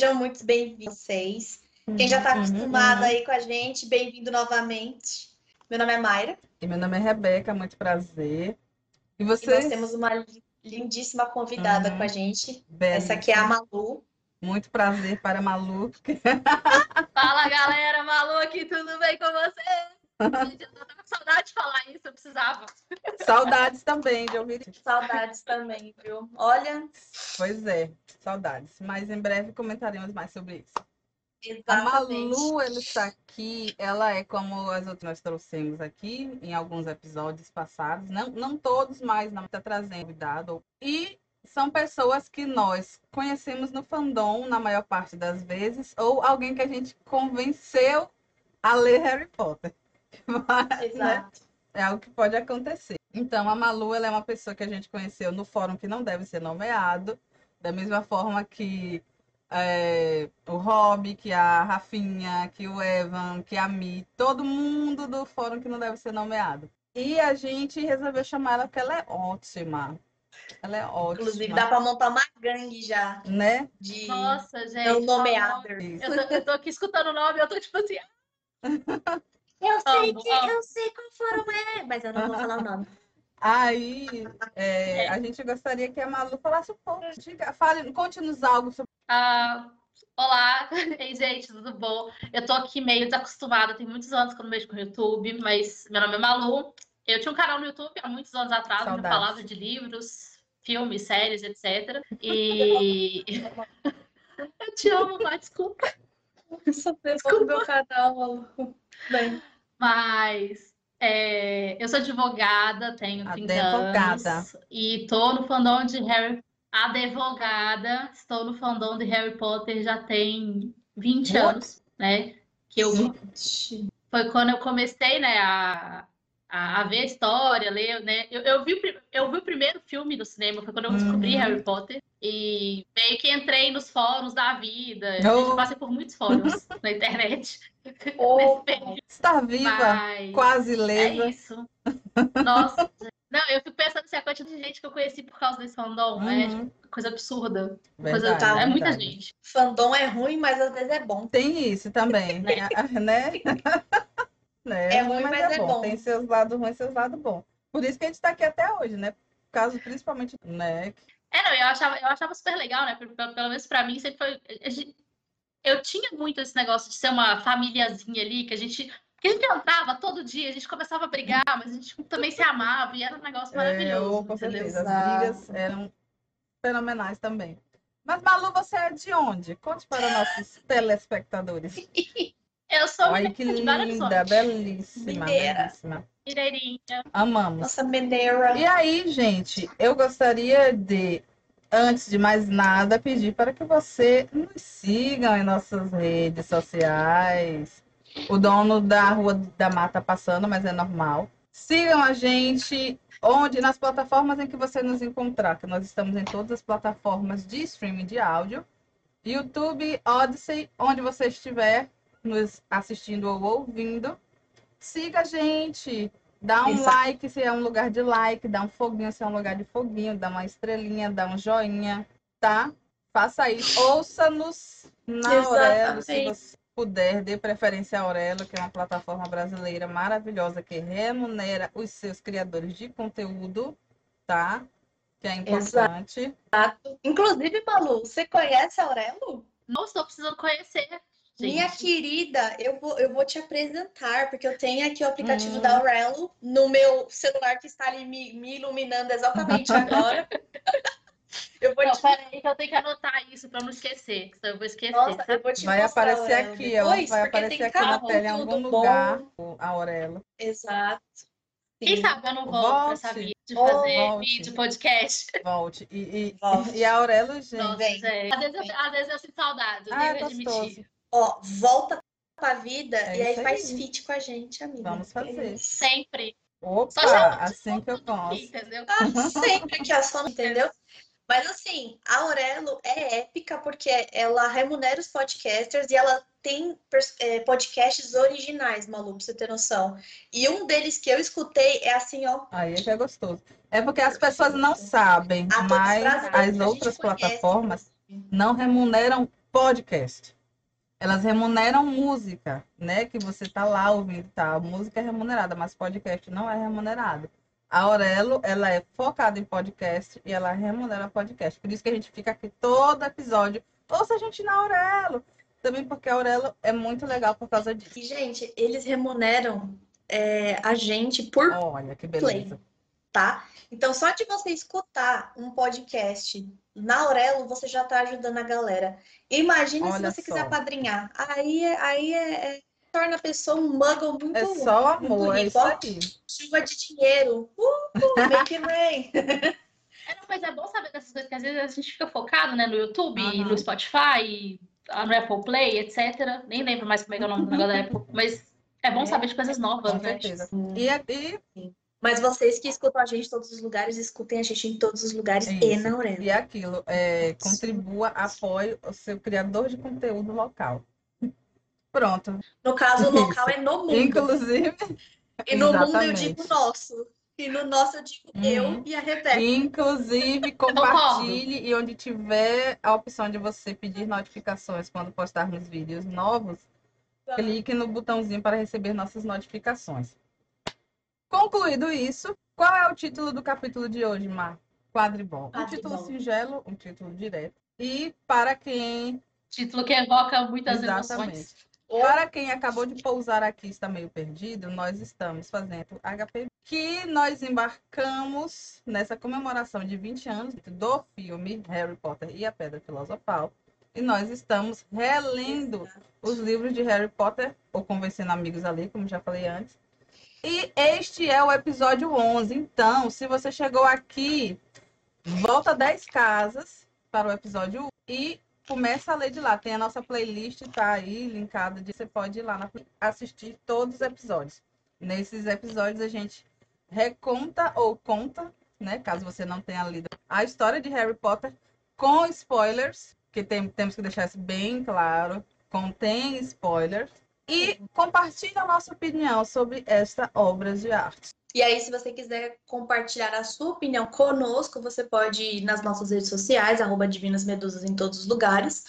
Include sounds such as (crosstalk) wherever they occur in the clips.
Sejam muito bem-vindos vocês. Quem já está Uhum, acostumado uhum. aí com a gente, bem-vindo novamente. Meu nome é Mayra E meu nome é Rebeca, muito prazer. E e nós temos uma lindíssima convidada Uhum. com a gente. Bela. Essa aqui é a Malu. Muito prazer para Malu. (laughs) Fala galera, Malu aqui, tudo bem com vocês? (laughs) Gente, eu tava com saudade de falar isso, eu precisava. Saudades também de ouvir. isso. Saudades também, viu? Olha, Pois é, saudades. Mas em breve comentaremos mais sobre isso. A exatamente. Malu, ela está aqui, ela é como as outras nós trouxemos aqui em alguns episódios passados, não, não todos, mas não está trazendo convidado. E são pessoas que nós conhecemos no fandom na maior parte das vezes, ou alguém que a gente convenceu a ler Harry Potter. (laughs) Mas, né, Exato. é algo que pode acontecer. Então, a Malu, ela é uma pessoa que a gente conheceu no fórum que não deve ser nomeado, da mesma forma que é, o Rob, que a Rafinha, que o Evan, que a Mi, todo mundo do fórum que não deve ser nomeado. E a gente resolveu chamar ela porque ela é ótima. Ela é ótima. Inclusive, dá para montar uma gangue já Né? de Nossa, gente. não Isso. Eu tô, eu tô aqui escutando o nome, eu tô tipo assim, (laughs) Eu sei Amo, que amo. eu sei qual foram é, mas eu não vou falar o nome. (laughs) Aí, é, a gente gostaria que a Malu falasse um pouco. Diga, fale, conte-nos algo sobre. ah, olá, (laughs) ei gente, tudo bom? Eu tô aqui meio desacostumada, tem muitos anos que eu não mexo com o YouTube, mas meu nome é Malu. Eu tinha um canal no YouTube há muitos anos atrás, onde eu falava de livros, filmes, séries, etc. E (laughs) eu te amo, mas desculpa. Só do meu canal. Bem, Mas é, eu sou advogada, tenho 30 Advogada. anos e tô no fandom de Harry Advogada, estou no fandom de Harry Potter já tem 20 What? anos, né? Que eu gente. foi quando eu comecei, né, a, a, a ver a história, ler, né? Eu, eu vi, eu vi o primeiro filme no cinema, foi quando eu descobri Uhum. Harry Potter. E meio que entrei nos fóruns da vida. Oh. Eu passei por muitos fóruns (laughs) na internet. (laughs) Período. Estar viva, Mas quase é lesa. isso. Nossa. (laughs) Não, eu fico pensando assim, a quantidade de gente que eu conheci por causa desse fandom, é Uhum. tipo, coisa absurda. Coisa, Verdade, é muita verdade. gente. Fandom é ruim, mas às vezes é bom. Tem isso também, né? né? Né? É ruim, mas é bom. Tem seus lados ruins e seus lados bons. Por isso que a gente tá aqui até hoje, né? Por causa, principalmente, né? É, não, eu achava, eu achava super legal, né? Pelo, pelo menos pra mim, sempre foi. Eu tinha muito esse negócio de ser uma famíliazinha ali, que a gente. Que a gente entrava todo dia, a gente começava a brigar, mas a gente também se amava e era um negócio É, maravilhoso. eu, com certeza. As brigas eram fenomenais também. Mas, Malu, você é de onde? Conte para nossos telespectadores. (laughs) Eu sou Olha que mineira de Belo linda, belíssima, Mineira. belíssima. mineirinha. Amamos. Nossa, Mineira. E aí, gente, eu gostaria de, antes de mais nada, pedir para que você nos sigam em nossas redes sociais. O dono da Rua da Mata passando, mas é normal. Sigam a gente onde nas plataformas em que você nos encontrar, que nós estamos em todas as plataformas de streaming de áudio. YouTube, Odyssey, onde você estiver nos assistindo ou ouvindo. Siga a gente, Dá um Exato. like se é um lugar de like, dá um foguinho se é um lugar de foguinho, dá uma estrelinha, dá um joinha, tá? Faça isso. Ouça-nos na Aurelo, se você puder, dê preferência à Aurelo, que é uma plataforma brasileira maravilhosa que remunera os seus criadores de conteúdo, tá? Que é importante. Inclusive, Malu, você conhece a Aurelo? Não estou precisando conhecer. Gente. Minha querida, eu vou, eu vou te apresentar, porque eu tenho aqui o aplicativo Hum. da Aurelo no meu celular que está ali me, me iluminando exatamente agora. (laughs) eu vou Não, te peraí que eu tenho que anotar isso pra não esquecer, que senão eu vou esquecer. Nossa, eu vou te Vai mostrar aparecer Aurelo aqui, depois, vai porque aparecer tem aqui na tela em algum lugar, bom. a Aurelo. Exato. Quem Sim. sabe eu não volto Volte. pra essa vida de fazer volte. vídeo, podcast. Volte. E, e, Volte. e a Aurelo, gente. Nossa, Vem. gente. Às vezes, eu, às vezes eu sinto saudade, eu Ah, é devo gostoso. admitir. Ó, volta pra vida É e aí isso faz aí. feat com a gente, amiga. Vamos fazer. Sempre. Opa, Só chama- assim que eu aqui, entendeu? Ah, sempre que a só entendeu? Mas assim, a Aurelo é épica porque ela remunera os podcasters e ela tem é, podcasts originais, Malu, pra você ter noção. E um deles que eu escutei é assim, ó. Aí é que é gostoso. É porque as pessoas não sabem, mas as outras conhece, plataformas não remuneram podcast. Elas remuneram música, né? Que você tá lá ouvindo, tá? Música é remunerada, mas podcast não é remunerado. A Aurelo, ela é focada em podcast e ela remunera podcast. Por isso que a gente fica aqui todo episódio. Ouça a gente na Aurelo. Também porque a Aurelo é muito legal por causa disso. E, gente, eles remuneram é, a gente por Olha que beleza. play, tá? Então, só de você escutar um podcast na Aurelo, você já tá ajudando a galera. Imagina Olha se você só. quiser padrinhar. Aí, é- aí é, é- torna a pessoa um muggle muito, É só muito amor, é isso aí. chuva de dinheiro. Uh, make it rain. (laughs) É, não, mas é bom saber dessas coisas, que às vezes a gente fica focado, né, no YouTube, Aham. no Spotify, no Apple Play, etc. Nem lembro mais como é que é o nome do negócio da Apple, mas é bom É, saber de coisas novas, Com né? certeza. E, é- e Mas vocês que escutam a gente em todos os lugares, escutem a gente em todos os lugares e Isso. na Aurelo. E é aquilo, é, contribua, apoie o seu criador de conteúdo local. Pronto. No caso, o Isso. local é no mundo. Inclusive, E no mundo eu digo nosso. E no nosso eu digo Uhum. eu e a Rebeca. inclusive (laughs) compartilhe e onde tiver a opção de você pedir notificações quando postarmos vídeos novos, clique no botãozinho para receber nossas notificações. Concluído isso, qual é o título do capítulo de hoje, Mar? Quadribol. Um título singelo, um título direto. E para quem Título que evoca muitas Exatamente. emoções. Para quem acabou de pousar aqui e está meio perdido, nós estamos fazendo HP, que nós embarcamos nessa comemoração de 20 anos do filme Harry Potter e a Pedra Filosofal. E nós estamos relendo os livros de Harry Potter, ou convencendo amigos ali, como já falei antes. E este é o episódio 11. Então, se você chegou aqui, volta 10 casas para o episódio 1 e começa a ler de lá. Tem a nossa playlist, tá aí linkada. De, você pode ir lá na, assistir todos os episódios. Nesses episódios a gente reconta ou conta, né? Caso você não tenha lido a história de Harry Potter com spoilers, que tem, temos que deixar isso bem claro. Contém spoilers. E compartilha a nossa opinião sobre esta obra de arte. E aí, se você quiser compartilhar a sua opinião conosco, você pode ir nas nossas redes sociais, arroba Divinas Medusas em todos os lugares.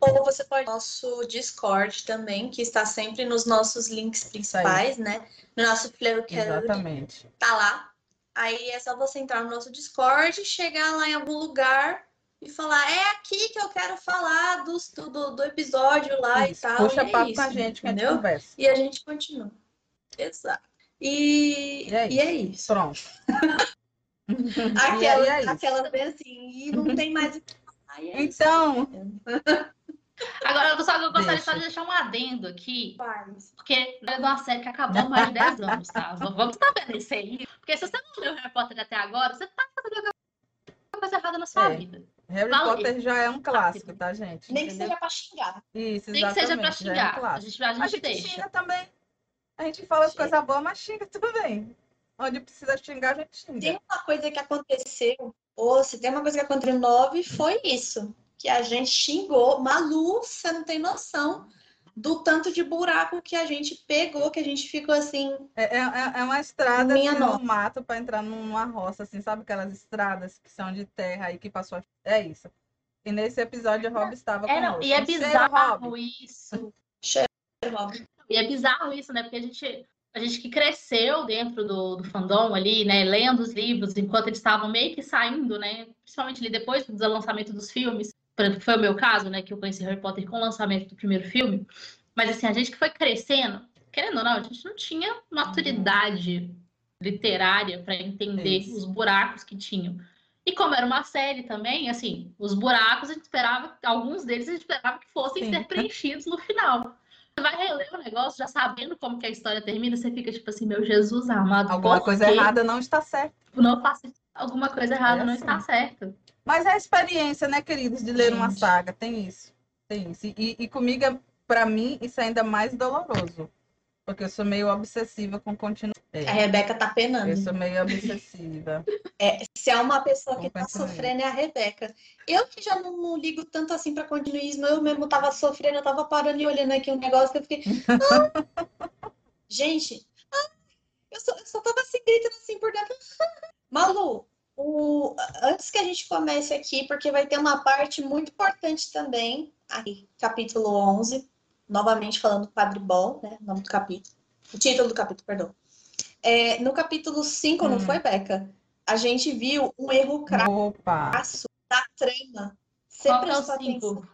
Ou você pode ir no nosso Discord também, que está sempre nos nossos links principais, né? No nosso Code, Exatamente. tá lá. Aí é só você entrar no nosso Discord, chegar lá em algum lugar e falar, é aqui que eu quero falar do, do, do episódio lá Isso. e tal. Puxa e é papo isso, com a gente que a gente entendeu? conversa. E a gente continua. Exato. E, E é e é isso. Pronto. (laughs) Aquela, E é isso. aquela vez assim, e não tem mais o que falar. e é isso. Então, (laughs) Agora, eu só eu gostaria só de Deixa. deixar um adendo aqui, Faz. porque é de uma série que acabou há mais de 10 anos, tá? Vamos estabelecer aí. Porque se você não leu Harry Potter até agora, você tá fazendo alguma coisa errada na sua É. vida. Harry. Potter já é um clássico, tá, gente? Nem que Entendeu? seja pra xingar. Isso, Nem que seja pra exatamente, já é um xingar. A gente, a gente, A gente xinga também. A gente fala as coisas boas, mas xinga também. Onde precisa xingar, a gente xinga. Tem uma coisa que aconteceu, ou se tem uma coisa que aconteceu no 9, foi isso. Que a gente xingou. Malu, você não tem noção do tanto de buraco que a gente pegou, que a gente ficou assim. É, é, é uma estrada Minha assim, no mato para entrar numa roça, assim, sabe aquelas estradas que são de terra aí que passou. a- É isso. E nesse episódio o Rob estava É, não, conosco. e é Cheiro, bizarro isso. Rob. E é bizarro isso, né? Porque a gente, a gente que cresceu dentro do, do fandom ali, né? Lendo os livros enquanto eles estavam meio que saindo, né? Principalmente ali depois do lançamento dos filmes. Por exemplo, foi o meu caso, né? Que eu conheci Harry Potter com o lançamento do primeiro filme. Mas assim, a gente que foi crescendo, querendo ou não, a gente não tinha maturidade literária para entender os buracos que tinham. E como era uma série também, assim, os buracos a gente esperava, alguns deles a gente esperava que fossem Sim. ser preenchidos no final. Você vai reler o negócio já sabendo como que a história termina, você fica tipo assim, meu Jesus amado, Alguma coisa errada não está certa. Não faço alguma coisa errada, É não assim. está certo. Mas é a experiência, né, queridos, de ler uma saga. Tem isso. Tem isso. E, e comigo, é- pra mim, isso é ainda mais doloroso. Porque eu sou meio obsessiva com continuidade. A Rebeca tá penando. Eu sou meio obsessiva. (laughs) É, se é uma pessoa que Com tá pensamento. sofrendo, é a Rebeca. Eu que já não, não ligo tanto assim pra continuismo, eu mesmo tava sofrendo, eu tava parando e olhando aqui um negócio que eu fiquei. (laughs) "Ah!" Gente, ah, eu, só, eu só tava assim, gritando assim por dentro. (laughs) Malu, o, antes que a gente comece aqui, porque vai ter uma parte muito importante também, aqui, capítulo 11, novamente falando do Padre Bom, né? O nome do capítulo. O título do capítulo, perdão. É, no capítulo 5, não Hum. foi, Beca? A gente viu um erro crasso da trama. Você Qual é o prestou cinco? atenção?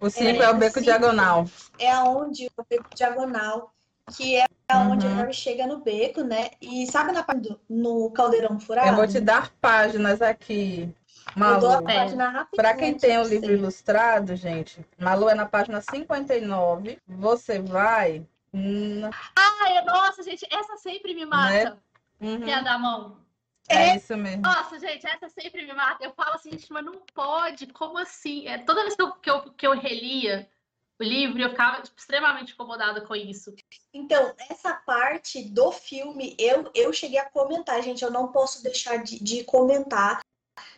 O 5 é, o beco cinco. diagonal. É aonde o beco diagonal, que é aonde Uhum. o Harry chega no beco, né? E sabe na parte do, no caldeirão furado? Eu vou te dar páginas aqui. Eu dou a Malu. página rapidinho. Para quem tem o pra livro você. ilustrado, gente, Malu é na página 59. Você vai. hum, Ai, nossa, gente, essa sempre me mata. uhum, Que é a da mão. é isso mesmo. Nossa, gente, essa sempre me mata. Eu falo assim, gente, mas não pode, como assim? É, toda vez que eu, que, eu, que eu relia o livro, eu ficava tipo, extremamente incomodada com isso. Então, essa parte do filme, eu, eu cheguei a comentar, gente. Eu não posso deixar de, de comentar.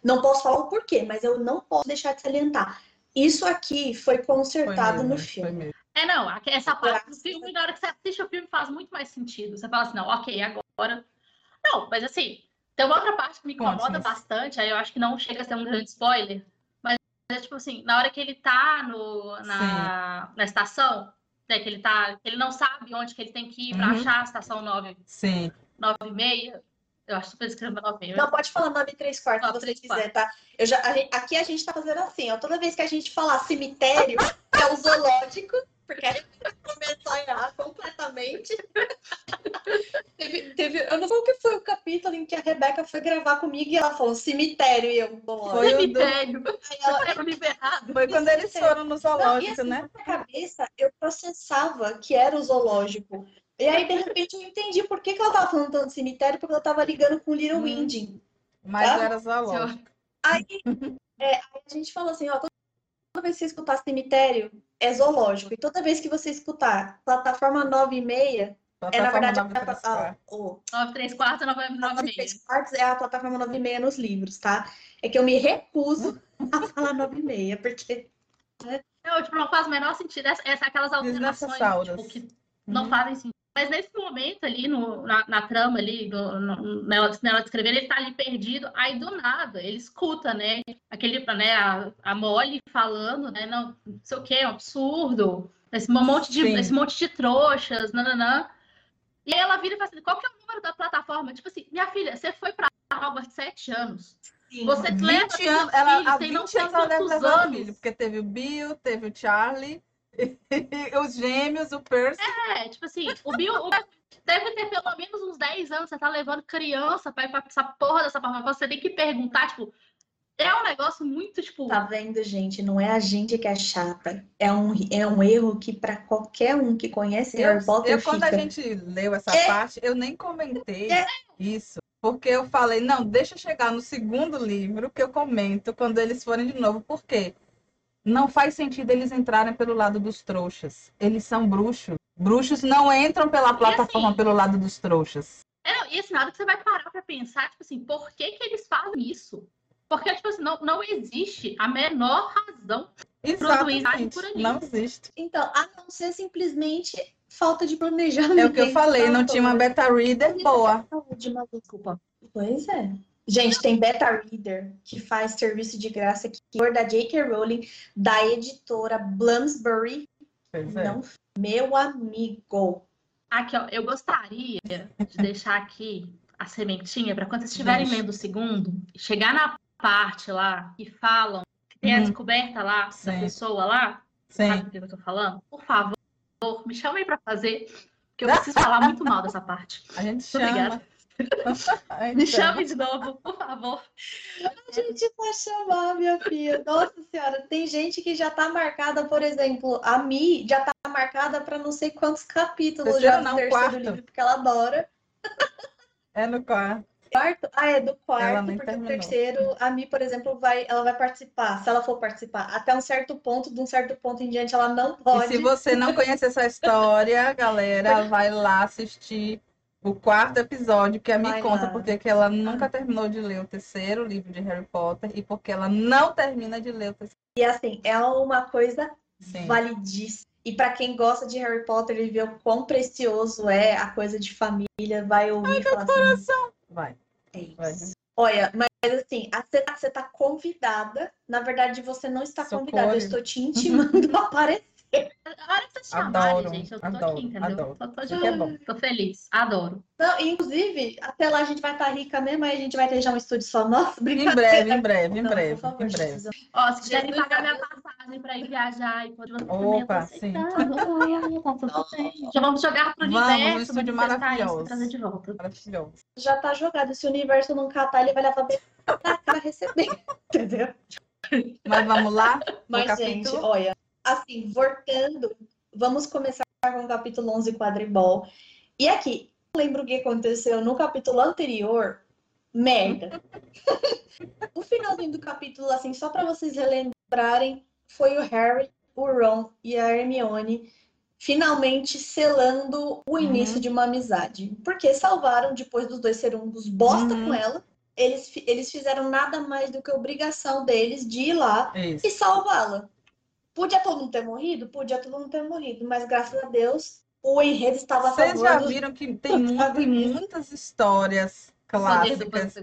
Não posso falar o porquê, mas eu não posso deixar de salientar. Isso aqui foi Foi consertado mesmo, no foi filme. É, não, essa parte do filme, na hora que você assiste o filme, faz muito mais sentido. Você fala assim, não, ok, agora. Não, mas assim, tem uma outra parte que me incomoda bastante, aí eu acho que não chega a ser um grande spoiler, é tipo assim, na hora que ele tá no, na, na estação, né, que ele tá, que ele não sabe onde que ele tem que ir pra Uhum. achar a estação 9, Sim. 9 e meia, eu acho super escreva 9 e meia. Não, pode falar 9 e 3 quartos, se você quiser, tá? Eu já, a gente- aqui a gente tá fazendo assim, ó. Toda vez que a gente falar cemitério, é o zoológico, porque a gente começou a errar completamente. (laughs) teve, teve, eu não sei o que foi o capítulo em que a Rebeca foi gravar comigo e ela falou cemitério e eu, zoológico. Foi do- Cemitério, Aí ela. Foi quando eles foram no Não, e zoológico, assim, né? na cabeça, eu processava que era o zoológico. E aí, de repente, eu entendi por que, que ela tava falando tanto de cemitério, porque ela tava ligando com Little Hum. Winding. Mas Tá? era zoológico. Aí, é, a gente falou assim, ó, toda vez que você escutar cemitério, é zoológico. E toda vez que você escutar plataforma 9 e meia, é na verdade a, Plataforma plata- o 9, 3 quartos, 9, 9 e 9 meia. 3 quartos é a plataforma 9 e meia nos livros, tá? É que eu me recuso (laughs) a falar 9 e meia, porque Não, tipo, não faz o menor sentido. Essa, essa- aquelas alterações tipo, que não Uhum. fazem sentido. Mas nesse momento ali, no, na, na trama ali, do, no- nela, nela descrever, ele tá ali perdido, aí do nada, ele escuta, né? Aquele, né, a, a Molly falando, né? Não, não sei o que, é um absurdo. Esse monte de, Sim. esse monte de trouxas, nananã. E aí ela vira e fala assim, qual que é o número da plataforma? Tipo assim, minha filha, você foi pra Hogwarts sete anos. Você leva 20 seu anos, ela, filho, há tem 20 não anos ela deve levar anos. filho, porque teve o Bill, teve o Charlie, (laughs) os gêmeos, o Percy. É, tipo assim, o Bill o Bill deve ter pelo menos uns 10 anos. Você tá levando criança pra ir pra essa porra dessa forma. Você tem que perguntar, tipo, é um negócio muito, tipo. Tá vendo, gente? Não é a gente que é chata. É um, é um erro que para qualquer um que conhece Eu, Harry Potter eu, quando a gente leu essa É. parte, eu nem comentei É. isso. Porque eu falei, não, deixa eu chegar no segundo livro que eu comento quando eles forem de novo. Por quê? Não faz sentido eles entrarem pelo lado dos trouxas. Eles são bruxos. Bruxos não entram pela plataforma assim, pelo lado dos trouxas. É, não, e assim, na hora que você vai parar pra pensar, tipo assim, por que que eles fazem isso? Porque, tipo assim, não, não existe a menor razão. Exatamente. por ali. Não existe. Então, a não ser simplesmente falta de planejamento. É o que eu falei, não tinha uma beta reader boa. Saúde, mas desculpa. Pois é. Gente, tem beta reader que faz serviço de graça que for da J.K. Rowling, da editora Bloomsbury. Pois é. Não, meu amigo. Aqui, ó, eu gostaria de deixar aqui a sementinha para quando vocês estiverem lendo o segundo, chegar na parte lá que falam, que tem a Uhum. descoberta lá da Sim. pessoa lá, Sim. sabe do que eu tô falando? Por favor, me chamem para fazer, que eu (laughs) preciso falar muito mal dessa parte. A gente Muito obrigada. chama. (laughs) A gente Me chame de novo, por favor. A gente vai chamar, minha filha. Nossa senhora, tem gente que já tá marcada, por exemplo, a Mi já tá marcada para não sei quantos capítulos Terceiro já não, do terceiro quarto. livro, porque ela adora. É no quarto. Quarto? Ah, é do quarto, porque o terminou. terceiro, a Mi, por exemplo, vai, ela vai participar, se ela for participar, até um certo ponto, de um certo ponto em diante, ela não E pode. se você não conhece essa história, galera, vai lá assistir o quarto episódio, que a me Vai conta lá. porque que ela nunca terminou de ler o terceiro livro de Harry Potter e porque ela não termina de ler o terceiro. E assim, é uma coisa Sim. validíssima. E para quem gosta de Harry Potter e vê o quão precioso é a coisa de família, vai ouvir e falar assim, Vai. É isso. Vai. Olha, mas assim, você tá, você tá convidada. Na verdade, você não está Socorro. convidada. Eu estou te intimando (laughs) a aparecer. (laughs) A hora que vocês chamarem, Adoro, gente, eu tô adoro, aqui, entendeu? adoro. Tô, tô, que é bom. tô feliz. Adoro. Não, inclusive, até lá a gente vai estar rica mesmo, aí a gente vai ter já um estúdio só nosso. (laughs) Em breve, em breve, em breve, favor, em breve. Ó, se quiserem pagar minha passagem pra ir viajar e pode vocês Opa, também, sim. Tá tudo bem. Já vamos jogar pro Vamos, um universo, estúdio manifestar maravilhoso. isso, trazer de volta. Maravilhoso. Já tá jogado. Se o universo não catar, ele vai levar bem pra cá receber. (laughs) Entendeu? Mas vamos lá? Mas, capítulo? gente, olha, assim, voltando, vamos começar com o capítulo 11, quadribol. E aqui, lembro o que aconteceu no capítulo anterior? Merda. (laughs) o finalzinho do capítulo, assim, só para vocês relembrarem, foi o Harry, o Ron e a Hermione finalmente selando o início Uhum. de uma amizade. Porque salvaram, depois dos dois serem uns bosta Uhum. com ela, eles, eles fizeram nada mais do que obrigação deles de ir lá Isso. e salvá-la. Podia todo mundo ter morrido? Podia todo mundo ter morrido, mas graças a Deus o enredo estava Vocês favor já dos viram que tem, (laughs) tem muitas histórias clássicas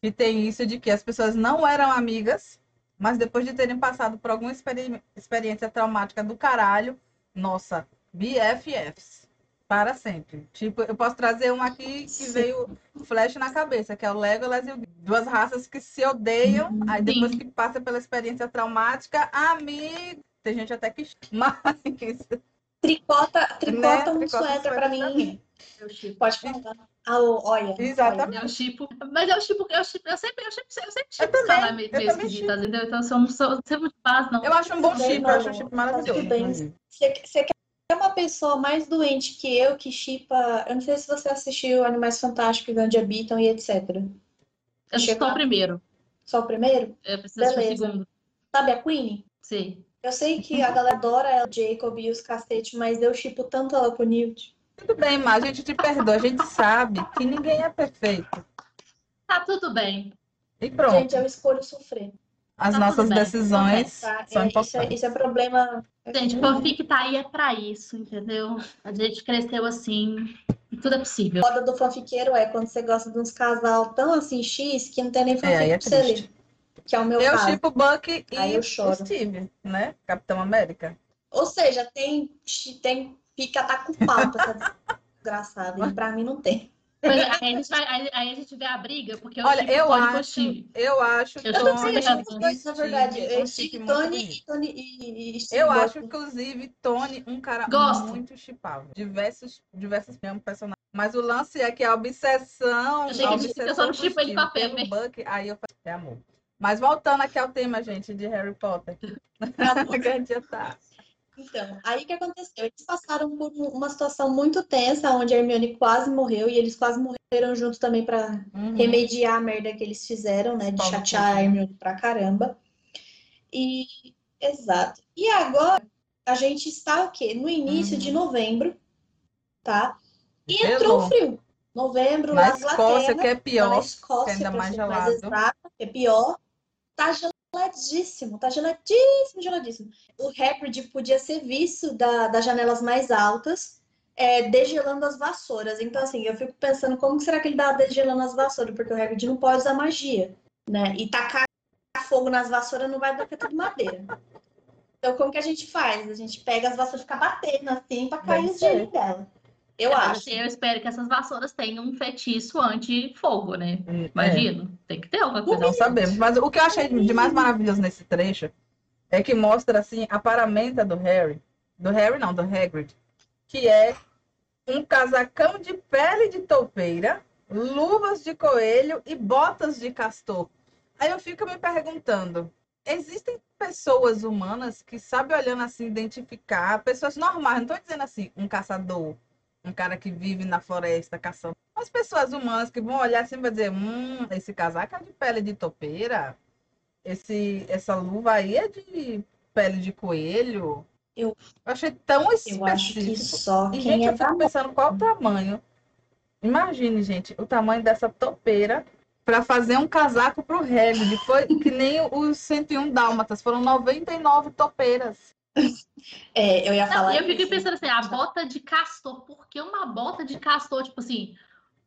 que tem isso de que as pessoas não eram amigas, mas depois de terem passado por alguma experi- experiência traumática do caralho, nossa, BFFs. Para sempre. Tipo, eu posso trazer um aqui que Sim. veio flash na cabeça, que é o Legolas e o. Duas raças que se odeiam, aí depois que passa pela experiência traumática, amigo. Tem gente até que. Mas. (laughs) Tricota, tricota um Tricota um suéter pra mim. mim. Eu chipo. Pode falar. Ah, olha. Exatamente. Eu chipo. Mas eu chipo, eu chipo, eu sempre, eu sempre, eu sempre chipo também, falar meio, eu meio esquisita, entendeu? Então eu sou, sou sempre de paz, não. Eu acho um bom chip, eu acho um chip maravilhoso. tudo bem. inclusive. Você, você quer uma pessoa mais doente que eu, que chipa. Eu não sei se você assistiu Animais Fantásticos, Onde Habitam e etc. Eu Chega- estou primeiro. Só o primeiro? Eu preciso assistir o Beleza. segundo. Sabe a Queen? Sim. Eu sei que a galera adora ela, Jacob e os cacete, mas eu chipo tanto ela com o Newt. Tudo bem, mas a gente te perdoa, a gente sabe que ninguém é perfeito. Tá tudo bem. E pronto, Gente, eu escolho sofrer. as tá nossas decisões Tá? são É, isso, é, importantes. isso é problema. Gente, fanfic tá aí é pra isso, entendeu? A gente cresceu assim. e Tudo é possível. A foda do fanfiqueiro é quando você gosta de uns casal tão assim X que não tem nem fanfic É, aí é pra você ler. Que é o meu Eu caso. chipo Buck e o. Steve, né? Capitão América. Ou seja, tem, tem fica tá com essa (laughs) desgraçada. E pra mim não tem. Mas aí, a gente vai, aí, aí a gente vê a briga, porque eu Olha, eu o acho, eu acho Eu Eu não Tony sei, os dois, na Steve verdade. é Tony e Tony e, e Steve Eu Gosto. acho, inclusive, Tony um cara Gosto. muito chipável. Diversos, diversos mesmo personagens. Mas o lance é que a obsessão, Eu achei a que eu obsessão só do chipo ele Pepper. pelo Buck, aí eu falei, é amor. Mas voltando aqui ao tema, gente, de Harry Potter. que. (laughs) Então, aí o que aconteceu? Eles passaram por um- uma situação muito tensa, onde a Hermione quase morreu, e eles quase morreram junto também para Uhum. remediar a merda que eles fizeram, né? De chatear a. Hermione pra caramba. E, exato. E agora, a gente está o quê? No início Uhum. de novembro, tá? E entrou frio. Novembro, Na na Escócia, Inglaterra, que é lá pior. na Escócia, que é ainda pra mais ser mais gelado. exato, que é pior. Tá geladíssimo, tá geladíssimo, geladíssimo. O Hagrid podia ser visto da, das janelas mais altas, é, degelando as vassouras. Então, assim, eu fico pensando como será que ele dá degelando as vassouras? Porque o Hagrid não pode usar magia, né? E tacar fogo nas vassouras não vai dar, porque é tudo madeira. Então, como que a gente faz? A gente pega as vassouras e fica batendo assim pra cair os ser. gelinhos dela. Eu Mas, acho. assim, eu espero que essas vassouras tenham um feitiço anti-fogo, né? É. Imagino. Tem que ter alguma coisa. Não sabemos. Mas o que eu achei de mais maravilhoso nesse trecho é que mostra assim a paramenta do Harry, do Harry não, do Hagrid, que é um casacão de pele de toupeira, luvas de coelho e botas de castor. Aí eu fico me perguntando, existem pessoas humanas que sabem olhando assim identificar pessoas normais, não estou dizendo assim um caçador, um cara que vive na floresta caçando as pessoas humanas que vão olhar assim e vão dizer, hum, esse casaco é de pele de topeira, esse, essa luva aí é de pele de coelho. Eu- achei tão Eu acho que específico. só E, gente, é eu fico pensando qual o tamanho. Imagine, gente, o tamanho dessa topeira para fazer um casaco pro Hagrid. Foi que nem os 101 dálmatas, foram 99 topeiras. É, eu ia Não, falar eu fiquei pensando assim, a bota de castor, por que uma bota de castor, tipo assim,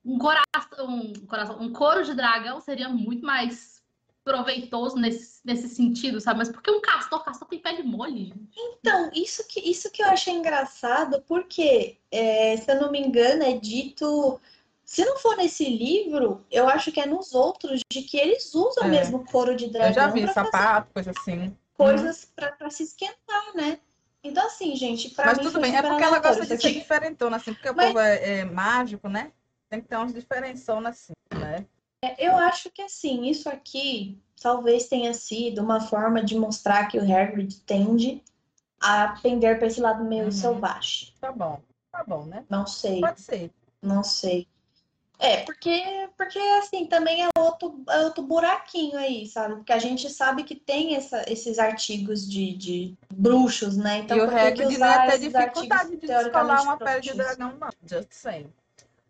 um coração, um coração, um couro de dragão seria muito mais proveitoso nesse, nesse sentido, sabe? Mas porque um castor, castor tem pele mole. Então, isso que, isso que eu achei engraçado, porque, é, se eu não me engano, é dito. Se não for nesse livro, eu acho que é nos outros, de que eles usam É. mesmo couro de dragão Eu já vi pra fazer sapato, coisa assim. Coisas pra, pra se esquentar, né? Então, assim, gente, pra Mas mim tudo bem, é porque ela gosta de ser diferentona, assim, porque Mas- o povo é, é mágico, né? Tem que ter umas diferençonas assim, né? Eu acho que assim, isso aqui talvez tenha sido uma forma de mostrar que o Hagrid tende a pender para esse lado meio Uhum. selvagem. Tá bom, tá bom, né? Não sei, Pode ser. não sei. É, porque, porque assim, também é outro, é outro buraquinho aí, sabe? Porque a gente sabe que tem essa, esses artigos de, de bruxos, né? Então, e o Hagrid usar ter esses dificuldade de descolar uma pele de dragão. Just saying.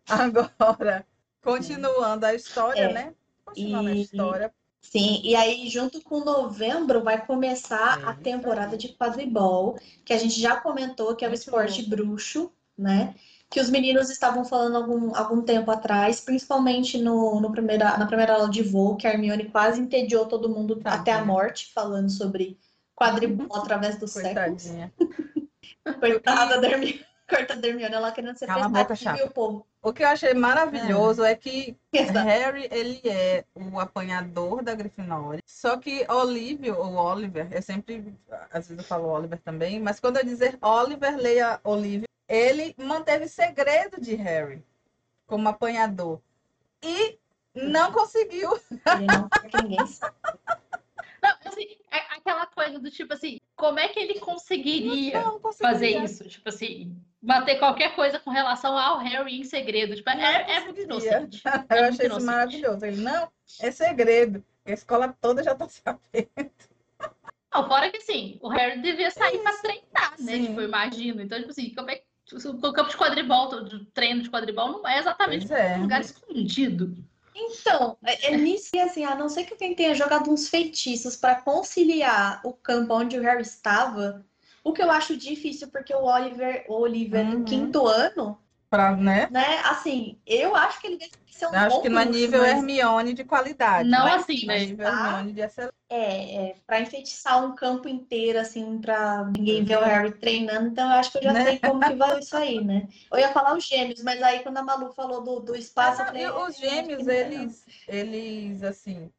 Agora, (laughs) continuando a história, É. né? Continuando a E- história. Sim, e aí junto com novembro vai começar É a temporada de quadribol, que a gente já comentou que é o Muito esporte bruxo, né? Que os meninos estavam falando algum, algum tempo atrás, principalmente no, no primeira, na primeira aula de voo, que a Hermione quase entediou todo mundo Tadinha. até a morte, falando sobre quadribol (laughs) através dos séculos. (laughs) Coitada da Hermione, da Hermione, ela querendo ser Cala a boca, prestativa e o povo. O que eu achei maravilhoso é que Exato. Harry, ele é o apanhador da Grifinória. Só que Olívio, ou Oliver, eu sempre, às vezes eu falo Oliver também, mas quando eu dizer Oliver, leia Olívio, ele manteve segredo de Harry como apanhador. E não conseguiu. Ele não quer ninguém. Não, assim, é aquela coisa do tipo assim, como é que ele conseguiria Não conseguiu. fazer isso? Tipo assim, bater qualquer coisa com relação ao Harry em segredo. Tipo, é, é muito inocente. Eu É muito achei isso inocente. maravilhoso. Ele, não, é segredo. A escola toda já tá (laughs) sabendo. Não, fora que assim, o Harry devia sair pra treinar, né? Sim. Tipo, eu imagino. Então, tipo assim, como é que. O campo de quadribol, o treino de quadribol, não é exatamente é. um lugar escondido. Então, é, é nisso que assim, a não ser que alguém tenha jogado uns feitiços para conciliar o campo onde o Harry estava, o que eu acho difícil, porque o Oliver, o Oliver Uhum. no quinto ano, Pra, né? né? Assim, eu acho que ele deve ser um Eu acho que não é nível mas Hermione de qualidade. Não mas assim, é né? nível Hermione de excelência. é, é para enfeitiçar um campo inteiro, assim, para ninguém ver o Uhum. Harry treinando, então eu acho que eu já Né? sei como que vai isso aí, né? Eu ia falar os gêmeos, mas aí quando a Malu falou do, do espaço, Ah, falei, e "É, os gêmeos, não não." eles, eles, assim,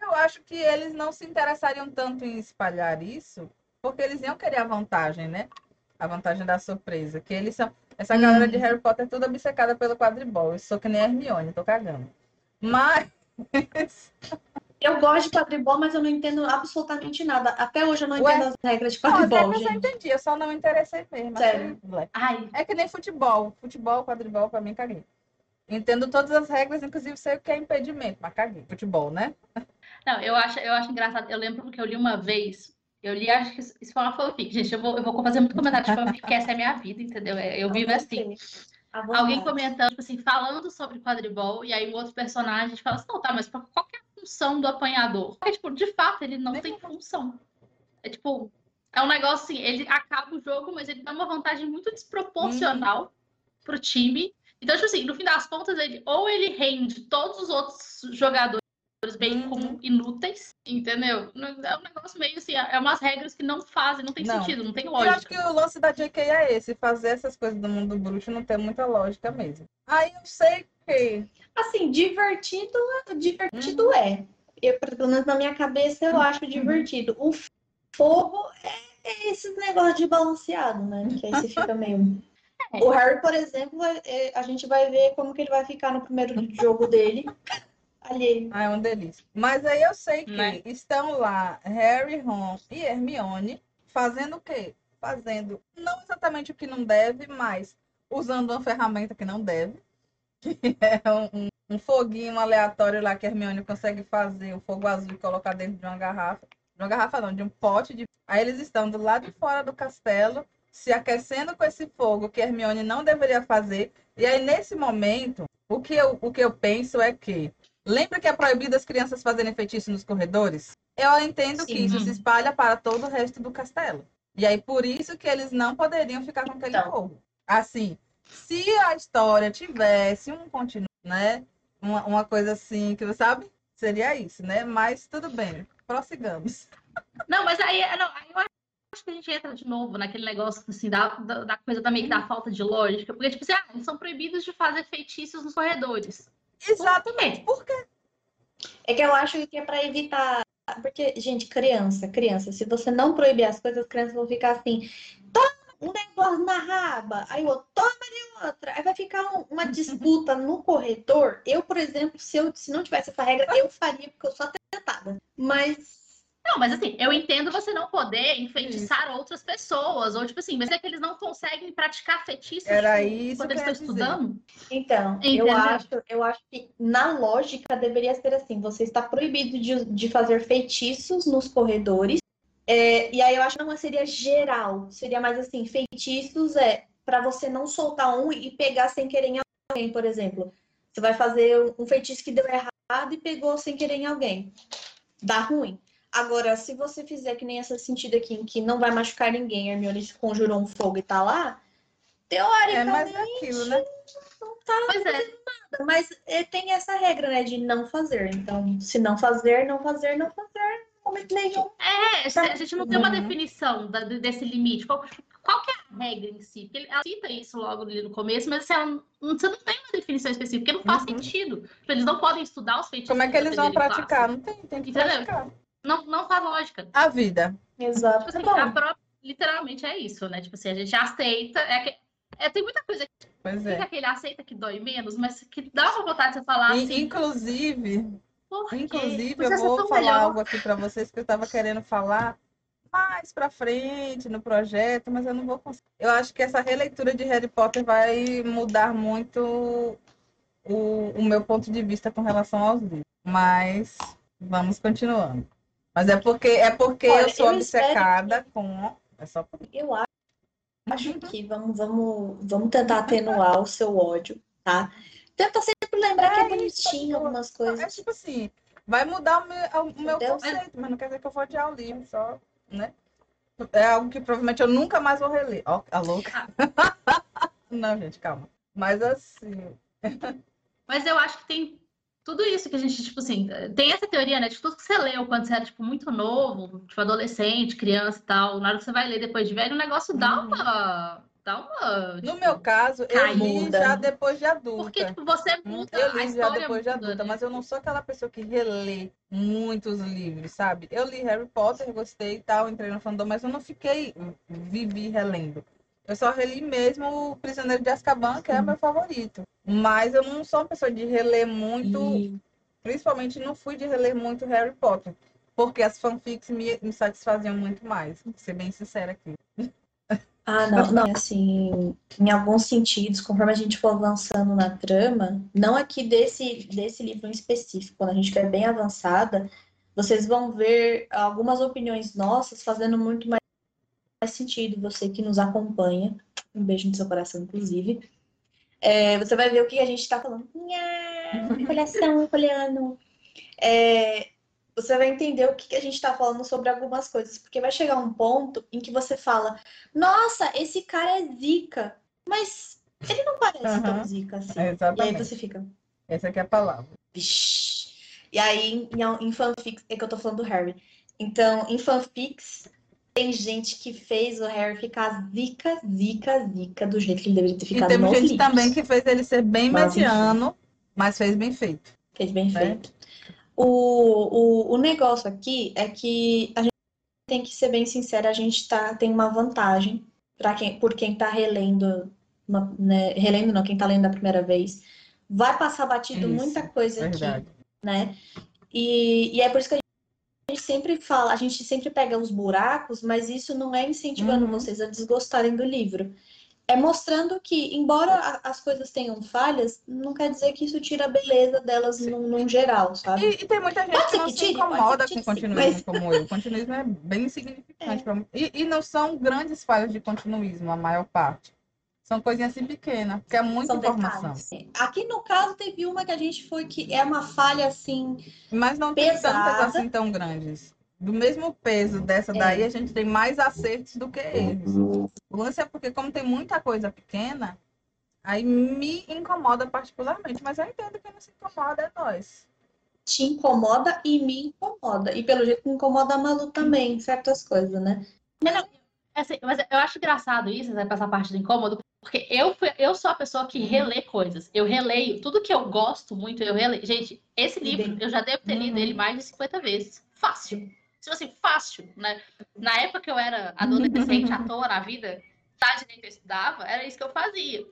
eu acho que eles não se interessariam tanto em espalhar isso, porque eles iam querer a vantagem, né? A vantagem da surpresa. Que eles são. Essa galera de Uhum. Harry Potter é toda obcecada pelo quadribol. Eu sou que nem a Hermione, tô cagando. Mas. (laughs) Eu gosto de quadribol, mas eu não entendo absolutamente nada. Até hoje eu não Ué? entendo as regras de Não, quadribol, regras eu gente. entendi, eu só não me interessei mesmo. Sério? Ai, É que nem futebol. Futebol, quadribol, pra mim, caguei. Entendo todas as regras, inclusive sei o que é impedimento, mas caguei. Futebol, né? não, eu acho, eu acho engraçado. Eu lembro que eu li uma vez. Eu li, acho que isso foi uma fanfic. Gente, eu vou, eu vou fazer muito comentário de fanfic, porque essa é a minha vida, entendeu? É, Eu vivo assim. Alguém comentando, tipo assim, falando sobre quadribol, e aí um outro personagem fala assim, não, tá, mas qual que é a função do apanhador? Porque, tipo, de fato, ele não tem função. É tipo, é um negócio assim, ele acaba o jogo, mas ele dá uma vantagem muito desproporcional pro time. Então, tipo assim, no fim das contas, ele ou ele rende todos os outros jogadores bem Uhum. como inúteis, entendeu? É um negócio meio assim, é umas regras que não fazem, não tem Não. sentido, não tem Eu lógica. acho que o lance da JK é esse, fazer essas coisas do mundo bruxo não tem muita lógica mesmo. Aí eu sei que. Assim, divertido, divertido Uhum. é. Eu, pelo menos na minha cabeça, eu acho divertido. O fogo é, é esse negócio de balanceado, né? Que aí você fica meio. É. (laughs) O Harry, por exemplo, é, a gente vai ver como que ele vai ficar no primeiro jogo dele. Alheio. Ah, é uma delícia. Mas aí eu sei que Né? estão lá Harry, Ron e Hermione fazendo o quê? Fazendo não exatamente o que não deve, mas usando uma ferramenta que não deve. (laughs) Que é um, um foguinho aleatório lá que a Hermione consegue fazer o fogo azul e colocar dentro de uma garrafa. De uma garrafa não, de um pote de. Aí eles estão do lado de fora do castelo, se aquecendo com esse fogo que a Hermione não deveria fazer. E aí, nesse momento, o que eu, o que eu penso é que. Lembra que é proibido as crianças fazerem feitiço nos corredores? Eu entendo que Sim. isso se espalha para todo o resto do castelo. E aí, por isso que eles não poderiam ficar com aquele Então. Assim, se a história tivesse um continu né? Uma, uma coisa assim, que você sabe? Seria isso, né? Mas tudo bem, prossigamos. Não, mas aí, não, aí eu acho que a gente entra de novo naquele negócio assim, da, da, da coisa também que dá falta de lógica. Porque, tipo assim, ah, eles são proibidos de fazer feitiços nos corredores. Exatamente. Por quê? É que eu acho que é para evitar. Porque, gente, criança, criança, se você não proibir as coisas, as crianças vão ficar assim, toma um negócio na raba, aí o outro toma de outra. Aí vai ficar um, uma (laughs) disputa no corredor. Eu, por exemplo, se eu se não tivesse essa regra, eu faria, porque eu sou atentada. Mas não, mas assim, eu entendo você não poder enfeitiçar isso. outras pessoas, ou tipo assim, mas é que eles não conseguem praticar feitiços Era isso quando eles estão estudando. Então, eu acho, eu acho que na lógica deveria ser assim: você está proibido de, de fazer feitiços nos corredores. É, e aí eu acho que não seria geral, seria mais assim, feitiços é para você não soltar um e pegar sem querer em alguém, por exemplo. Você vai fazer um feitiço que deu errado e pegou sem querer em alguém. Dá ruim. Agora, se você fizer que nem essa sentido aqui, em que não vai machucar ninguém, Hermione conjurou um fogo e tá lá, teoricamente é aquilo, né? não tá pois é. nada. Mas é, tem essa regra, né, de não fazer. Então, se não fazer, não fazer, não fazer, momento nenhum. É, a gente não tem uma uhum. definição da, desse limite. Qual, qual que é a regra em si? Porque ela cita isso logo ali no começo, mas ela, você não tem uma definição específica, porque não faz uhum. sentido. Eles não podem estudar os feitiços. Como é que eles vão praticar? Não tem, tem que Entendeu? praticar. Não, não faz lógica. A vida. Exato. Tipo assim, a própria, literalmente é isso, né? Tipo assim, a gente aceita. É que, é, tem muita coisa que pois é. aquele aceita que dói menos, mas que dá uma vontade de você falar assim. Inclusive, inclusive eu vou falar melhor. algo aqui para vocês que eu estava querendo falar mais para frente no projeto, mas eu não vou conseguir. Eu acho que essa releitura de Harry Potter vai mudar muito o, o meu ponto de vista com relação aos livros. Mas vamos continuando. Mas é porque é porque Olha, eu sou eu obcecada que... com. É só por... Eu acho que vamos, vamos, vamos tentar atenuar o seu ódio, tá? Tenta sempre lembrar é, que é bonitinho algumas coisas. É tipo assim, vai mudar o meu, o meu conceito, mas não quer dizer que eu vou odiar o livro, só, né? É algo que provavelmente eu nunca mais vou reler. Ó, a louca. (laughs) não, gente, calma. Mas assim. Mas eu acho que tem tudo isso que a gente, tipo assim, tem essa teoria, né? De tudo que você leu quando você era, tipo, muito novo, tipo, adolescente, criança e tal, na hora que você vai ler depois de velho, o negócio dá uhum. uma. Dá uma. Tipo, no meu caso, eu li já depois de adulta. Porque, tipo, você muda. Eu li já depois de adulta, né? mas eu não sou aquela pessoa que relê muitos livros, sabe? Eu li Harry Potter, gostei e tal, entrei no fandom, mas eu não fiquei, vivi relendo. Eu só reli mesmo o Prisioneiro de Azkaban, que é meu favorito. Mas eu não sou uma pessoa de reler muito, e... principalmente não fui de reler muito Harry Potter, porque as fanfics me, me satisfaziam muito mais, vou ser bem sincera aqui. Ah, não, não, assim, em alguns sentidos, conforme a gente for avançando na trama, não aqui desse, desse livro em específico, quando a gente estiver bem avançada, vocês vão ver algumas opiniões nossas fazendo muito mais faz sentido, você que nos acompanha, um beijo no seu coração, inclusive. É, você vai ver o que a gente está falando. Coleção, coleano. É, você vai entender o que a gente está falando sobre algumas coisas, porque vai chegar um ponto em que você fala: Nossa, esse cara é zica, mas ele não parece uhum. tão zica assim. exatamente. E aí você fica. Essa aqui é a palavra. Vixe. E aí, em, em fanfics, é que eu tô falando do Harry. Então, em fanfics, tem gente que fez o Harry ficar zica, zica, zica do jeito que ele deveria ter ficado. E teve gente livros. também que fez ele ser bem mas, mediano, mas fez bem feito. Fez bem né? feito. O, o, o negócio aqui é que a gente tem que ser bem sincera, a gente tá, tem uma vantagem para quem, por quem tá relendo, uma, né, relendo não, quem tá lendo a primeira vez, vai passar batido Isso, muita coisa verdade. aqui, né? E, e é por isso que a gente sempre fala, a gente sempre pega os buracos, mas isso não é incentivando uhum. vocês a desgostarem do livro. É mostrando que, embora as coisas tenham falhas, não quer dizer que isso tira a beleza delas num, geral, sabe? E, e, tem muita gente que não que tire, se incomoda com continuismo mas... como eu. O continuismo é bem insignificante. (laughs) É. Pra... E, e não são grandes falhas de continuismo, a maior parte. São coisinhas assim pequenas, que é muita São informação. Detalhes. Aqui no caso teve uma que a gente foi que é uma falha assim. Mas não pesada. tem tantas assim tão grandes. Do mesmo peso dessa daí, é. a gente tem mais acertos do que erros. O lance é porque, como tem muita coisa pequena, Aí me incomoda particularmente, mas eu entendo que não se incomoda é nós. Te incomoda e me incomoda. E pelo jeito me incomoda a Malu também, certas coisas, né? Mas, assim, mas eu acho engraçado isso, né, essa parte do incômodo, porque eu, eu sou a pessoa que relê coisas. Eu releio tudo que eu gosto muito, eu releio. Gente, esse livro, eu já devo ter lido ele mais de 50 vezes. Fácil. Tipo assim, fácil, né? Na época que eu era (laughs) adolescente, à toa na vida, tá direito eu estudava, era isso que eu fazia.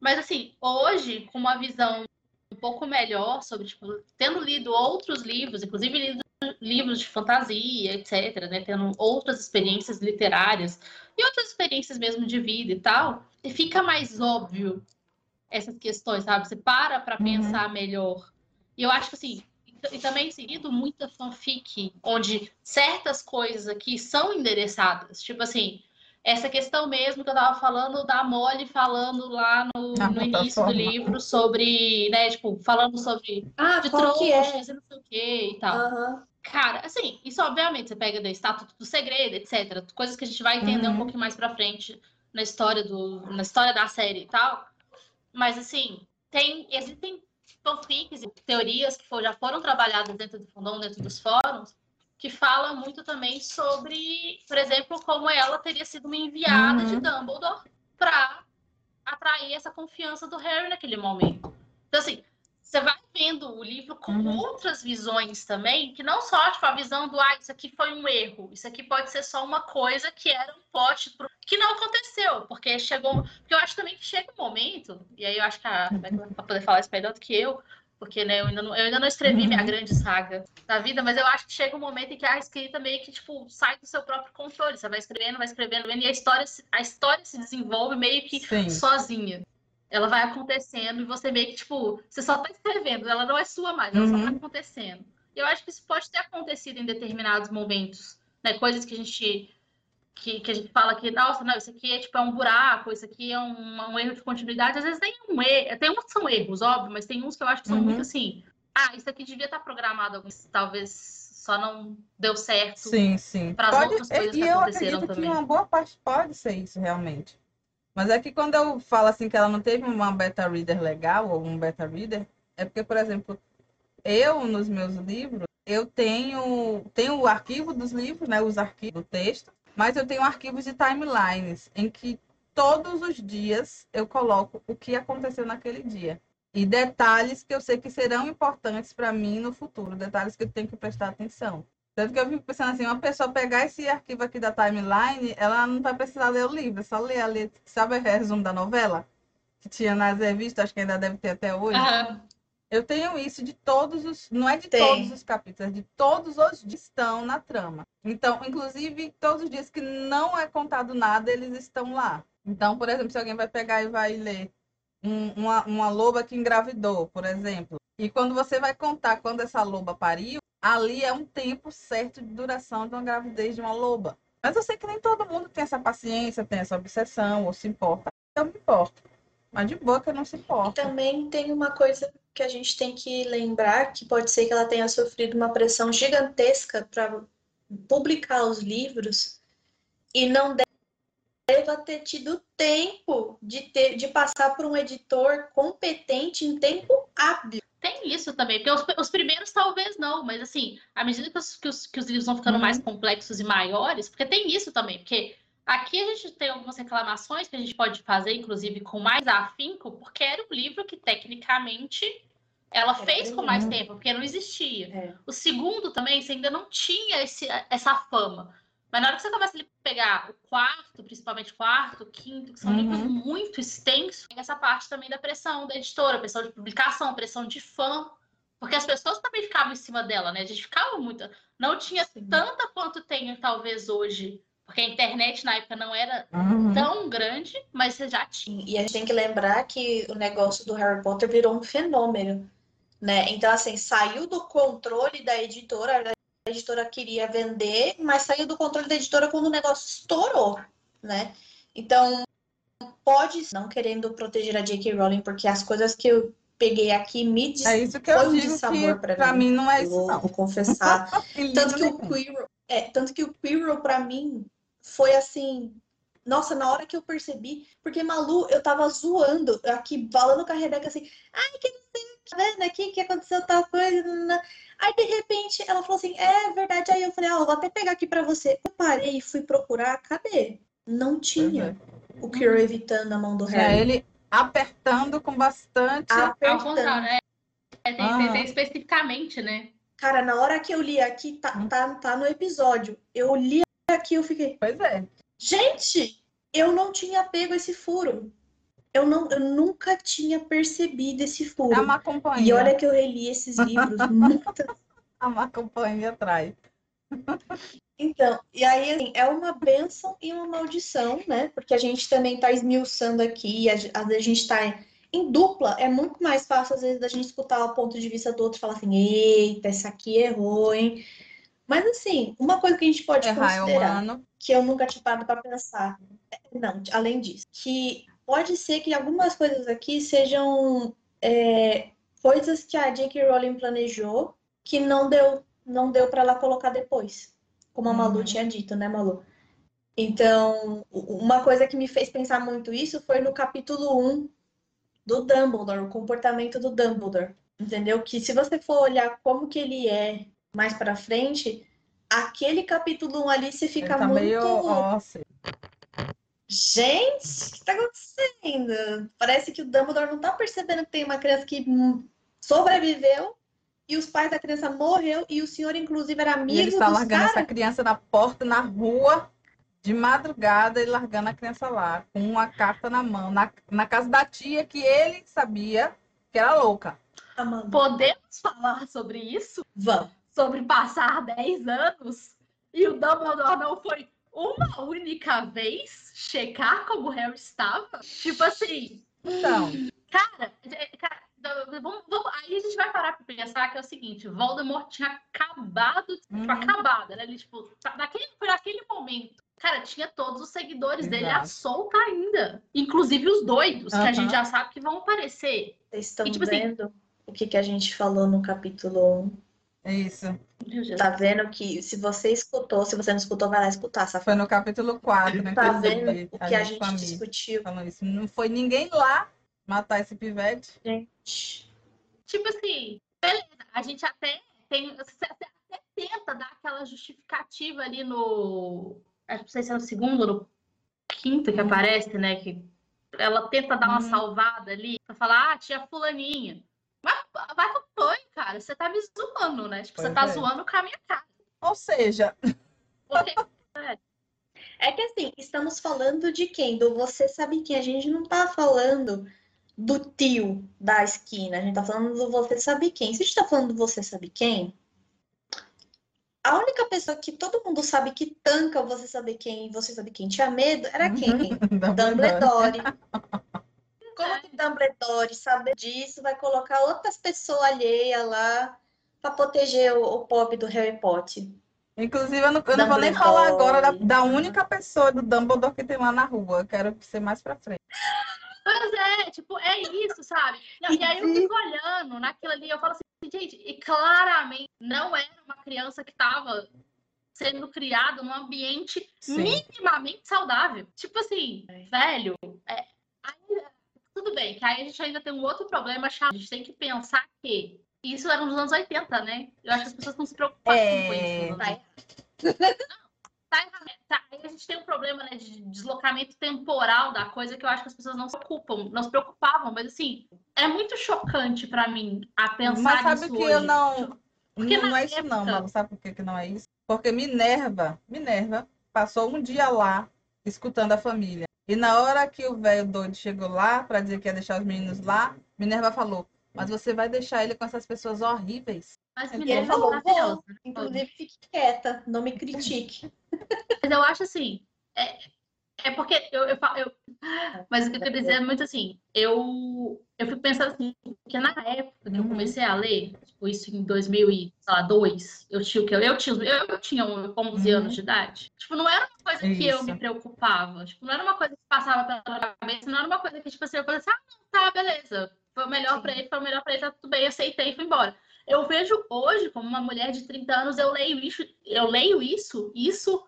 Mas assim, hoje, com uma visão pouco melhor sobre, tipo, tendo lido outros livros, inclusive lido livros de fantasia, etc., né? Tendo outras experiências literárias e outras experiências mesmo de vida e tal, e fica mais óbvio essas questões, sabe? Você para para uhum. pensar melhor. E eu acho que assim, e também seguido muita fanfic, onde certas coisas aqui são endereçadas. Tipo assim, essa questão mesmo que eu tava falando da Molly falando lá no, no início do livro sobre, né, tipo, falando sobre ah, de trouxas é? e não sei o que e tal. Uhum. Cara, assim, isso obviamente você pega do Estatuto do Segredo, etc. Coisas que a gente vai entender uhum. um pouquinho mais pra frente na história do, na história da série e tal. Mas assim, tem, existem fanfics e teorias que já foram trabalhadas dentro do fundão, dentro dos fóruns, que fala muito também sobre, por exemplo, como ela teria sido uma enviada uhum. de Dumbledore para atrair essa confiança do Harry naquele momento. Então, assim, você vai vendo o livro com uhum. outras visões também, que não só tipo, a visão do, ah, isso aqui foi um erro, isso aqui pode ser só uma coisa que era um pote pro... que não aconteceu, porque chegou. Porque eu acho também que chega um momento, e aí eu acho que a vai poder falar isso melhor do que eu, porque né, eu, ainda não, eu ainda não escrevi uhum. minha grande saga da vida, mas eu acho que chega um momento em que a escrita meio que tipo, sai do seu próprio controle. Você vai escrevendo, vai escrevendo, e a história, a história se desenvolve meio que Sim. sozinha. Ela vai acontecendo e você meio que, tipo, você só tá escrevendo, ela não é sua mais, ela uhum. só tá uhum. acontecendo. Eu acho que isso pode ter acontecido em determinados momentos, né? Coisas que a gente que, que a gente fala que, nossa, não, isso aqui é tipo é um buraco, isso aqui é um, um erro de continuidade. Às vezes tem um erro, tem uns que são erros, óbvio, mas tem uns que eu acho que são uhum. muito assim. Ah, isso aqui devia estar programado, talvez só não deu certo. Sim, sim. Para as outras coisas e que eu aconteceram acredito também. Que uma boa parte pode ser isso, realmente. Mas é que quando eu falo assim que ela não teve uma beta reader legal ou um beta reader, é porque, por exemplo, eu nos meus livros, eu tenho, tenho o arquivo dos livros, né, os arquivos do texto, mas eu tenho arquivos de timelines em que todos os dias eu coloco o que aconteceu naquele dia. E detalhes que eu sei que serão importantes para mim no futuro, detalhes que eu tenho que prestar atenção. Tanto que eu fico pensando assim, uma pessoa pegar esse arquivo aqui da timeline, ela não vai precisar ler o livro, é só ler ali, sabe o resumo da novela? Que tinha nas revistas, acho que ainda deve ter até hoje. Uhum. Eu tenho isso de todos os. Não é de Tem. todos os capítulos, é de todos os que estão na trama. Então, inclusive, todos os dias que não é contado nada, eles estão lá. Então, por exemplo, se alguém vai pegar e vai ler um, uma, uma loba que engravidou, por exemplo, e quando você vai contar quando essa loba pariu, ali é um tempo certo de duração de uma gravidez de uma loba. Mas eu sei que nem todo mundo tem essa paciência, tem essa obsessão ou se importa. Eu me importo. Mas de boa que eu não se importa. E também tem uma coisa que a gente tem que lembrar que pode ser que ela tenha sofrido uma pressão gigantesca para publicar os livros e não deva ter tido tempo de, ter, de passar por um editor competente em tempo hábil. Tem isso também, porque os, os primeiros talvez não, mas assim, à medida que os, que os, que os livros vão ficando uhum. mais complexos e maiores, porque tem isso também, porque Aqui a gente tem algumas reclamações que a gente pode fazer, inclusive, com mais afinco, porque era um livro que, tecnicamente, ela é fez com mais tempo, porque não existia. É. O segundo também, você ainda não tinha esse, essa fama. Mas na hora que você começa a pegar o quarto, principalmente o quarto, o quinto, que são uhum. livros muito extensos, tem essa parte também da pressão da editora, pressão de publicação, pressão de fã. Porque as pessoas também ficavam em cima dela, né? A gente ficava muito. Não tinha Sim. tanta quanto tem, talvez, hoje porque a internet na época não era uhum. tão grande, mas você já tinha. E a gente tem que lembrar que o negócio do Harry Potter virou um fenômeno, né? Então, assim, saiu do controle da editora, a editora queria vender, mas saiu do controle da editora quando o negócio estourou, né? Então, pode, não querendo proteger a J.K. Rowling, porque as coisas que eu peguei aqui me dis... É isso que eu digo de sabor para mim. mim. não é isso, vou, não. Vou confessar. (laughs) tanto que o Quirrell, é, tanto que o Quirrell para mim foi assim Nossa, na hora que eu percebi, porque Malu, eu tava zoando aqui, falando com a Rebeca assim, ai, que não sei tá vendo aqui, que aconteceu tal coisa. Aí, de repente, ela falou assim, é verdade. Aí eu falei, ó, vou até pegar aqui pra você. Eu parei e fui procurar, cadê? Não tinha o Kiro evitando a mão do Tinha Harry. ele apertando com bastante. Ao Apertando. contrário, é. É, tem, Ah. tem- tem especificamente, né? Cara, na hora que eu li aqui, tá, tá, tá no episódio. Eu li aqui, eu fiquei, Pois é. gente, eu não tinha pego esse furo. Eu, não, eu nunca tinha percebido esse É furo. uma companhia. E olha que eu reli esses livros (laughs) muitas É uma companhia atrás. Então, e aí, assim, é uma benção e uma maldição, né? Porque a gente também tá esmiuçando aqui, às vezes a gente tá em dupla, é muito mais fácil, às vezes, da gente escutar o ponto de vista do outro e falar assim, eita, essa aqui errou, hein? Mas, assim, uma coisa que a gente pode Errar é considerar, que eu nunca tinha parado para pensar, é- não, além disso, que pode ser que algumas coisas aqui sejam é, coisas que a J.K. Rowling planejou que não deu, não deu para ela colocar depois. Como a Malu Uhum. tinha dito, né, Malu? Então, uma coisa que me fez pensar muito isso foi no capítulo 1 do Dumbledore, o comportamento do Dumbledore. Entendeu? Que se você for olhar como que ele é mais pra frente, aquele capítulo 1 ali você fica tá muito. meio ósseo. Gente, o que tá acontecendo? Parece que o Dumbledore não tá percebendo que tem uma criança que sobreviveu e os pais da criança morreu e o senhor, inclusive, era E ele amigo está largando caras. essa criança na porta, na rua, de madrugada, e largando a criança lá, com uma carta na mão, na, na casa da tia, que ele sabia que era louca. Amanda, Podemos falar sobre isso? vamos. Sobre passar 10 anos e o Dumbledore não foi uma única vez checar como o Harry estava? Tipo assim, Então, cara, é, cara, vamos- vamos- aí a gente vai parar pra pensar que é o seguinte, Voldemort tinha acabado, tipo, Uhum. acabado, né? Ele, tipo, tá- naquele, foi naquele momento. Cara, tinha todos os seguidores dele à Exato. solta ainda. Inclusive os doidos, que a gente já sabe que vão aparecer. Vocês estão E, tipo assim- vendo o que, que a gente falou no capítulo 1? É isso. Tá vendo que se você escutou, se você não escutou, vai lá escutar, Foi safado. no capítulo 4, né? Tá vendo o que a gente família discutiu? falou isso. Não foi ninguém lá matar esse pivete. Gente, Tipo assim, beleza, a gente até tem. Você até tenta dar aquela justificativa ali no. acho que Não sei se é no segundo ou no quinto que aparece, né? Que ela tenta dar uma Uhum. salvada ali pra falar, ah, tia Fulaninha. Vai com foi, cara. Você tá me zoando, né? Tipo, você tá é. zoando com a minha cara. Ou seja, Porque (laughs) é que assim, estamos falando de quem? Do você sabe quem? A gente não tá falando do tio da esquina, a gente tá falando do você sabe quem. Se a gente tá falando do você sabe quem, a única pessoa que todo mundo sabe que tanca você sabe quem você sabe quem tinha medo era quem? (laughs) Dumbledore. Como que Dumbledore, saber disso, vai colocar outras pessoas alheias lá pra proteger o, o pobre do Harry Potter? inclusive, eu não, eu não vou nem falar agora da, da única pessoa do Dumbledore que tem lá na rua. Eu quero ser mais pra frente. Pois é, tipo, é isso, sabe? Não, e aí eu fico olhando naquilo ali, eu falo assim, gente, e claramente não era uma criança que estava sendo criada num ambiente Sim. minimamente saudável. Tipo assim, velho, é, aí, tudo bem, que aí a gente ainda tem um outro problema chato. A gente tem que pensar que isso era nos anos 80, né? Eu acho que as pessoas não se preocupavam É. com isso. Tá Não, tá. Tá, aí a gente tem um problema né, de deslocamento temporal da coisa que eu acho que as pessoas não se preocupam, não se preocupavam, mas assim, é muito chocante pra mim a pensar Mas sabe nisso que hoje. eu não. Porque não, não é isso, não, época- Malu. Sabe por que, que não é isso? Porque Minerva, Minerva, passou um dia lá escutando a família. E na hora que o velho doido chegou lá para dizer que ia deixar os meninos lá, Minerva falou: Mas você vai deixar ele com essas pessoas horríveis? Mas E ele Minerva é falou, maravilhosa. vou. Inclusive, fique quieta, não me critique. Mas eu acho assim, é, é porque eu, eu, falo- eu- Mas o que eu quero dizer é muito assim, eu, eu fico pensando assim, porque na época que eu comecei a ler, tipo, isso em 2002, eu tinha o que? Eu tinha, eu, eu tinha 11 Uhum. anos de idade. Tipo, não era uma coisa que eu Isso. me preocupava. Tipo, não era uma coisa que passava pela minha cabeça, não era uma coisa que, tipo assim, eu falei assim, ah, tá, beleza. Foi o melhor Sim. pra ele, foi o melhor pra ele, tá tudo bem, aceitei e fui embora. Eu vejo hoje, como uma mulher de 30 anos, eu leio isso, eu leio isso, isso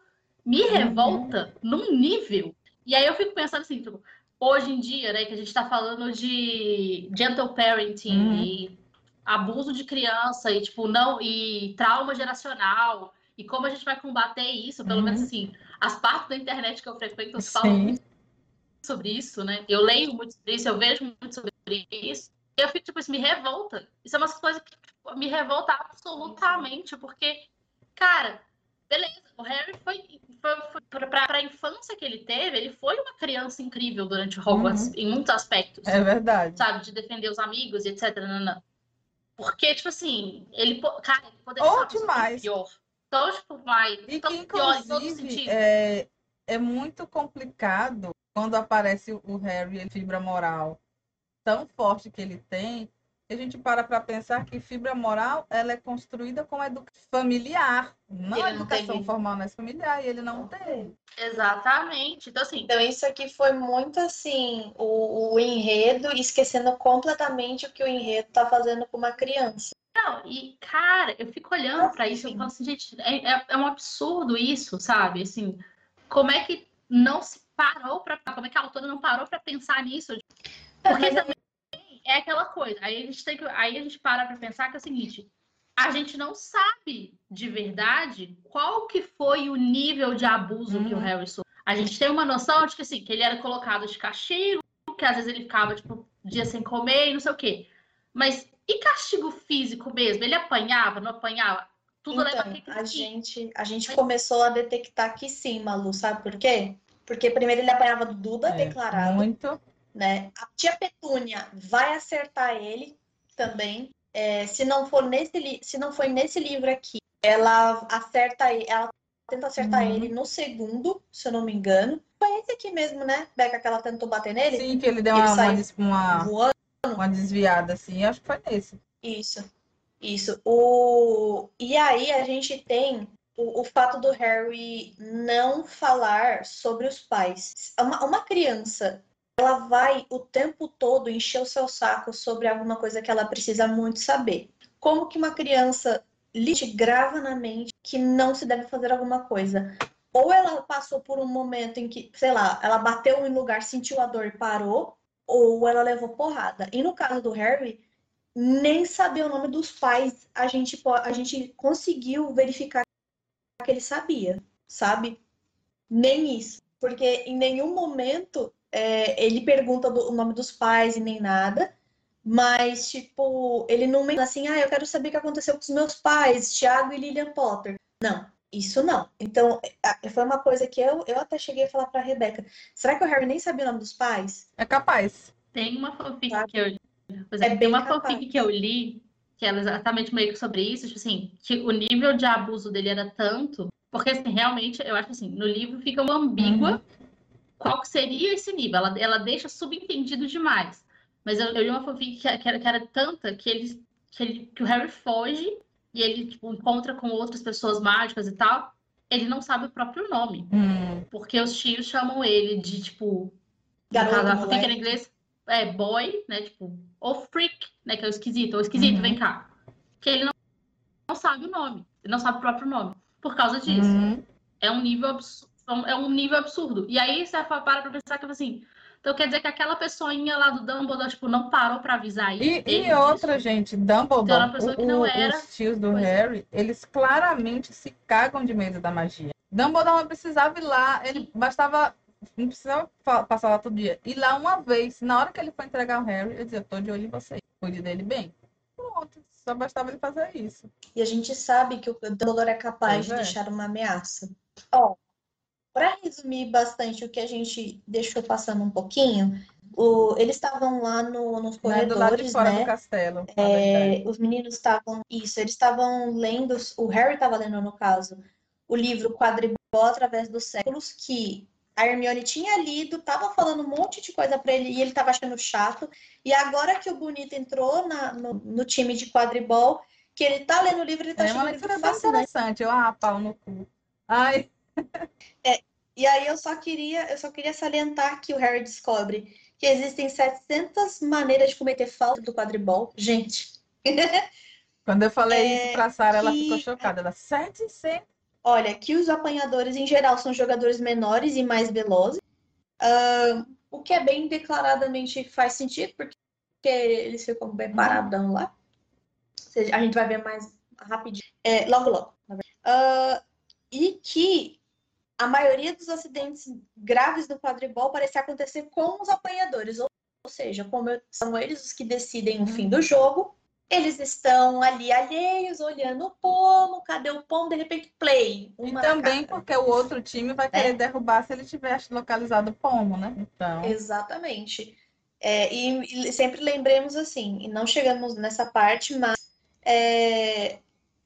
me Uhum. revolta num nível E aí eu fico pensando assim, tipo, hoje em dia, né, que a gente está falando de gentle parenting uhum. e abuso de criança e tipo não e trauma geracional e como a gente vai combater isso, pelo uhum. menos assim, as partes da internet que eu frequento falam muito sobre isso, né? Eu leio muito sobre isso, eu vejo muito sobre isso. E eu fico tipo, isso me revolta. Isso é uma coisa que tipo, me revolta absolutamente, porque cara, beleza, o Harry foi para a infância que ele teve, ele foi uma criança incrível durante Hogwarts, uhum. em muitos aspectos. É verdade. Sabe, de defender os amigos e etc. Não, não. Porque, tipo assim, ele, cara, ele poderia Ou demais. pior. Tão, tipo, mais, e tão que, pior em todo sentido. É, é muito complicado quando aparece o Harry, ele fibra moral tão forte que ele tem, a gente para para pensar que fibra moral ela é construída com educação familiar, não ele educação não formal, mas familiar, e ele não tem. Exatamente. Então, assim. Então, isso aqui foi muito assim, o, o enredo, esquecendo completamente o que o enredo tá fazendo com uma criança. Não, e, cara, eu fico olhando para isso e falo assim, gente, é, é, é, um absurdo isso, sabe? Assim, como é que não se parou para. Como é que a autora não parou para pensar nisso? Porque também é aquela coisa. Aí a gente tem que, aí a gente para para pensar que é o seguinte: a gente não sabe de verdade qual que foi o nível de abuso que o uhum. Harry sofreu. A gente tem uma noção de que assim, que ele era colocado de castigo, que às vezes ele ficava tipo dia sem comer e não sei o quê. Mas e castigo físico mesmo? Ele apanhava, não apanhava? Tudo então, leva a, a gente A gente Mas... começou a detectar que sim, Malu, sabe por quê? Porque primeiro ele apanhava do Duda, é, declarado. Muito né? A tia Petúnia vai acertar ele também. É, se não for nesse se não foi nesse livro aqui, ela acerta ela tenta acertar uhum. ele no segundo, se eu não me engano. Foi esse aqui mesmo, né, Beca, que ela tentou bater nele? Sim, que ele deu ele uma, uma, uma, desviada, assim. Acho que foi nesse. Isso, isso. O... E aí a gente tem o, o, fato do Harry não falar sobre os pais. Uma, uma criança ela vai o tempo todo encher o seu saco sobre alguma coisa que ela precisa muito saber. Como que uma criança lhe grava na mente que não se deve fazer alguma coisa? Ou ela passou por um momento em que, sei lá, ela bateu em lugar, sentiu a dor e parou, ou ela levou porrada. E no caso do Harry, nem saber o nome dos pais, a gente, a gente conseguiu verificar que ele sabia, sabe? Nem isso. Porque em nenhum momento é, ele pergunta do, o nome dos pais e nem nada, mas, tipo, ele não menciona assim, ah, eu quero saber o que aconteceu com os meus pais, Thiago e Lilian Potter. Não, isso não. Então, foi uma coisa que eu, eu até cheguei a falar pra Rebeca. Será que o Harry nem sabia o nome dos pais? É capaz. Tem uma fanfic tá? que eu li. É, é tem uma capaz. fanfic que eu li, que era exatamente meio que sobre isso, tipo assim, que o nível de abuso dele era tanto, porque assim, realmente, eu acho assim, no livro fica uma ambígua uhum qual que seria esse nível. Ela, ela deixa subentendido demais. Mas eu, eu li uma fanfic que, que, era, que era tanta que, ele, que, ele, que o Harry foge e ele tipo, encontra com outras pessoas mágicas e tal. Ele não sabe o próprio nome. Hum. Porque os tios chamam ele de, tipo. Garoto, a fanfic em inglês é boy, né? Tipo, ou freak, né? Que é o esquisito, ou esquisito, uhum. vem cá. Que ele não, não sabe o nome. Ele não sabe o próprio nome. Por causa disso. Uhum. É um nível absurdo é um nível absurdo. E aí você para pra pensar que assim. Então quer dizer que aquela pessoinha lá do Dumbledore, tipo, não parou para avisar ele. E, e outra, gente, Dumbledore, então, o, era... os tios do Harry, eles claramente se cagam de medo da magia. Dumbledore não precisava ir lá, ele bastava não precisava passar lá todo dia. Ir lá uma vez, na hora que ele foi entregar o Harry, ele dizia, eu tô de olho em você, cuide dele bem. Pronto, só bastava ele fazer isso. E a gente sabe que o Dumbledore é capaz de é. deixar uma ameaça. Ó, oh, para resumir bastante o que a gente deixou passando um pouquinho, o, eles estavam lá no, nos corredores, do lado de fora né? do castelo. É, os meninos estavam isso, eles estavam lendo, o Harry estava lendo no caso, o livro Quadribol através dos séculos que a Hermione tinha lido, estava falando um monte de coisa para ele e ele estava achando chato. E agora que o Bonito entrou na, no, no, time de quadribol, que ele está lendo o livro, ele está é achando uma leitura bem interessante. Eu, ah, pau no cu. Ai. É, e aí eu só queria, eu só queria salientar que o Harry descobre que existem 700 maneiras de cometer falta do quadribol. Gente. (laughs) Quando eu falei é, isso pra Sara, ela ficou chocada. Ela, 700? Olha, que os apanhadores em geral são jogadores menores e mais velozes. Uh, o que é bem declaradamente faz sentido, porque eles ficam bem paradão lá. A gente vai ver mais rapidinho, é, logo, logo. Uh, e que a maioria dos acidentes graves do quadribol parece acontecer com os apanhadores, ou, ou seja, como são eles os que decidem o fim do jogo, eles estão ali alheios, olhando o pomo, cadê o pomo? De repente, play. E também porque o outro time vai querer é. derrubar se ele tivesse localizado o pomo, né? Então... Exatamente. É, e, e, sempre lembremos assim, e não chegamos nessa parte, mas é,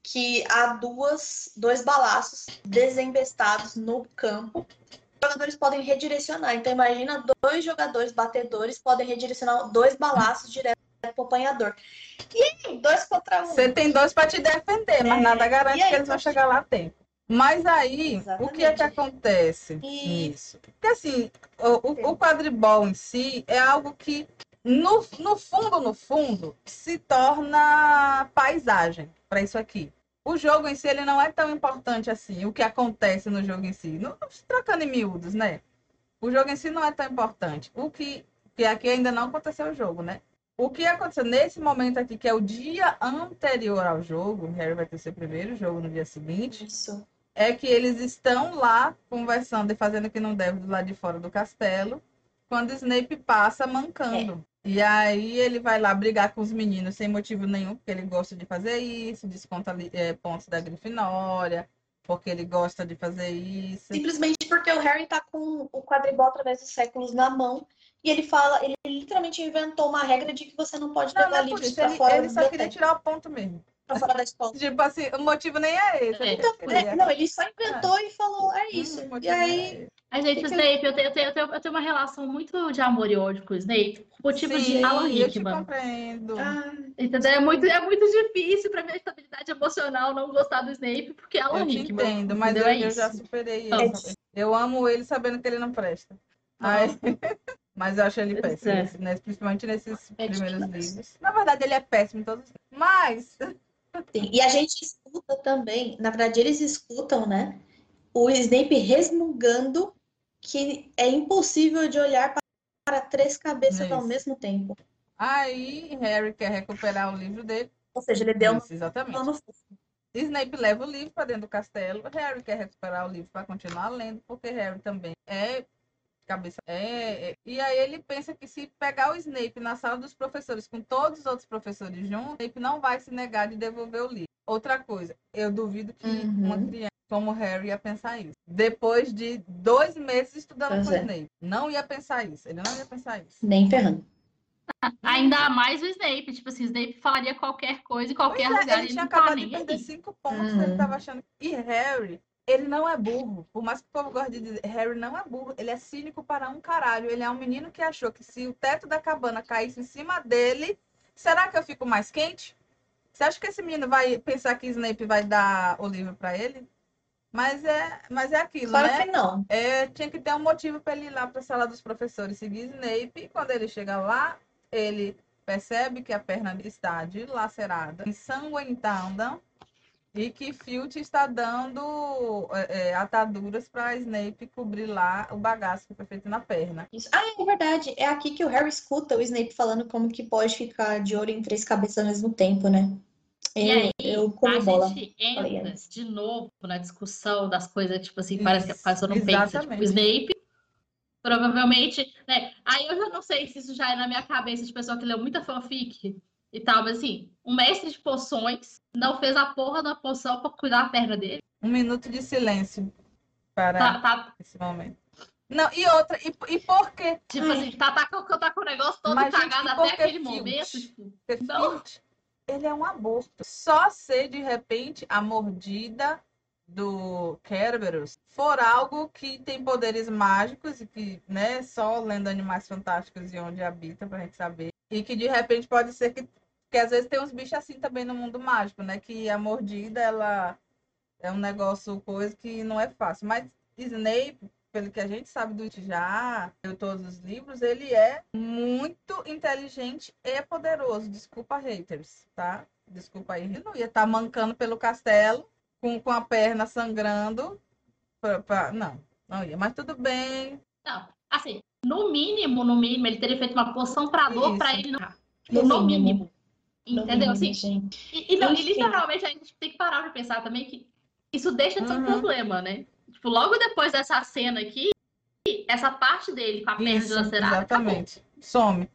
que há duas, dois balaços desembestados no campo. Os jogadores podem redirecionar. Então, imagina dois jogadores batedores podem redirecionar dois balaços direto para o apanhador. E dois contra um. Você tem dois para te defender, mas é, nada garante aí, que eles vão chegar lá a tempo. Mas aí, Exatamente. o que é que acontece nisso? Porque assim, o, o, quadribol em si é algo que, no, no fundo, no fundo, se torna paisagem para isso aqui. O jogo em si, ele não é tão importante assim, o que acontece no jogo em si. Não, trocando em miúdos, né? O jogo em si não é tão importante. O que, que aqui ainda não aconteceu o jogo, né? O que aconteceu nesse momento aqui, que é o dia anterior ao jogo, o Harry vai ter seu primeiro jogo no dia seguinte. Isso. É que eles estão lá conversando e fazendo o que não deve do lado de fora do castelo, quando Snape passa mancando. E aí ele vai lá brigar com os meninos sem motivo nenhum, porque ele gosta de fazer isso, desconta é, pontos da Grifinória, porque ele gosta de fazer isso. Simplesmente porque o Harry tá com o quadribol através dos séculos na mão e ele fala, ele literalmente inventou uma regra de que você não pode não, levar não é livros para fora Ele só queria tirar o ponto mesmo. Pra fora da escola. tipo assim, o motivo nem é esse. É. Então, é, não, ele só inventou é. e falou, é isso. Hum, e aí... A gente, o Snape, eu tenho, eu, tenho, eu, tenho, eu tenho uma relação muito de amor e ódio com o Snape. Motivo Sim, de Alan Rickman. Eu te compreendo. Ah, entendeu? É muito, é muito difícil pra minha estabilidade emocional não gostar do Snape, porque é Alan eu Rickman. Eu entendo, mas eu, é eu já superei isso. Eu amo ele sabendo que ele não presta. Aí... (laughs) Mas eu acho ele péssimo, é. né? principalmente nesses é primeiros livros. Na verdade, ele é péssimo em todos. Mas. Sim. E a gente escuta também, na verdade, eles escutam, né? O Snape resmungando que é impossível de olhar para três cabeças Isso. ao mesmo tempo. Aí Harry quer recuperar o livro dele. Ou seja, ele deu Isso, exatamente. Um... Snape leva o livro para dentro do castelo. Harry quer recuperar o livro para continuar lendo, porque Harry também é cabeça. É, é, e aí ele pensa que se pegar o Snape na sala dos professores com todos os outros professores juntos, Snape não vai se negar de devolver o livro. Outra coisa, eu duvido que uhum. uma criança como Harry ia pensar isso. Depois de dois meses estudando pois com o é. Snape. Não ia pensar isso. Ele não ia pensar isso. Nem ferrando. Ainda mais o Snape. Tipo assim, o Snape falaria qualquer coisa em qualquer pois lugar. É, ele, ele tinha acabado de perder cinco pontos. Uhum. Ele tava achando. E Harry ele não é burro. Por mais que o povo goste de dizer, Harry não é burro. Ele é cínico para um caralho. Ele é um menino que achou que se o teto da cabana caísse em cima dele, será que eu fico mais quente? Você acha que esse menino vai pensar que Snape vai dar o livro para ele? Mas é, mas é aquilo, claro né? Que não. É, tinha que ter um motivo para ele ir lá para a sala dos professores seguir Snape. E quando ele chega lá, ele percebe que a perna está dilacerada, ensanguentada e que Filch está dando é, é ataduras para Snape cobrir lá o bagaço que foi feito na perna. Isso. Ah, é verdade. É aqui que o Harry escuta o Snape falando como que pode ficar de olho em três cabeças ao mesmo tempo, né? Eu, e aí, eu como a bola. gente entra de novo na discussão das coisas, tipo assim, Isso, parece que a pessoa não pensa. Tipo, o Snape, provavelmente, né? Aí eu já não sei se isso já é na minha cabeça de pessoa que leu muita fanfic e tal, mas assim, um mestre de poções não fez a porra da poção para cuidar da perna dele. Um minuto de silêncio para tá, tá. esse momento. Não, e outra, e, e por quê? Tipo assim, tá, tá, tá, tá com o negócio todo mas, cagado gente, até aquele momento. Tipo, não. ele é um aborto. Só se de repente a mordida do Kerberos for algo que tem poderes mágicos e que, né, só lendo Animais Fantásticos e onde habita pra gente saber. E que de repente pode ser que porque às vezes tem uns bichos assim também no mundo mágico, né? Que a mordida, ela é um negócio, coisa que não é fácil. Mas Snape, pelo que a gente sabe do já, eu todos os livros, ele é muito inteligente e poderoso. Desculpa, haters, tá? Desculpa aí. Ele não ia estar tá mancando pelo castelo com, com a perna sangrando. Pra, pra... Não, não ia. Mas tudo bem. Não, Assim, no mínimo, no mínimo, ele teria feito uma poção pra dor pra ele não. No No, mínimo. mínimo. Entendeu? Assim, gente. e, e não, e literalmente a gente tem que parar pra pensar também que isso deixa de ser um Uhum. problema, né? Tipo, logo depois dessa cena aqui, essa parte dele com a perna dilacerada. acabou. exatamente. Some.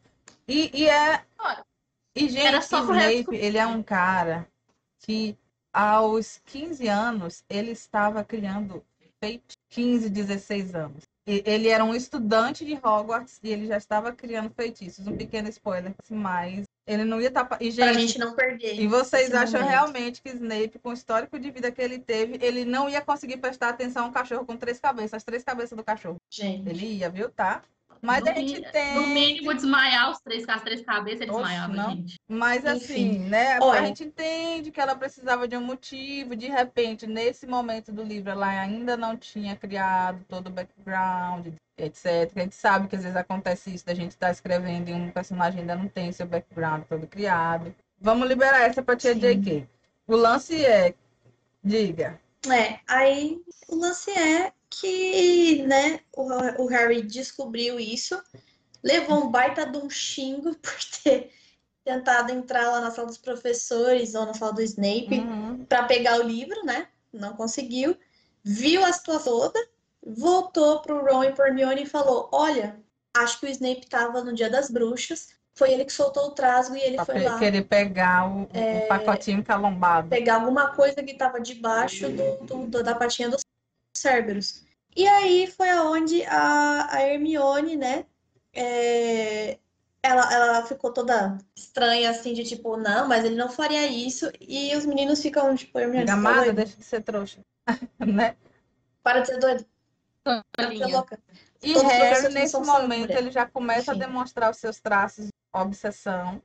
E, e é. E, gente, Era só Snape, ele é um cara que aos 15 anos ele estava criando feito 15, 16 anos. Ele era um estudante de Hogwarts e ele já estava criando feitiços. Um pequeno spoiler, mas ele não ia estar. E, Pra gente, gente não perder. E vocês acham momento. realmente que Snape, com o histórico de vida que ele teve, ele não ia conseguir prestar atenção a um cachorro com três cabeças, as três cabeças do cachorro? Gente. Ele ia, viu? Tá? Mas no, a gente mi- tem. no mínimo, desmaiar os três, com as três cabeças, ele Oxe, desmaiava, não. gente. Mas assim, Enfim. né? Olha. A gente entende que ela precisava de um motivo. De repente, nesse momento do livro, ela ainda não tinha criado todo o background, etc. A gente sabe que às vezes acontece isso da gente estar escrevendo e um personagem ainda não tem seu background todo criado. Vamos liberar essa pra tia Sim. JK. O lance é. Diga. É, aí o lance é que, né, o, o Harry descobriu isso, levou um baita de um xingo (laughs) por ter tentado entrar lá na sala dos professores ou na sala do Snape Uhum. para pegar o livro, né? Não conseguiu. Viu a situação toda, voltou pro Ron e pro Hermione e falou: "Olha, acho que o Snape estava no Dia das Bruxas, foi ele que soltou o trasgo e ele Pra foi lá querer pegar o, o pacotinho calombado. pegar alguma coisa que estava debaixo do, do- do- da patinha dos Cerberus. E aí foi aonde a, a Hermione, né? é, ela, ela ficou toda estranha, assim, de tipo, não, mas ele não faria isso. E os meninos ficam, tipo, Hermione, tá Gamada, deixa de ser trouxa. (laughs) né? Para de ser doido, para de ser louca. E Todos Harry, nesse momento, ele já começa Enfim. a demonstrar os seus traços de obsessão.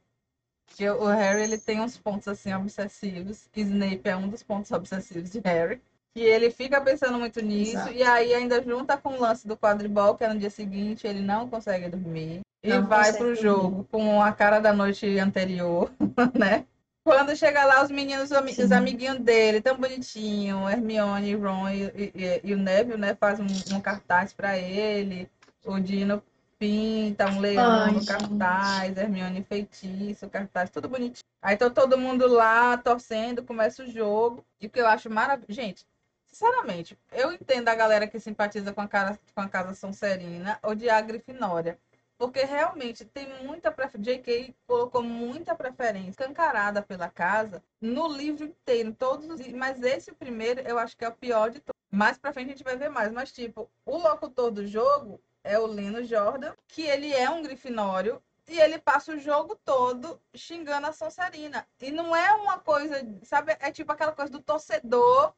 Que o Harry ele tem uns pontos assim obsessivos. Snape é um dos pontos obsessivos de Harry. Que ele fica pensando muito nisso. Exato. E aí, ainda junta com o lance do quadribol, que é no dia seguinte, ele não consegue dormir. E Não vai consegue pro dormir. jogo com a cara da noite anterior, (laughs) né? Quando chega lá, os meninos, os ami- os Sim. amiguinhos dele, tão bonitinho, Hermione, Ron e, e- e o Neville, né, faz um, um cartaz pra ele. O Dino pinta um leão Ai, no gente. cartaz, Hermione feitiço, cartaz, tudo bonitinho. Aí tá todo mundo lá torcendo, começa o jogo. E o que eu acho maravilhoso. Gente, sinceramente, eu entendo a galera que simpatiza com a, cara, com a Casa Sonserina odiar a Grifinória. Porque realmente tem muita preferência. J.K. colocou muita preferência escancarada pela casa no livro inteiro, todos os Mas esse primeiro eu acho que é o pior de todos. Mais pra frente a gente vai ver mais. Mas, tipo, o locutor do jogo é o Lino Jordan, que ele é um grifinório. E ele passa o jogo todo xingando a Sonserina. E não é uma coisa, sabe? É tipo aquela coisa do torcedor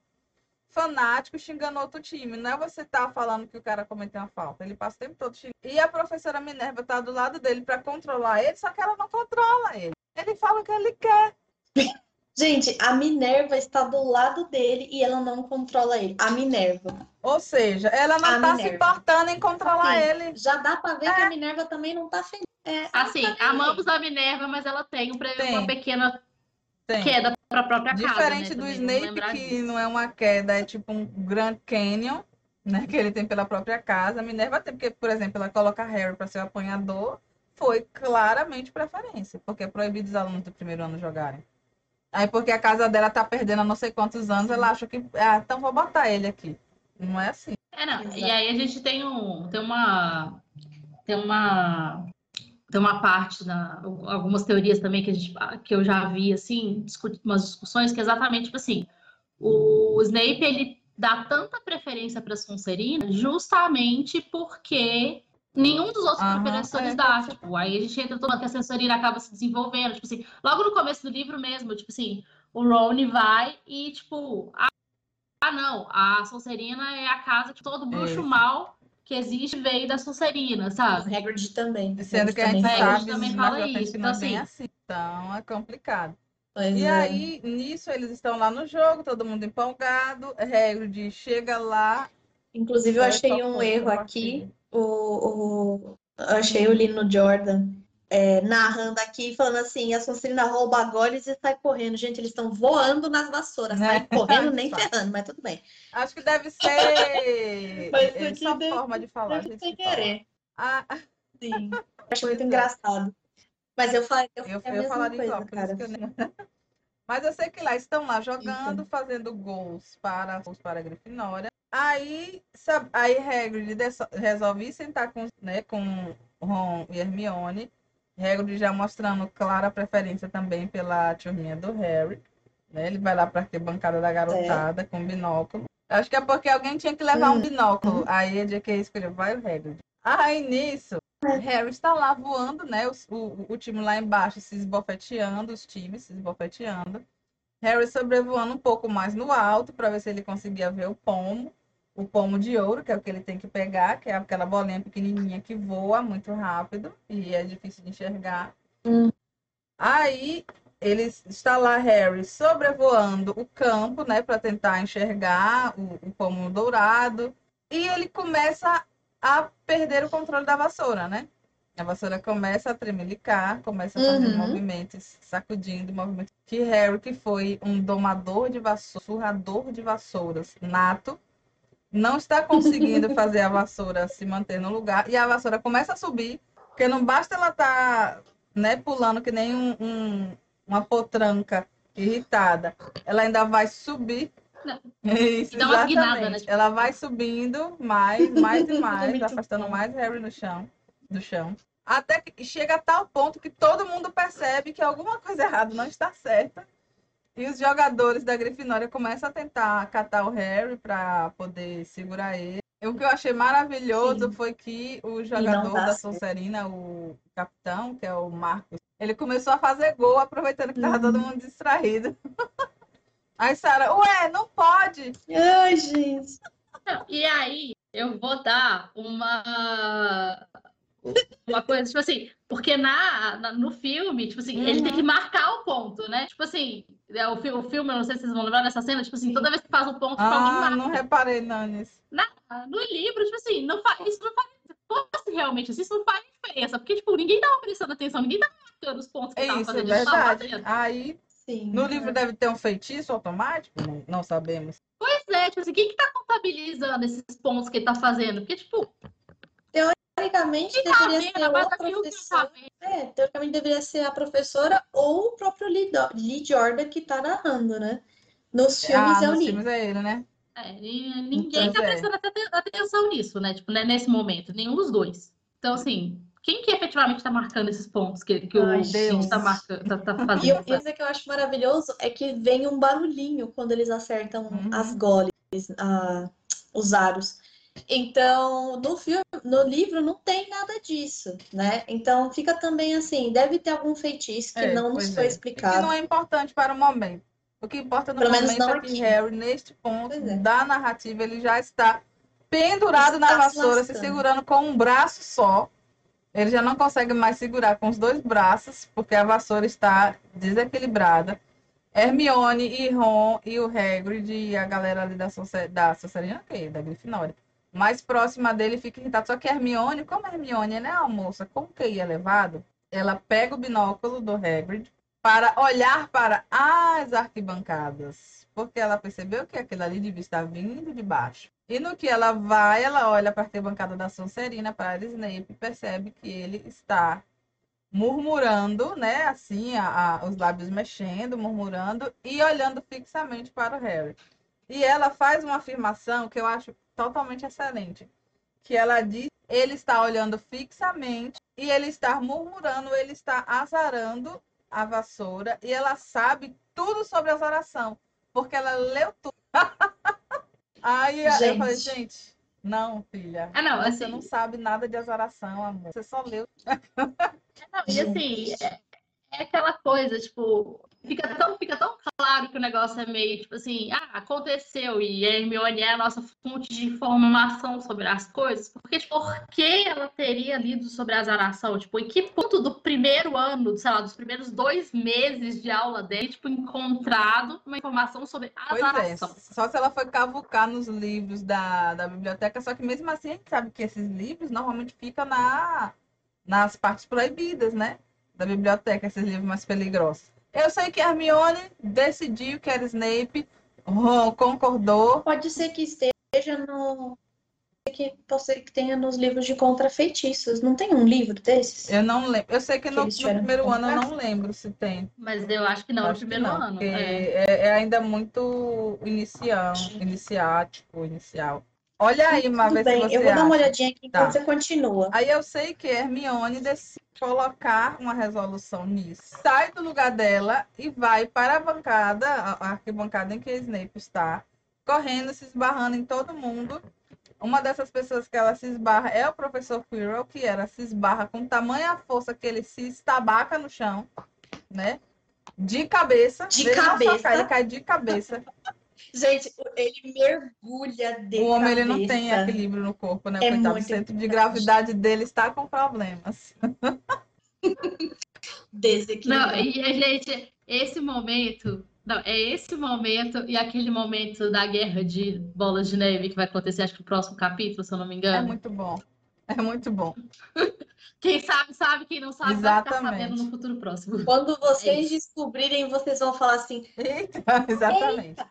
fanático xingando outro time. Não é você tá falando que o cara cometeu uma falta. Ele passa o tempo todo xingando. E a professora Minerva tá do lado dele para controlar ele, só que ela não controla ele. Ele fala o que ele quer. (laughs) Gente, a Minerva está do lado dele e ela não controla ele. A Minerva. Ou seja, ela não A tá se importando em controlar Assim, ele. Já dá pra ver É. que a Minerva também não tá feliz. É, Assim, tá amamos a Minerva, mas ela tem, um, Tem. uma pequena Tem. queda pra própria casa. Diferente né, do também, Snape, que disso. não é uma queda, é tipo um Grand Canyon, né? Que ele tem pela própria casa. A Minerva tem, porque, por exemplo, ela coloca Harry para ser o apanhador, foi claramente preferência, porque é proibido os alunos do primeiro ano jogarem. Aí, porque a casa dela tá perdendo há não sei quantos anos, ela acha que, ah, então vou botar ele aqui. Não é assim. É, não. Exato. E aí a gente tem um, tem uma, tem uma, tem uma parte na, algumas teorias também que a gente, que eu já vi assim, discutir umas discussões que é exatamente tipo assim, o Snape ele dá tanta preferência para Sonserina justamente porque nenhum dos outros Aham, professores é, dá. Tipo, aí a gente entra tomando que a Sonserina acaba se desenvolvendo, tipo assim, logo no começo do livro mesmo, tipo assim, o Ron vai e tipo, ah, não, a Sonserina é a casa que todo bruxo Isso. mal que existe veio da Sonserina, sabe? Hagrid também. Sendo que a gente fala sabe também fala isso, é então, assim- assim. Então é complicado. Pois E é. aí, nisso, eles estão lá no jogo, todo mundo empolgado. Hagrid chega lá. Inclusive, eu achei um erro aqui. O, o, eu achei o Lino Jordan é, narrando aqui, falando assim: a Sonserina rouba a Goles e sai correndo. Gente, eles estão voando nas vassouras, É. sai (laughs) correndo nem ferrando, mas tudo bem. Acho que deve ser (laughs) é, só deve- forma de falar. Deve gente, sem que fala. querer. Ah, Sim. (laughs) Acho muito é. engraçado. Mas eu, fa eu, eu, a eu falaria coisa, igual, isso cara. que eu nem... Mas eu sei que lá estão lá jogando, fazendo gols para, gols para a Grifinória. Aí, sabe, aí Hagrid resolve sentar com, né, com Ron e Hermione. Hagrid já mostrando clara preferência também pela turminha do Harry. Né? Ele vai lá para ter bancada da garotada com binóculo. Acho que é porque alguém tinha que levar um Hum. binóculo. Aí a JK escolheu, vai o Hagrid. Aí nisso, Harry está lá voando, né? O, o, o time lá embaixo se esbofeteando, os times se esbofeteando. Harry sobrevoando um pouco mais no alto para ver se ele conseguia ver o pomo. O pomo de ouro, que é o que ele tem que pegar, que é aquela bolinha pequenininha que voa muito rápido e é difícil de enxergar. Hum. Aí ele está lá, Harry, sobrevoando o campo, né, para tentar enxergar o, o pomo dourado. E ele começa a perder o controle da vassoura, né? A vassoura começa a tremelicar, começa a fazer Uhum. movimentos, sacudindo movimentos. Que Harry, que foi um domador de vassouras, surrador de vassouras nato, não está conseguindo fazer a vassoura se manter no lugar. E a vassoura começa a subir, porque não basta ela estar né, pulando que nem um- um- uma potranca irritada. Ela ainda vai subir. Não. Isso, E guinada, exatamente. né? Tipo- Ela vai subindo mais, mais e mais, afastando mais Harry no chão, do chão. Até que chega a tal ponto que todo mundo percebe que alguma coisa errada não está certa. E os jogadores da Grifinória começam a tentar catar o Harry para poder segurar ele. E o que eu achei maravilhoso Sim. foi que o jogador da. Sonserina, o capitão, que é o Marcos, ele começou a fazer gol, aproveitando que tava Uhum. todo mundo distraído. (laughs) Aí Sara, ué, não pode. Ai, gente. Não, E aí, eu vou dar uma. Uma coisa, tipo assim, porque na, na- no filme, tipo assim, ele tem que marcar o ponto, né? Tipo assim, é, o, fi- o filme, eu não sei se vocês vão lembrar dessa cena, tipo assim, toda vez que faz um ponto, tipo, alguém Ah, marca. não reparei não nisso. No livro, tipo assim, não faz, isso não faz. Se fosse realmente assim, isso não faz diferença. Porque, tipo, ninguém tava prestando atenção, ninguém tava marcando os pontos que É tava é fazendo. tavam verdade. fazendo. Aí, Sim. no livro deve ter um feitiço automático? Não, não sabemos. Pois é, tipo assim, quem que tá contabilizando esses pontos que ele tá fazendo? Porque, tipo, Teoricamente, tá deveria vendo, ser a tá professora. tá. É, teoricamente deveria ser a professora ou o próprio Lee, Lee Jordan que tá narrando, né? Nos filmes ah, é o Lee. filmes é ele, né? É, e ninguém Pois tá é. prestando aten- atenção nisso, né? Tipo, né, nesse momento, nenhum dos dois. Então, assim, quem que efetivamente tá marcando esses pontos que, que Ai, o Deus tá Deus. marcando, tá, tá E fazendo? eu- coisa que eu acho maravilhoso é que vem um barulhinho quando eles acertam Uhum. as goles, ah, os aros. Então, no filme, no livro não tem nada disso, né? Então fica também assim, deve ter algum feitiço que É, não nos foi é. E que explicado. não é importante para o momento. O que importa no Pelo momento é que aqui. Harry, neste ponto é. da narrativa, ele já está pendurado na Está se vassoura, se lascando. segurando com um braço só. Ele já não consegue mais segurar com os dois braços, porque a vassoura está desequilibrada. Hermione e Ron e o Hagrid e a galera ali da, Sonse- da Sonserina, ok, da Grifinória. Mais próxima dele fica irritado. Só que a Hermione, como a Hermione né, é uma moça com QI elevado, ela pega o binóculo do Hagrid para olhar para as arquibancadas. Porque ela percebeu que aquilo ali devia estar vindo de baixo. E no que ela vai, ela olha para a arquibancada da Sonserina, para Snape, e percebe que ele está murmurando, né? Assim, a- a- os lábios mexendo, murmurando e olhando fixamente para o Harry. E ela faz uma afirmação que eu acho totalmente excelente. Que ela diz, ele está olhando fixamente e ele está murmurando, ele está azarando a vassoura e ela sabe tudo sobre a azaração, porque ela leu tudo. (laughs) Aí eu falei, Gente. gente, não, filha. Ah, não, você assim- não sabe nada de azaração, amor. Você só leu. (laughs) Não, e assim, é, é aquela coisa, tipo, fica tão, fica tão claro que o negócio é meio, tipo assim, ah, aconteceu, e a Hermione é a nossa fonte de informação sobre as coisas, porque, tipo, por que ela teria lido sobre a azaração? Tipo, em que ponto do primeiro ano, sei lá, dos primeiros dois meses de aula dele, tipo, encontrado uma informação sobre a Pois é, azaração? só se ela foi cavucar nos livros da, da biblioteca, só que mesmo assim a gente sabe que esses livros normalmente ficam na, nas partes proibidas, né? Da biblioteca, esses livros mais peligrosos. Eu sei que a Hermione decidiu que era Snape, Ron concordou. Pode ser que esteja no que pode ser que tenha nos livros de contra feitiços. Não tem um livro desses? Eu não lembro. Eu sei que, Que no, no primeiro ano eu não lembro se tem. Mas eu acho que não, no Acho que primeiro não, ano. é. é, é ainda muito inicial, iniciático, inicial. Olha aí, vê se bem, você eu vou dar uma acha. olhadinha aqui enquanto Tá. você continua. Aí eu sei que Hermione decide colocar uma resolução nisso. Sai do lugar dela e vai para a bancada, a arquibancada em que Snape está, correndo, se esbarrando em todo mundo. Uma dessas pessoas que ela se esbarra é o professor Quirrell, que ela se esbarra com tamanha força que ele se estabaca no chão, né? De cabeça. De cabeça. cai, ele cai de cabeça. Gente, ele mergulha de o homem ele não tem equilíbrio no corpo, né? É Coitado, o centro de gravidade dele está com problemas. (laughs) Desequilíbrio. Não, e, gente, esse momento. Não, é esse momento e aquele momento da guerra de bolas de neve que vai acontecer, acho que no próximo capítulo, se eu não me É engano. muito bom. É muito bom. (laughs) Quem sabe, sabe, quem não sabe, vai ficar Exatamente. sabendo no futuro próximo. Quando vocês isso. descobrirem, vocês vão falar assim: Eita, (laughs) exatamente.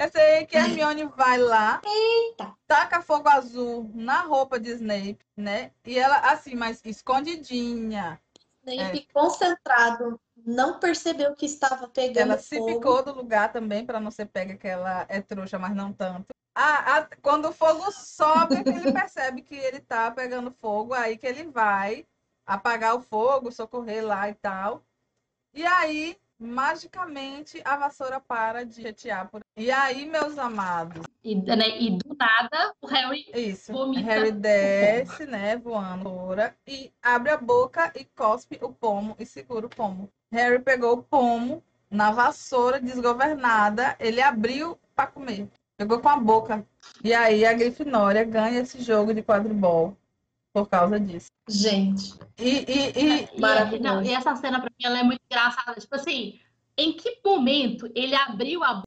Eu sei que a Hermione vai lá, Eita. taca fogo azul na roupa de Snape, né? E ela, assim, mas escondidinha. Snape concentrado, não percebeu que estava pegando Ela se fogo. ficou do lugar também, para não ser pega, que ela é trouxa, mas não tanto. Ah, ah, quando o fogo sobe, é que ele percebe que ele tá pegando fogo, aí que ele vai apagar o fogo, socorrer lá e tal. E aí, magicamente, a vassoura para de chatear por E aí, meus amados, E, né, e do nada, o Harry. isso. Vomita Harry desce, né, voando fora, e abre a boca e cospe o pomo e segura o pomo. Harry pegou o pomo na vassoura desgovernada, ele abriu para comer. Pegou com a boca. E aí a Grifinória ganha esse jogo de quadribol por causa disso. Gente, E, e, e- E, Maravilhoso. não, e essa cena, pra mim, ela é muito engraçada. Tipo assim, em que momento ele abriu a boca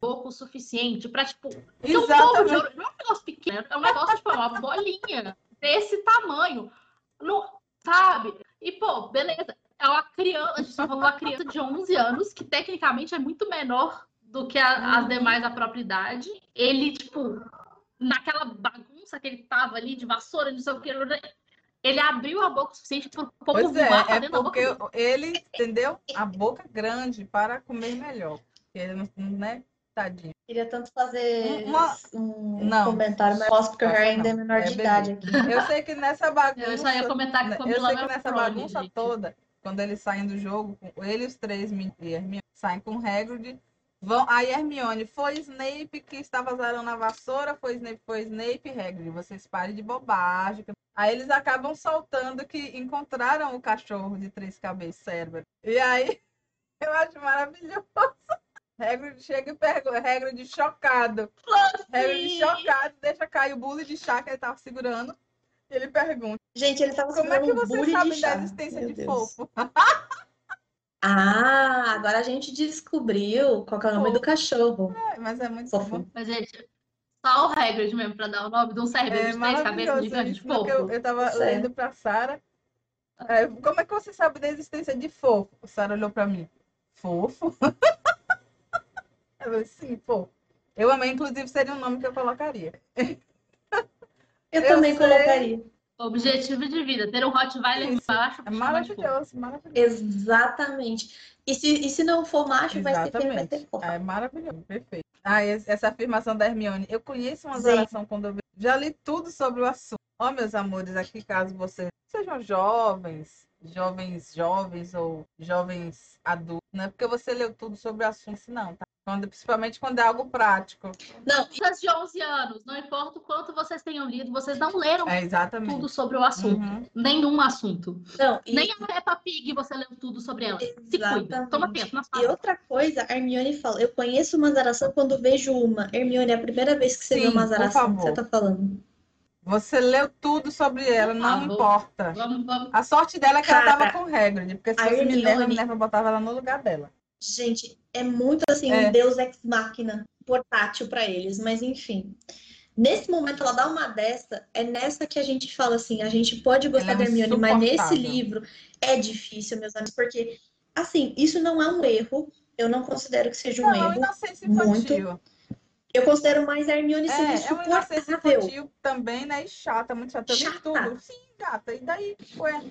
o suficiente pra, tipo, Porque um povo de ouro não é um negócio pequeno, é um negócio, tipo, uma bolinha desse tamanho. Não, sabe? E, pô, beleza. É uma criança, a gente tá falando uma criança de 11 anos, que tecnicamente é muito menor do que a- as Uhum. demais da própria idade. Ele, tipo, naquela bagunça que ele tava ali, de vassoura, não sei o que, ele abriu a boca o suficiente pro povo Pois voar é, é porque ele, entendeu? A boca grande para comer melhor. Ele né? Tadinho. queria tanto fazer Uma- um Não. comentário, mas posso porque o Harry ainda é não. menor É de idade aqui. Eu sei que nessa bagunça. Eu só ia comentar que foi Eu sei que Mel nessa Prole, bagunça gente. toda, quando eles saem do jogo, com- ele e os três e Hermione saem com Hagrid, vão. Aí Hermione, foi Snape que estava zarando a vassoura, foi Snape, foi Snape, Hagrid, vocês parem de bobagem. Aí eles acabam soltando que encontraram o cachorro de três cabeças, Cerberus. E aí, (laughs) eu acho maravilhoso. Hagrid chega e pergunta, Hagrid chocado. Hagrid Sim. chocado, deixa cair o bule de chá que ele tava segurando. E ele pergunta, Gente, ele tava como é que você bule sabe de da existência Meu de Deus. fofo? Ah, agora a gente descobriu qual que é o nome do Fofo. cachorro. É, mas é muito Fofo. Mas, gente, só o Hagrid mesmo pra dar o nome de um cérebro É de três cabeças isso, porque eu, fofo. eu tava Sério. lendo pra Sara. é, como é que você sabe da existência de fofo? A Sara olhou pra mim. Fofo? (laughs) Eu falei, sim, fofo. Eu amei, inclusive, seria um nome que eu colocaria. (laughs) Eu, Eu também sei. colocaria. Objetivo de vida, ter um Rottweiler Isso. macho É maravilhoso, maravilhoso. Exatamente. E se, e se não for macho, vai ser fêmea, vai Exatamente. ter fofo. É maravilhoso, perfeito. Ah, essa afirmação da Hermione. Eu conheço uma oração quando eu. Já li tudo sobre o assunto. Ó, meus amores, aqui caso vocês sejam jovens, jovens jovens ou jovens adultos, não é porque você leu tudo sobre o assunto, não, tá? Quando, principalmente quando é algo prático. Não, Crianças de 11 anos, não importa o quanto vocês tenham lido, vocês não leram É tudo exatamente. sobre o assunto. Uhum. Nenhum assunto. não. E, Nem a Peppa Pig você leu tudo sobre ela. Se cuida. Exatamente. Toma tempo e outra coisa, a Hermione fala, eu conheço uma zaração quando vejo uma. Hermione, é a primeira vez que você vê Sim, uma por zaração que você favor. tá falando. Você leu tudo sobre ela, não importa. Vamos, vamos. A sorte dela é que ela Cara, tava com Hagrid, porque se fosse Minerva, Hermione- Minerva botava ela no lugar dela. Gente, é muito assim, É. um deus ex machina portátil pra eles, mas enfim. Nesse momento, ela dá uma dessa, é nessa que a gente fala assim, a gente pode gostar Ela é da Hermione, mas nesse livro é difícil, meus amigos, porque, assim, isso não é um erro, eu não considero que seja um Não, é erro. inocência muito. infantil. Eu considero mais a Hermione É, sendo é insuportável. infantil também, né? E chata, muito chata. Chata. tudo. Sim, gata. E daí, ué,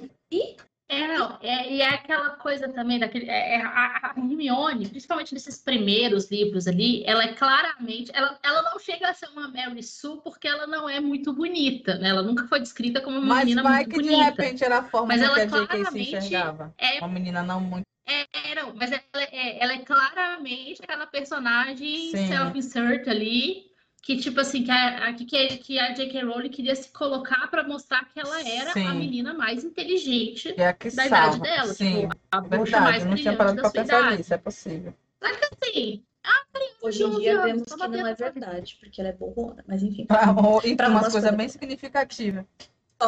É, não, é, e é aquela coisa também daquele. É, é a, a Hermione, principalmente nesses primeiros livros ali, ela é claramente. Ela, ela não chega a ser uma Mary Sue porque ela não é muito bonita, né? Ela nunca foi descrita como uma mas menina vai muito que de bonita. repente era a forma Mas com ela que a J.K. se claramente enxergava. É, Uma menina não muito. é, não, mas ela é, ela é claramente aquela personagem self-insert ali, que tipo assim, que a, que, que a J.K. Rowling queria se colocar para mostrar que ela era Sim. a menina mais inteligente Que é a que da salva. idade dela, Sim, tipo, a bruxa verdade. mais Eu não tinha parado da pra sua pensar idade. nisso. É possível. Assim, a criança Hoje de em 11 dia vemos que não é verdade, porque ela é borrona, mas enfim. (laughs) E Pra com umas coisas. bem significativas.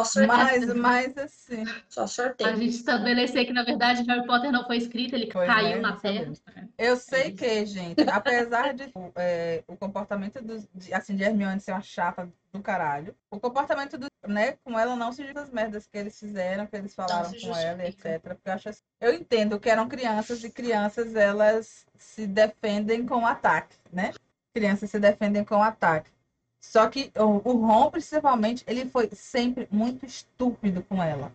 Só sorteio. Mas, mas assim. Só A sorteio. gente estabelecer que, na verdade, Harry Potter não foi escrito, ele Foi, caiu né? na terra. Eu sei isso. que, gente, apesar de é, o comportamento do, de, assim, de Hermione ser uma chata do caralho, o comportamento do, né, com ela não se justifica as merdas que eles fizeram, que eles falaram com ela, etc. Porque eu acho assim, eu entendo que eram crianças e crianças elas se defendem com ataque, né? Crianças se defendem com ataque. Só que o, o Ron, principalmente, ele foi sempre muito estúpido com ela.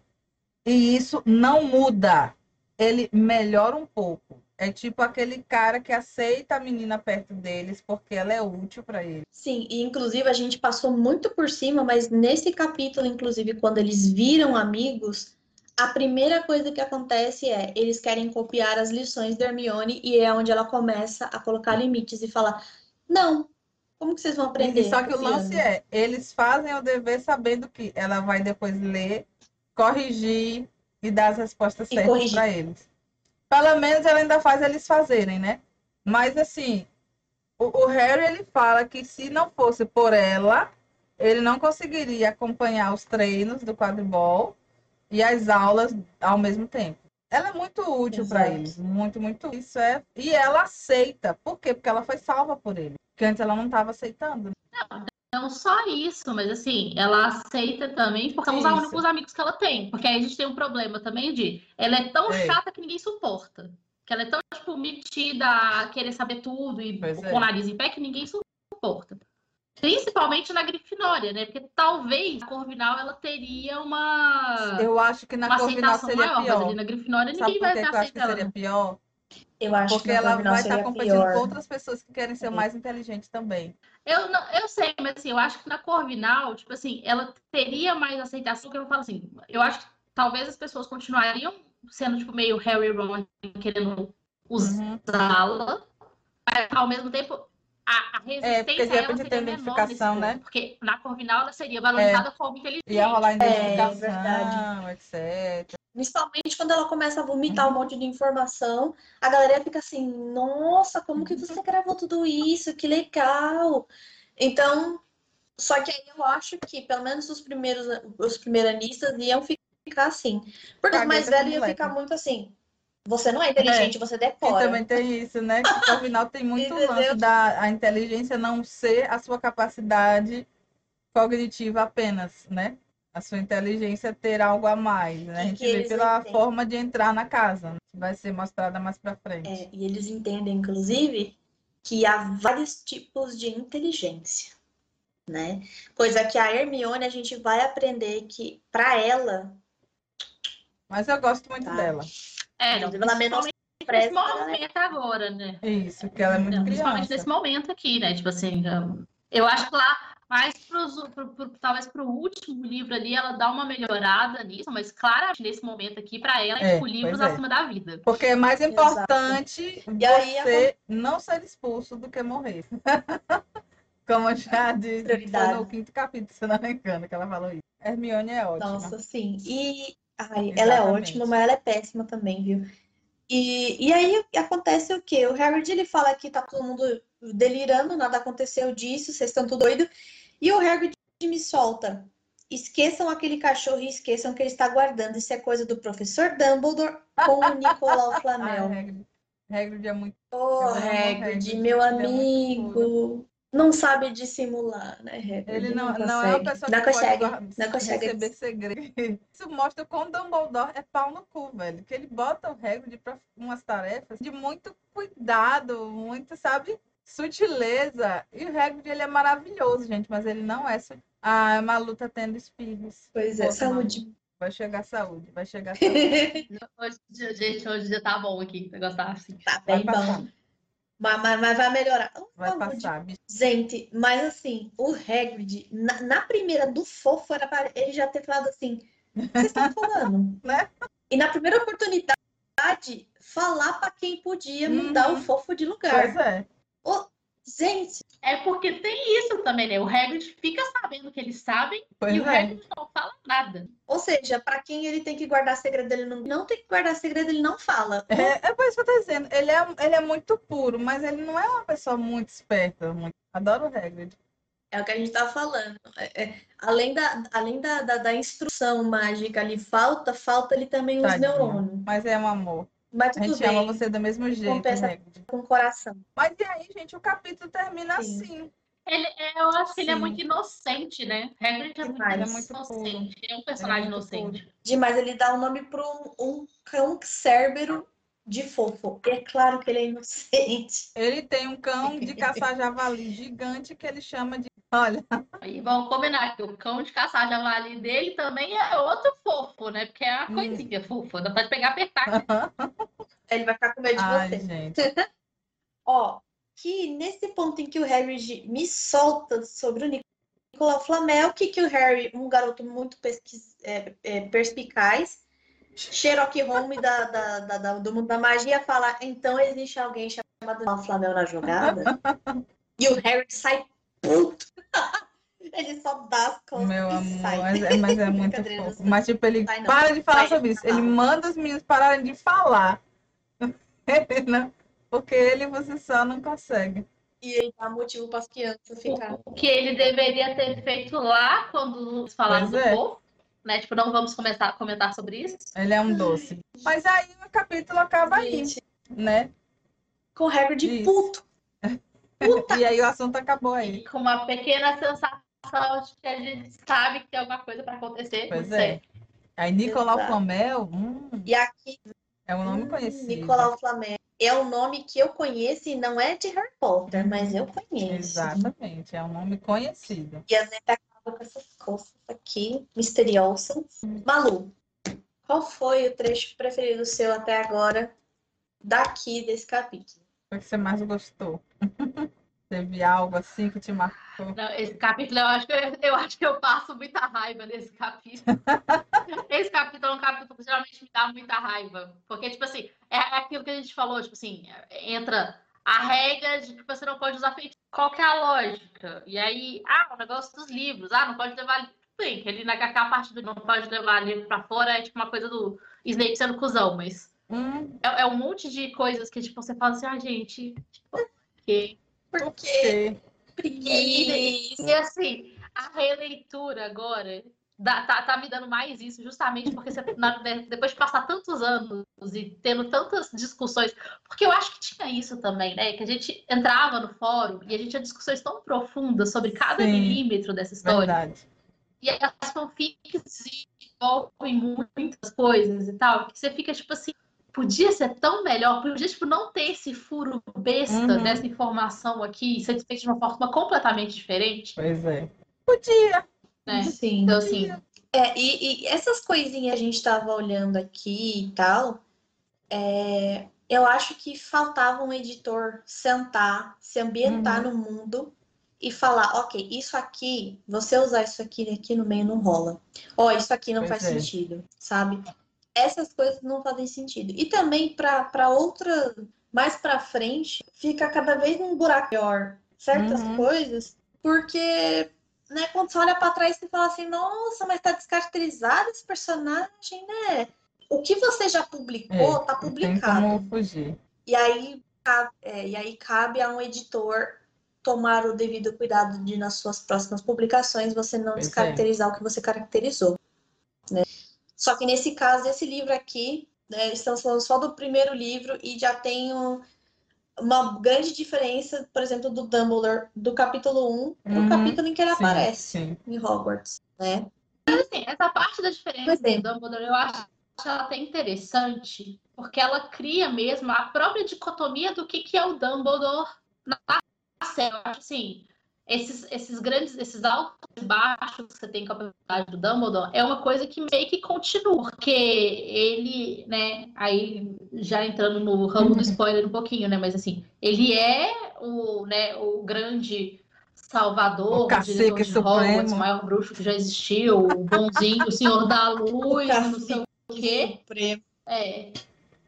E isso não muda. Ele melhora um pouco. É tipo aquele cara que aceita a menina perto deles porque ela é útil para ele. Sim, e inclusive a gente passou muito por cima, mas nesse capítulo, inclusive, quando eles viram amigos, a primeira coisa que acontece é eles querem copiar as lições da Hermione e é onde ela começa a colocar limites e falar: Não, como que vocês vão aprender? Só que o lance é, eles fazem o dever sabendo que ela vai depois ler, corrigir e dar as respostas E certas para eles. Pelo menos ela ainda faz eles fazerem, né? Mas assim, o, o Harry ele fala que se não fosse por ela, ele não conseguiria acompanhar os treinos do quadribol e as aulas ao mesmo tempo. Ela é muito útil para eles, muito, muito. Isso é. E ela aceita. Por quê? Porque ela foi salva por ele. Porque antes ela não estava aceitando. Não só isso, mas assim, ela aceita também, porque são os únicos amigos que ela tem. Porque aí a gente tem um problema também de ela é tão É. chata que ninguém suporta. Que ela é tão, tipo, metida a querer saber tudo e Pois com é. o nariz em pé que ninguém suporta. Principalmente na Grifinória, né? Porque talvez a Corvinal ela teria uma, Eu acho que na Corvinal aceitação seria maior, mas pior. ali na Grifinória Sabe ninguém vai que eu acho que seria não. pior? Eu acho Porque que ela vai estar seria competindo pior. com outras pessoas que querem ser É. mais inteligentes também. Eu, não, eu sei, mas assim, eu acho que na Corvinal, tipo assim, ela teria mais aceitação, que eu falo assim, eu acho que talvez as pessoas continuariam sendo, tipo, meio Harry Ron, querendo Uhum. usá-la, mas ao mesmo tempo, a, a resistência É, ela seria menor né? porque na Corvinal ela seria valorizada como inteligente. Ia rolar identificação, verdade. etc. Principalmente quando ela começa a vomitar Uhum. um monte de informação, a galera fica assim, nossa, como que você gravou tudo isso? Que legal! Então, só que aí eu acho que pelo menos os primeiros, os primeiranistas iam ficar assim. Porque os mais velhos iam ficar muito assim. Você não é inteligente, você E decora. também tem isso, né? Que o Corvinal (laughs) tem muito lance da a inteligência não ser a sua capacidade cognitiva apenas, né? A sua inteligência ter algo a mais, né? A E gente que vê pela entendem. forma de entrar na casa, né? que vai ser mostrada mais pra frente. É, e eles entendem, inclusive, que há vários tipos de inteligência, né? Coisa que a Hermione a gente vai aprender que, para ela, Mas eu gosto muito Tá. dela. É, não, ela principalmente menospreza nesse a galera. momento agora, né? Isso, porque ela é muito Não, principalmente criança. nesse momento aqui, né? Tipo assim, eu acho que lá, mais pros, pro, pro, talvez pro último livro ali, ela dá uma melhorada nisso, mas claramente nesse momento aqui, para ela, É, é, tipo, livros é. acima da vida. Porque é mais importante E aí, você não ser expulso do que morrer. (laughs) Como eu já disse, no quinto capítulo, se não me engano, que ela falou isso. Hermione é ótima. Nossa, sim. E ai, ela é ótima, mas ela é péssima também, viu? E, e aí acontece o quê? O Harry ele fala que tá todo mundo delirando, nada aconteceu disso, vocês estão tudo doido. E o Harry me solta. Esqueçam aquele cachorro e esqueçam que ele está guardando. Isso é coisa do professor Dumbledore com o Nicolau (laughs) Ah, Flamel. Hagrid. Hagrid é muito... Ô, Eu amo o Hagrid, meu é amigo. Não sabe dissimular, né, Hagrid? Ele não, não é uma pessoa Não que consegue. pode Não consegue. receber segredo. (laughs) Isso mostra como Dumbledore é pau no cu, velho. Que ele bota o Hagrid para umas tarefas de muito cuidado, muito, sabe? sutileza. E o Hagrid, ele é maravilhoso, gente, mas ele não é. Su... Ah, a Malu tá tendo espirros. Pois é, Pô, saúde. Vai chegar saúde, vai chegar (laughs) saúde. Hoje, gente, hoje já tá bom aqui. O negócio tá assim. Tá bem bom. Mas, mas, mas vai melhorar. Vai passar. bicho. Gente, mas assim, o Hagrid, na, na primeira do fofo, era para ele já ter falado assim: o vocês estão falando? (laughs) Né? E na primeira oportunidade, falar para quem podia mudar Uhum. o fofo de lugar. Pois é. Ô, gente, É porque tem isso também, né? O Hagrid fica sabendo que eles sabem Pois e o é. Hagrid não fala nada. ou seja, para quem ele tem que guardar segredo, ele não, não tem que guardar segredo, ele não fala. É, é por isso que eu tô dizendo. Ele é, ele é muito puro, mas ele não é uma pessoa muito esperta. Muito... Adoro o Hagrid. É o que a gente tá falando. É- é, além da, além da, da, da instrução mágica ali, falta, falta ali também os Tadinho. neurônios. Mas é um amor. Mas A tudo gente ama bem, você do mesmo jeito, Compensa. Hagrid. com o coração. Mas e aí, gente, o capítulo termina Sim. assim. Ele, é, eu acho que ele é muito inocente, né? Hagrid é muito, é muito inocente. Ele é um personagem muito inocente. Demais, ele dá o nome para um, um cão cérbero de fofo. E é claro que ele é inocente. (laughs) Ele tem um cão de caçar javali gigante que ele chama de. Olha, E vamos combinar que o cão de caçar javali dele também é outro fofo, né? Porque é uma Hum. coisinha fofa. Dá pra pegar apertar. Ele vai ficar com medo de ai, você. gente. (laughs) Ó, que nesse ponto em que o Harry me solta sobre o Nicolau Flamel, que, que o Harry, um garoto muito pesquis, é, é, perspicaz, Sherlock Holmes da, da, da- da- do mundo da magia, fala: então existe alguém chamado Flamel na jogada? e o Harry sai puto. (laughs) Ele só dá as costas Meu amor, sai. mas é, mas é muito fofo. Mas, tipo, ele não. para de falar sobre isso. não. Ele manda os meninos pararem de falar. (laughs) Porque ele você só não consegue. E ele dá motivo para as crianças ficarem. O que ele deveria ter feito lá quando falaram Pois do é. povo. Né? Tipo, não vamos começar a comentar sobre isso. Ele é um doce. Mas aí o capítulo acaba aí, Gente, né? com o Harry de Isso. puto. (laughs) E aí o assunto acabou aí. E com uma pequena sensação de que a gente sabe que tem alguma coisa para acontecer. Pois é. sei. Aí Nicolau Exato. Flamel, hum, E aqui é um nome Hum, conhecido. Nicolau Flamel. É um nome que eu conheço e não é de Harry Potter, mas eu conheço. Exatamente, é um nome conhecido. E a gente com essas coisas aqui misteriosas. Malu, qual foi o trecho preferido seu até agora daqui desse capítulo? O que você mais gostou? (laughs) Teve algo assim que te marcou? Não, esse capítulo eu acho que eu, eu acho que eu passo muita raiva nesse capítulo. (laughs) Esse capítulo é um capítulo que geralmente me dá muita raiva. Porque, tipo assim, é aquilo que a gente falou, tipo assim, entra a regra de que você não pode usar feitiço. Qual que é a lógica? E aí, ah, o negócio dos livros, ah, não pode levar livro. Bem, que ele naquela parte do não pode levar livro pra fora é tipo uma coisa do Snape sendo cuzão, mas Hum, é, é um monte de coisas que, tipo, você fala assim, ah, gente, tipo, ok. por quê? Preguiça. E assim, a releitura agora dá- tá, tá me dando mais isso, justamente porque você, na- né, depois de passar tantos anos e tendo tantas discussões, porque eu acho que tinha isso também, né? Que a gente entrava no fórum e a gente tinha discussões tão profundas sobre cada Sim. milímetro dessa história. Verdade. E as fanfics envolvem muitas coisas e tal, que você fica tipo assim, podia ser tão melhor, podia tipo, não ter esse furo besta Uhum. dessa informação aqui e ser feito de uma forma completamente diferente, Pois é. Podia. Né? Sim. Então, assim, É, e, e essas coisinhas a gente estava olhando aqui e tal, é, eu acho que faltava um editor sentar, se ambientar no mundo e falar, ok, isso aqui, você usar isso aqui aqui no meio não rola. Ó, isso aqui não Pois faz é. sentido, sabe? Essas coisas não fazem sentido. E também para outra, mais para frente, fica cada vez um buraco maior certas Uhum. coisas, porque né, quando você olha para trás e fala assim, nossa, mas tá descaracterizado esse personagem, né? O que você já publicou, tá Não tem publicado. E aí, cabe- é, e aí cabe a um editor tomar o devido cuidado de, nas suas próximas publicações, você não Pois é. descaracterizar o que você caracterizou. Né? Só que nesse caso, esse livro aqui, né, estamos falando só do primeiro livro e já tem um- uma grande diferença, por exemplo, do Dumbledore, do capítulo 1 pro Uhum. capítulo em que ele Sim, aparece sim. em Hogwarts, né? assim, essa parte da diferença é. do Dumbledore, eu acho ela até interessante, porque ela cria mesmo a própria dicotomia do que, que é o Dumbledore na acho assim, esses, esses grandes, esses altos e baixos que você tem com a personalidade do Dumbledore é uma coisa que meio que continua, porque ele, né, aí já entrando no ramo do uhum. spoiler um pouquinho, né, mas assim, ele é o, né, o grande salvador, o, de Hogwarts, o maior bruxo que já existiu, o bonzinho, o senhor da (laughs) luz, não sei o quê. Supremo. É.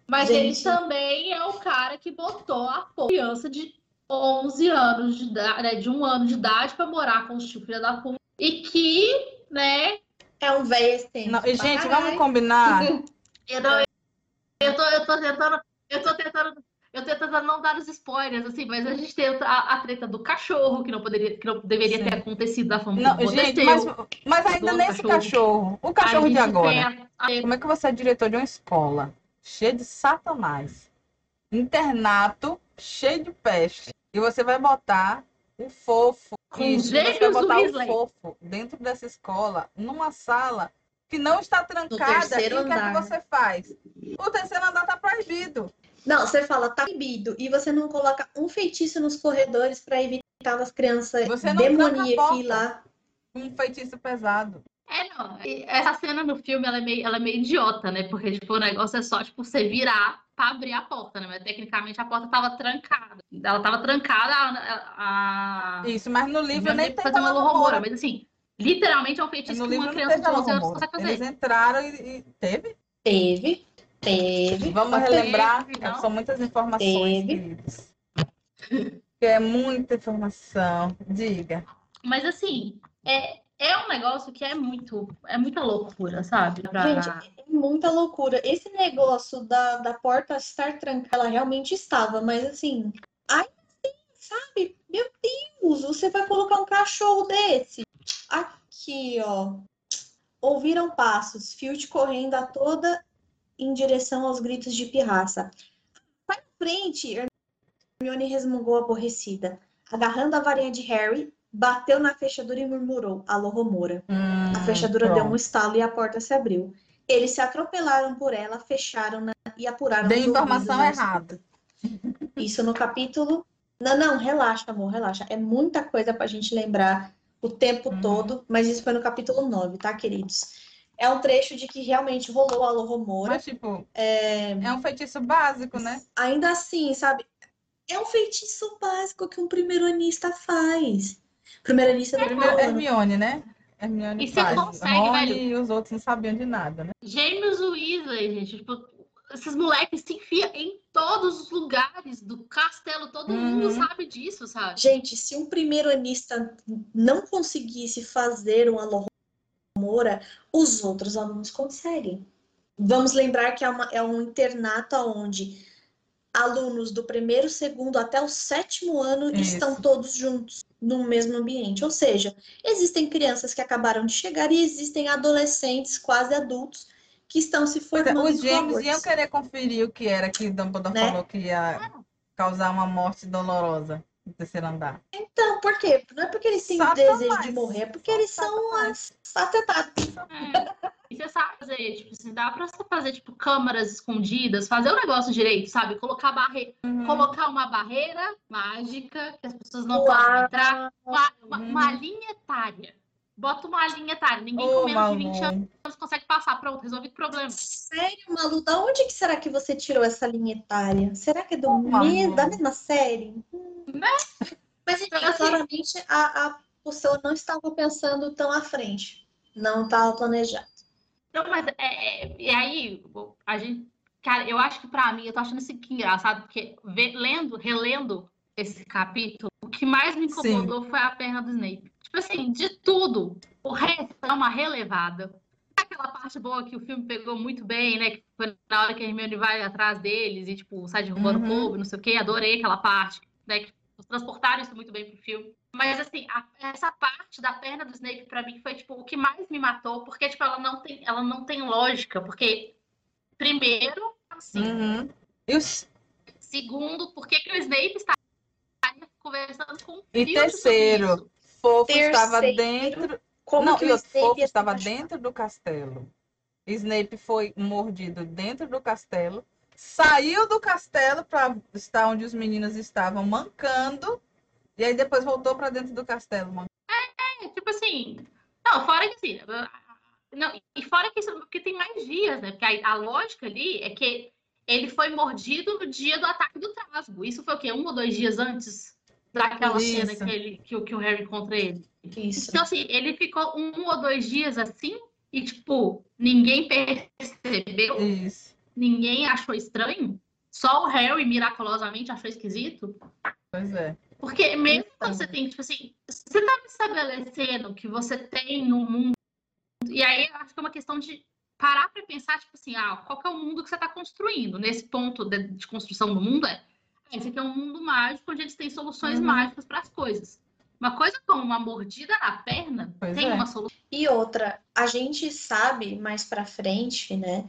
Mas Gente. ele também é o cara que botou a criança de 11 anos de idade, né, de um ano de idade para morar com os tio filha da puta. E que, né? É um velho assim. Gente, vamos combinar. (laughs) eu, não, eu, tô, eu tô tentando. Eu tô tentando. Eu tô tentando não dar os spoilers, assim, mas a gente tem a, a treta do cachorro, que não poderia, que não deveria Sim. ter acontecido da forma não, que gente, mas, mas ainda nesse cachorro, cachorro o cachorro de agora. A... Como é que você é diretor de uma escola cheia de satanás? Internato cheio de peste. E você vai botar o fofo. Com isso, você vai botar o fofo dentro dessa escola, numa sala que não está trancada. E o que é que você faz? O terceiro andar está proibido. Não, você fala, tá proibido. E você não coloca um feitiço nos corredores para evitar as crianças demoníacas ir lá. Um feitiço pesado. É, não. Essa cena no filme, ela é meio, ela é meio idiota, né? Porque, tipo, o negócio é só, tipo, você virar para abrir a porta, né? Mas tecnicamente a porta estava trancada. Ela estava trancada a, a, Isso, mas no livro nem tem fazer uma mas assim, literalmente é um feitiço que uma criança de 11 anos consegue fazer. Eles entraram e, e... teve? Teve. Teve. Vamos relembrar, teve, são muitas informações, queridos. (laughs) é muita informação. Diga. Mas assim, é, é um negócio que é muito, é muita loucura, sabe? Pra... Gente, é muita loucura. Esse negócio da, da porta estar trancada, ela realmente estava, mas assim, ainda assim, sabe? Meu Deus, você vai colocar um cachorro desse? Aqui, ó. Ouviram passos, Filt correndo a toda em direção aos gritos de pirraça. Vai em frente, Hermione resmungou aborrecida. Agarrando a varinha de Harry, bateu na fechadura e murmurou: Alô, Romora. Hum, a fechadura pronto. deu um estalo e a porta se abriu. Eles se atropelaram por ela, fecharam e apuraram. Deu informação errada. (laughs) Isso no capítulo. Não, não, relaxa, amor, relaxa. É muita coisa pra gente lembrar o tempo hum. todo, mas isso foi no capítulo 9, tá, queridos? É um trecho de que realmente rolou a Romora. Mas, tipo, é... é um feitiço básico, né? Ainda assim, sabe? É um feitiço básico que um primeiro anista faz. Primeira-lista do primeiro Hermione, né? Hermione e faz. você consegue, Rony velho. E os outros não sabiam de nada, né? James Weasley, gente, tipo, esses moleques se enfiam em todos os lugares do castelo, todo uhum. mundo sabe disso, sabe? Gente, se um primeiro anista não conseguisse fazer um Alohomora, os outros alunos conseguem. Vamos lembrar que é, uma, é um internato onde alunos do primeiro, segundo até o sétimo ano Isso. estão todos juntos no mesmo ambiente. Ou seja, existem crianças que acabaram de chegar e existem adolescentes, quase adultos, que estão se é, formando. Os gêmeos iam querer conferir o que era que Dumbledore né? falou que ia causar uma morte dolorosa no terceiro andar. Então, por quê? Não é porque eles têm desejo de morrer, é porque Só eles são afetados. É. E você sabe fazer, tipo assim, dá pra você fazer, tipo, câmaras escondidas, fazer o negócio direito, sabe? Colocar barreira, uhum. colocar uma barreira mágica que as pessoas não Uau. podem entrar, uma, uma, uhum. uma, linha etária. Bota uma linha etária, ninguém oh, com menos de 20 anos consegue passar. Pronto, resolvido o problema. Sério, Malu, da onde que será que você tirou essa linha etária? Será que é do oh, mesmo, da mesma série? Né? Mas enfim, então, assim, claramente a, a pessoa não estava pensando tão à frente. Não estava planejado. Não, mas é, é, e aí, a gente. Cara, eu acho que pra mim, eu tô achando isso aqui engraçado, porque vê, lendo, relendo esse capítulo, o que mais me incomodou Sim. foi a perna do Snape. Tipo assim, de tudo, o resto é uma relevada. Aquela parte boa que o filme pegou muito bem, né? Que foi na hora que a Hermione vai atrás deles e, tipo, sai derrubando uhum. o povo, não sei o quê. Adorei aquela parte, né? Que transportaram isso muito bem pro filme. Mas, assim, a, essa parte da perna do Snape, para mim, foi, tipo, o que mais me matou, porque, tipo, ela não tem, ela não tem lógica, porque, primeiro, assim, uhum. os... segundo, por que, que o Snape está conversando com o E terceiro, Fofo terceiro, estava dentro... Como não, que o Fofo estava dentro do castelo. Snape foi mordido dentro do castelo, saiu do castelo para estar onde os meninos estavam mancando E aí depois voltou pra dentro do castelo, mano. É, tipo assim. Não, fora que assim. Não, e fora que isso, porque tem mais dias, né? Porque a, a lógica ali é que ele foi mordido no dia do ataque do Trasgo. Isso foi o quê? Um ou dois dias antes daquela Isso. cena que, ele, que, o- que o Harry encontra ele. Isso. Então, assim, ele ficou um ou dois dias assim e, tipo, ninguém percebeu, Isso. ninguém achou estranho. Só o Harry, miraculosamente, achou esquisito. Pois é. Porque mesmo Então. quando você tem, tipo assim, você tá me estabelecendo que você tem no mundo. E aí eu acho que é uma questão de parar para pensar, tipo assim, ah, qual que é o mundo que você está construindo? Nesse ponto de, de construção do mundo é. Esse aqui é um mundo mágico onde eles têm soluções Uhum. mágicas para as coisas. Uma coisa como uma mordida na perna Pois tem é. uma solução. E outra, a gente sabe mais pra frente, né?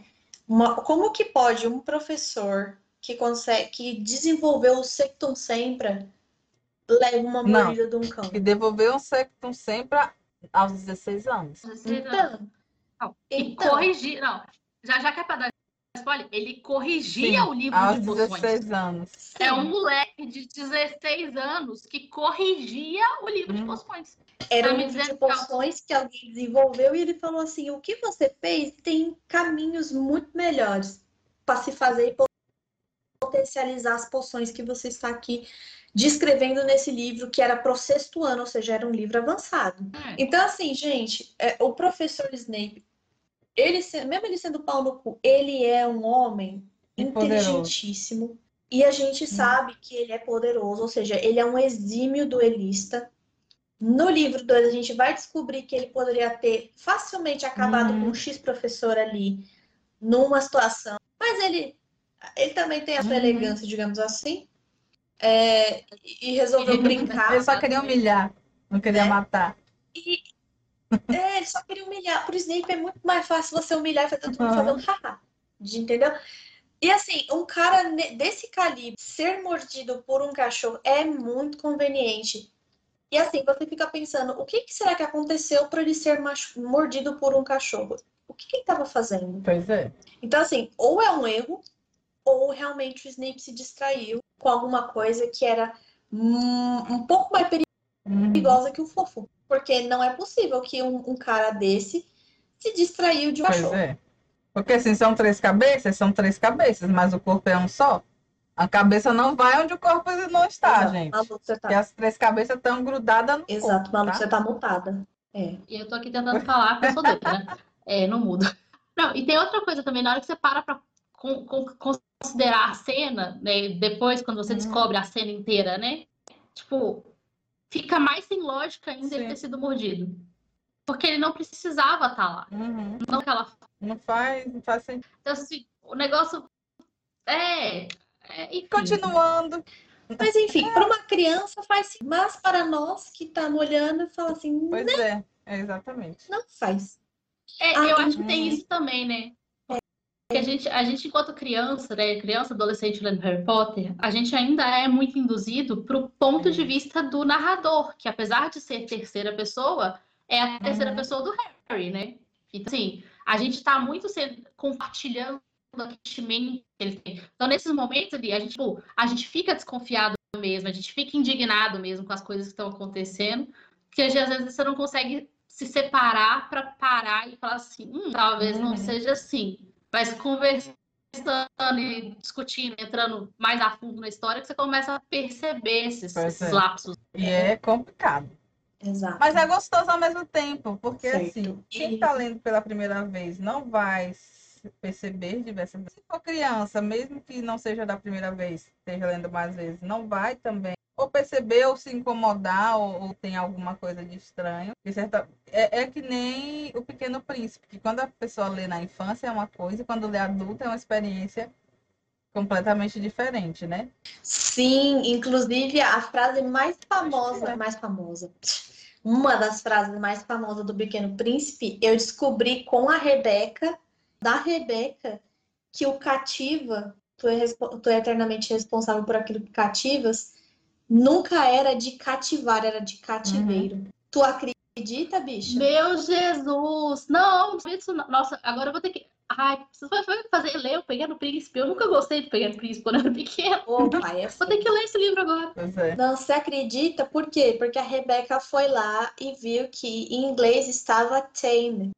uma- como que pode um professor que consegue, que desenvolveu o Sectum Sempra leva uma Não. mordida de um cão? E devolveu um Sectum sempre aos 16 anos. Então, Não, e então. corrigir. Não, já, já que é para dar spoiler, ele corrigia Sim, o livro Aos de poções. 16 anos. É um moleque de 16 anos que corrigia o livro de Hum. poções. Era um livro de o- poções que alguém desenvolveu e ele falou assim: o que você fez tem caminhos muito melhores para se fazer e potencializar as poções que você está aqui descrevendo nesse livro, que era pro sexto ano, ou seja, era um livro avançado. É. Então, assim, gente, é, o professor Snape, ele, mesmo ele sendo pau no cu, ele é um homem E poderoso. inteligentíssimo. E a gente sabe que ele é poderoso, ou seja, ele é um exímio duelista. No livro 2, a gente vai descobrir que ele poderia ter facilmente acabado Uhum. com um X professor ali numa situação. Mas ele, ele também tem a sua Uhum. elegância, digamos assim. é, e resolveu brincar. Ele só queria humilhar, não queria Né? matar. E é, ele só queria humilhar. Pro Snape é muito mais fácil você humilhar e fazer todo mundo Aham. fazer um haha. de- Entendeu? E assim, um cara desse calibre ser mordido por um cachorro é muito conveniente. E assim, você fica pensando, o que, que será que aconteceu para ele ser mordido por um cachorro? O que, que ele estava fazendo? Pois é. Então, assim, ou é um erro, ou realmente o Snape se distraiu com alguma coisa que era hum, um pouco mais Uhum. perigosa que o fofo. Porque não é possível que um, um cara desse se distraiu de um Pois cachorro. é. Porque assim, são três cabeças, são três cabeças, mas o corpo é um só. A cabeça não vai onde o corpo não está, Exato, gente. Malu, você Porque tá... as três cabeças estão grudadas no Exato, corpo, Malu, tá? você tá mutada. É. E eu tô aqui tentando falar que eu sou doida, né? (laughs) É, não muda. Não, e tem outra coisa também, na hora que você para pra con- con- considerar a cena, né? Depois, quando você Uhum. descobre a cena inteira, né? Tipo, fica mais sem lógica ainda ele Sim. ter sido mordido. Porque ele não precisava estar lá. Uhum. Não aquela Não faz, não faz sentido. Então, assim, o negócio é. é enfim. Continuando. Mas enfim, para uma criança faz sim. Mas para nós que estamos olhando e fala assim, Pois é, é exatamente. não faz. É, Ah, eu acho que tem uhum. isso também, né? Porque a gente, a gente, enquanto criança, né? Criança, adolescente lendo Harry Potter, a gente ainda é muito induzido para o ponto de vista do narrador, que apesar de ser terceira pessoa, é a terceira pessoa do Harry, né? Então, assim, a gente está muito sendo, compartilhando o sentimento que ele tem. Então, nesses momentos ali, a gente, tipo, a gente fica desconfiado mesmo, a gente fica indignado mesmo com as coisas que estão acontecendo, que às vezes você não consegue se separar para parar e falar assim, hum, talvez não Uhum. seja assim. Mas conversando e discutindo, entrando mais a fundo na história, que você começa a perceber esses, esses é. lapsos. E é complicado. Exato. Mas é gostoso ao mesmo tempo, porque Certo. assim, quem está lendo pela primeira vez não vai perceber diversas vezes. Se for criança, mesmo que não seja da primeira vez, esteja lendo mais vezes, não vai também ou perceber ou se incomodar ou, ou tem alguma coisa de estranho. De certa... é, é que nem o Pequeno Príncipe, que quando a pessoa lê na infância é uma coisa, e quando lê adulta é uma experiência completamente diferente, né? Sim, inclusive a frase mais Acho famosa, é. mais famosa, uma das frases mais famosas do Pequeno Príncipe, eu descobri com a Rebeca, da Rebeca, que o cativa, tu é, tu é eternamente responsável por aquilo que cativas, nunca era de cativar, era de cativeiro. Tu acredita, bicha? Meu Jesus! Não, isso não. Nossa, agora eu vou ter que. Ai, você vai fazer ler o Pequeno Príncipe. Eu nunca gostei do Pequeno Príncipe quando eu era pequeno. Ô, pai, é Vou ter que ler esse livro agora. É. Não, você acredita? Por quê? Porque a Rebeca foi lá e viu que em inglês estava tame.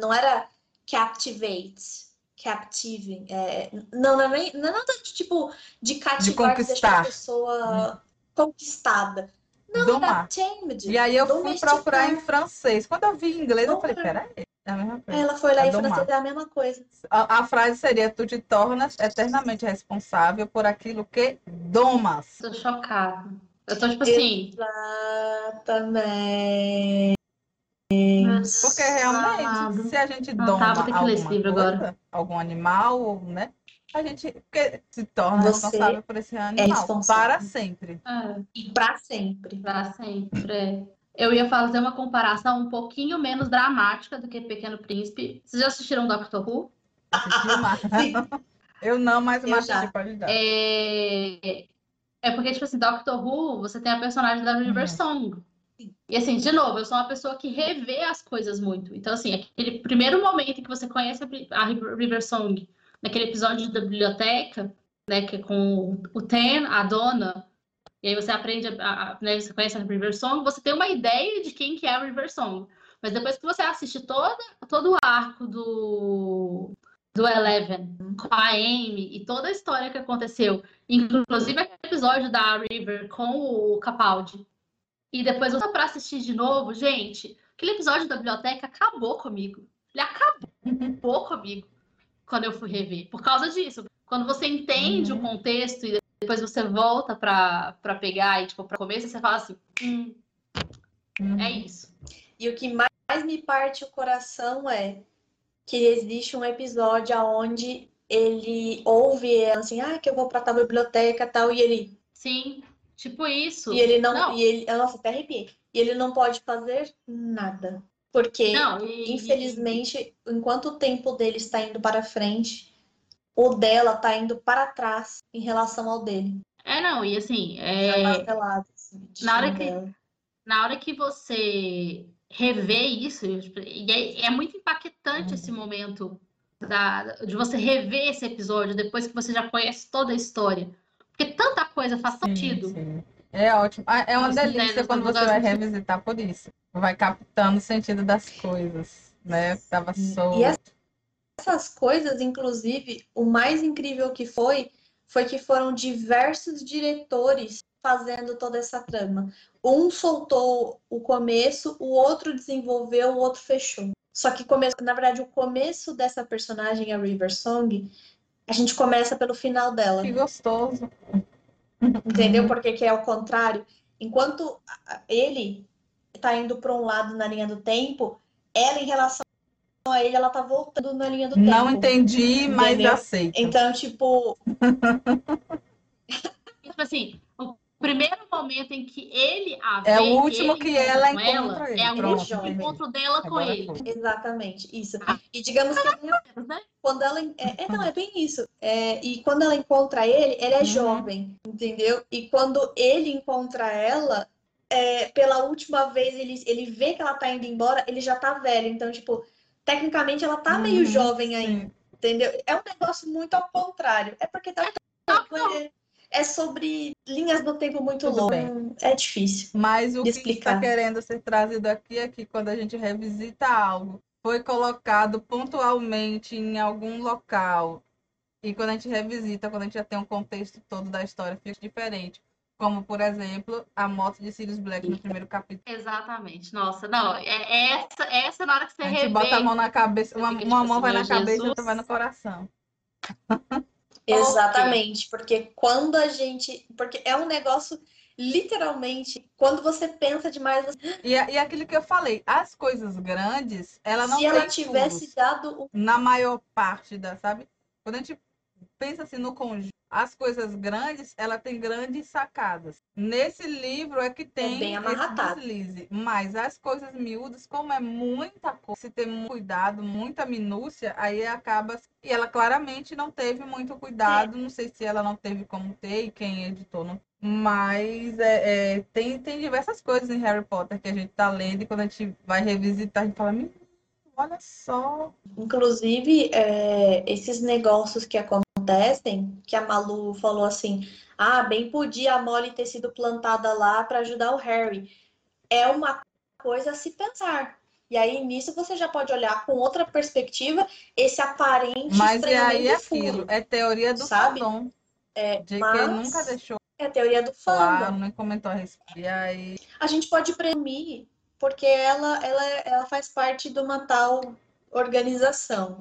Não era captivate. Captiving. É, não, não é, nem- não é nada de tipo de cativar, de deixar a conquistar. pessoa conquistada. Não, Domar. era tamed. E aí eu fui procurar em francês. Quando eu vi em inglês, eu falei, peraí, é a mesma coisa. Ela foi lá É e domar. francês é a mesma coisa. A, a frase seria: Tu te tornas eternamente responsável por aquilo que domas. Tô chocada. Eu tô tipo assim. Exatamente. Porque realmente, se a gente doma tá, vou ter que ler esse alguma livro coisa, agora. algum animal, né? A gente se torna Você responsável por esse animal responsável. para sempre. É, E pra sempre. pra sempre. é. Eu ia fazer uma comparação um pouquinho menos dramática do que Pequeno Príncipe. Vocês já assistiram Doctor Who? (laughs) Eu não, mas o já. pode dar. É... é porque, tipo assim, Doctor Who, você tem a personagem da River Uhum. Song. E assim, de novo, eu sou uma pessoa que revê as coisas muito. Então, assim, aquele primeiro momento em que você conhece a River Song, naquele episódio da biblioteca, né, que é com o Ten, a dona, e aí você aprende, a, a- né, você conhece a River Song, você tem uma ideia de quem que é a River Song. Mas depois que você assiste toda, todo o arco do, do Eleven, com a Amy e toda a história que aconteceu, inclusive aquele episódio da River com o Capaldi, e depois volta pra assistir de novo, gente, aquele episódio da biblioteca acabou comigo. Ele acabou comigo quando eu fui rever, por causa disso. Quando você entende Uhum. o contexto e depois você volta pra, pra pegar e, tipo, pra começo, você fala assim, hum, Uhum. é isso. E o que mais me parte o coração é que existe um episódio onde ele ouve ela assim, ah, que eu vou pra tal biblioteca tal, e ele, Sim, tipo isso. e ele não, Não. e ele, nossa, até arrepiei. E ele não pode fazer nada. Porque, Não, e- infelizmente, enquanto o tempo dele está indo para frente, o dela está indo para trás em relação ao dele. É, não, e assim, Já é, martelado, assim, o na hora que- dela. na hora que você revê isso, e é, é muito impactante Uhum. esse momento da, de você rever esse episódio depois que você já conhece toda a história. Porque tanta coisa faz Sim, sentido. sim. É ótimo. Ah, É uma delícia quando você vai revisitar por isso. Vai captando o sentido das coisas, né? Tava solto. E essas coisas, inclusive, o mais incrível que foi, foi que foram diversos diretores fazendo toda essa trama. Um soltou o começo, o outro desenvolveu, o outro fechou. Só que começo, na verdade, o começo dessa personagem, a River Song, a gente começa pelo final dela. Que gostoso. Entendeu? Porque que é o contrário. Enquanto ele tá indo para um lado na linha do tempo, ela em relação a ele, ela tá voltando na linha do Não tempo. entendi, mas Entendeu? aceito. Então, tipo, (laughs) (laughs) Tipo assim, primeiro momento em que ele a É vê, o último ele que encontra ela encontra ele. É o Pronto, último encontro dela com Agora ele. foi. exatamente isso. Ah. E digamos que Né? quando ela. É, é, não, é bem isso. É, e quando ela encontra ele, ele é Uhum. jovem, entendeu? E quando ele encontra ela, é, pela última vez ele, ele vê que ela tá indo embora, ele já tá velho. Então, tipo, tecnicamente ela tá meio Uhum, jovem ainda. Entendeu? É um negócio muito ao contrário. É porque tá, é, é sobre linhas do tempo muito longas. É difícil. Mas o de que está querendo ser trazido aqui é que quando a gente revisita algo, foi colocado pontualmente em algum local. E quando a gente revisita, quando a gente já tem um contexto todo da história, fica diferente. Como, por exemplo, a morte de Sirius Black no primeiro capítulo. Exatamente. Nossa, não, é, é essa, é essa na hora que você A gente revê. bota a mão na cabeça, uma, tipo uma mão assim, vai na meu cabeça e outra vai no coração. Exatamente, porque quando a gente. Porque é um negócio, literalmente, quando você pensa demais, você- E, é- e aquilo que eu falei, as coisas grandes, ela não se ela tivesse furos. dado o. na maior parte da, sabe? Quando a gente pensa assim no conjunto, as coisas grandes, ela tem grandes sacadas. Nesse livro é que tem bem esse deslize, mas as coisas miúdas, como é muita coisa, se tem muito cuidado, muita minúcia, aí acaba e ela claramente não teve muito cuidado, não sei se ela não teve como ter e quem editou não. Mas é, é, tem, tem diversas coisas em Harry Potter que a gente tá lendo e quando a gente vai revisitar, a gente fala, "Menino, olha só. Inclusive, é, esses negócios que acontecem, que a Malu falou assim, ah, bem podia a Molly ter sido plantada lá para ajudar o Harry. É uma coisa a se pensar. E aí, nisso, você já pode olhar com outra perspectiva esse aparente Mas e aí é furo, aquilo, é teoria do sabe? fandom. É, De mas que nunca deixou é a teoria do claro, fandom. nem comentou a respeito. E aí, A gente pode presumir, porque ela, ela, ela faz parte de uma tal organização.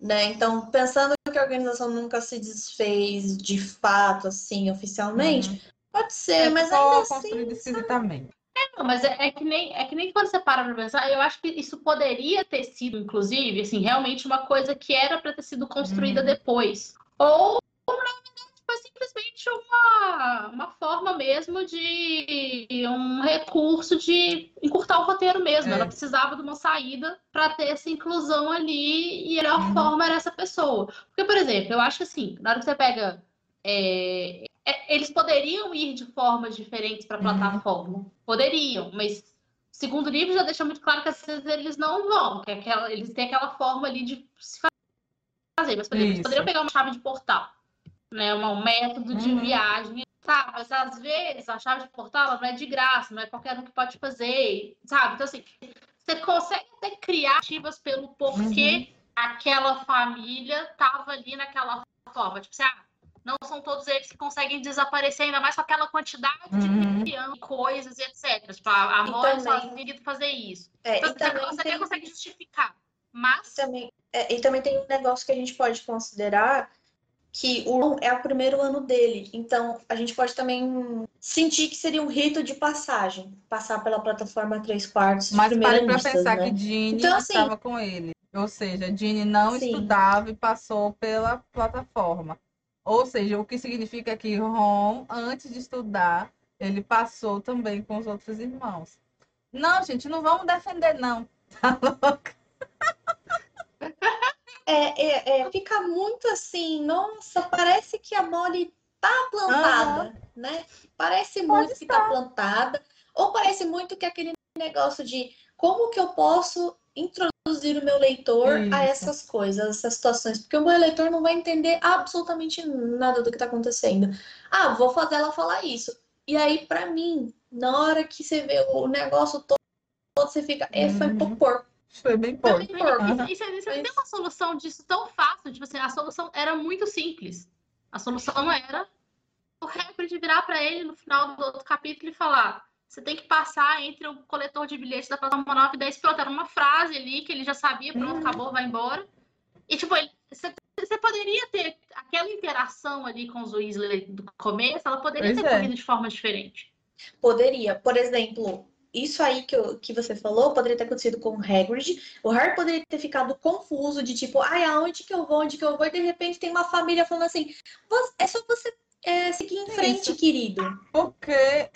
Né? Então, pensando que a organização nunca se desfez de fato, assim, oficialmente, Uhum. pode ser, mas ficou ainda assim. construído esquisitamente. Não, mas é, é que nem, é que nem quando você para pra pensar, eu acho que isso poderia ter sido, inclusive, assim, realmente uma coisa que era para ter sido construída Uhum. depois. Ou, na verdade, foi simplesmente uma, uma forma mesmo de um recurso de encurtar o roteiro mesmo. É. Ela precisava de uma saída para ter essa inclusão ali e a melhor Uhum. forma era essa pessoa. Porque, por exemplo, eu acho que assim, na hora que você pega. é, é, eles poderiam ir de formas diferentes para a Uhum. plataforma. Poderiam, mas o segundo livro já deixa muito claro que às vezes eles não vão, que é aquela, eles têm aquela forma ali de se fazer. Mas, por exemplo, eles poderiam pegar uma chave de portal, né? um método de Uhum. viagem. Tá, mas às vezes a chave de portal não é de graça, não é qualquer um que pode fazer, sabe? Então, assim, você consegue até criar ativas pelo porquê Uhum. aquela família estava ali naquela forma. Tipo assim, ah, não são todos eles que conseguem desaparecer, ainda mais com aquela quantidade Uhum. de crianças, coisas e etc. Tipo, a, a E mãe também- sozinha fazer isso. É, Então, e você, até tem- consegue justificar. Mas também, é, e também tem um negócio que a gente pode considerar que o é o primeiro ano dele. Então, a gente pode também sentir que seria um rito de passagem. Passar pela plataforma 3 quartos Mas pra primeiristas, pensar né? que Ginny Então, assim- estava com ele. Ou seja, Ginny não Sim. estudava e passou pela plataforma. Ou seja, o que significa que Ron, antes de estudar, ele passou também com os outros irmãos. Não, gente, não vamos defender, não. (laughs) Tá louca? É, é, é, fica muito assim, nossa, parece que a Molly tá plantada, né? Parece muito que tá plantada. Ou parece muito que aquele negócio de como que eu posso introduzir o meu leitor a Isso. essas coisas, essas situações, porque o meu leitor não vai entender absolutamente nada do que tá acontecendo. Ah, vou fazer ela falar isso. E aí, pra mim, na hora que você vê o negócio todo, você fica, é, foi um pouco porco. Foi bem. Aham. e, e, você- você Mas- tem uma solução disso tão fácil. Tipo assim, a solução era muito simples. A solução era o Hagrid virar para ele no final do outro capítulo e falar: você tem que passar entre o coletor de bilhetes da plataforma 9 e 10. Pronto, era uma frase ali que ele já sabia, pronto, Uhum. acabou, vai embora. E tipo, ele, você, você poderia ter aquela interação ali com os Weasley do começo, ela poderia Pois ter é. corrido de forma diferente. Poderia, por exemplo, isso aí que, eu- que você falou poderia ter acontecido com o Hagrid. O Harry poderia ter ficado confuso de tipo, ai, aonde que eu vou, onde que eu vou? E de repente tem uma família falando assim, "Você- é só você é, seguir em frente, Isso. querido. Porque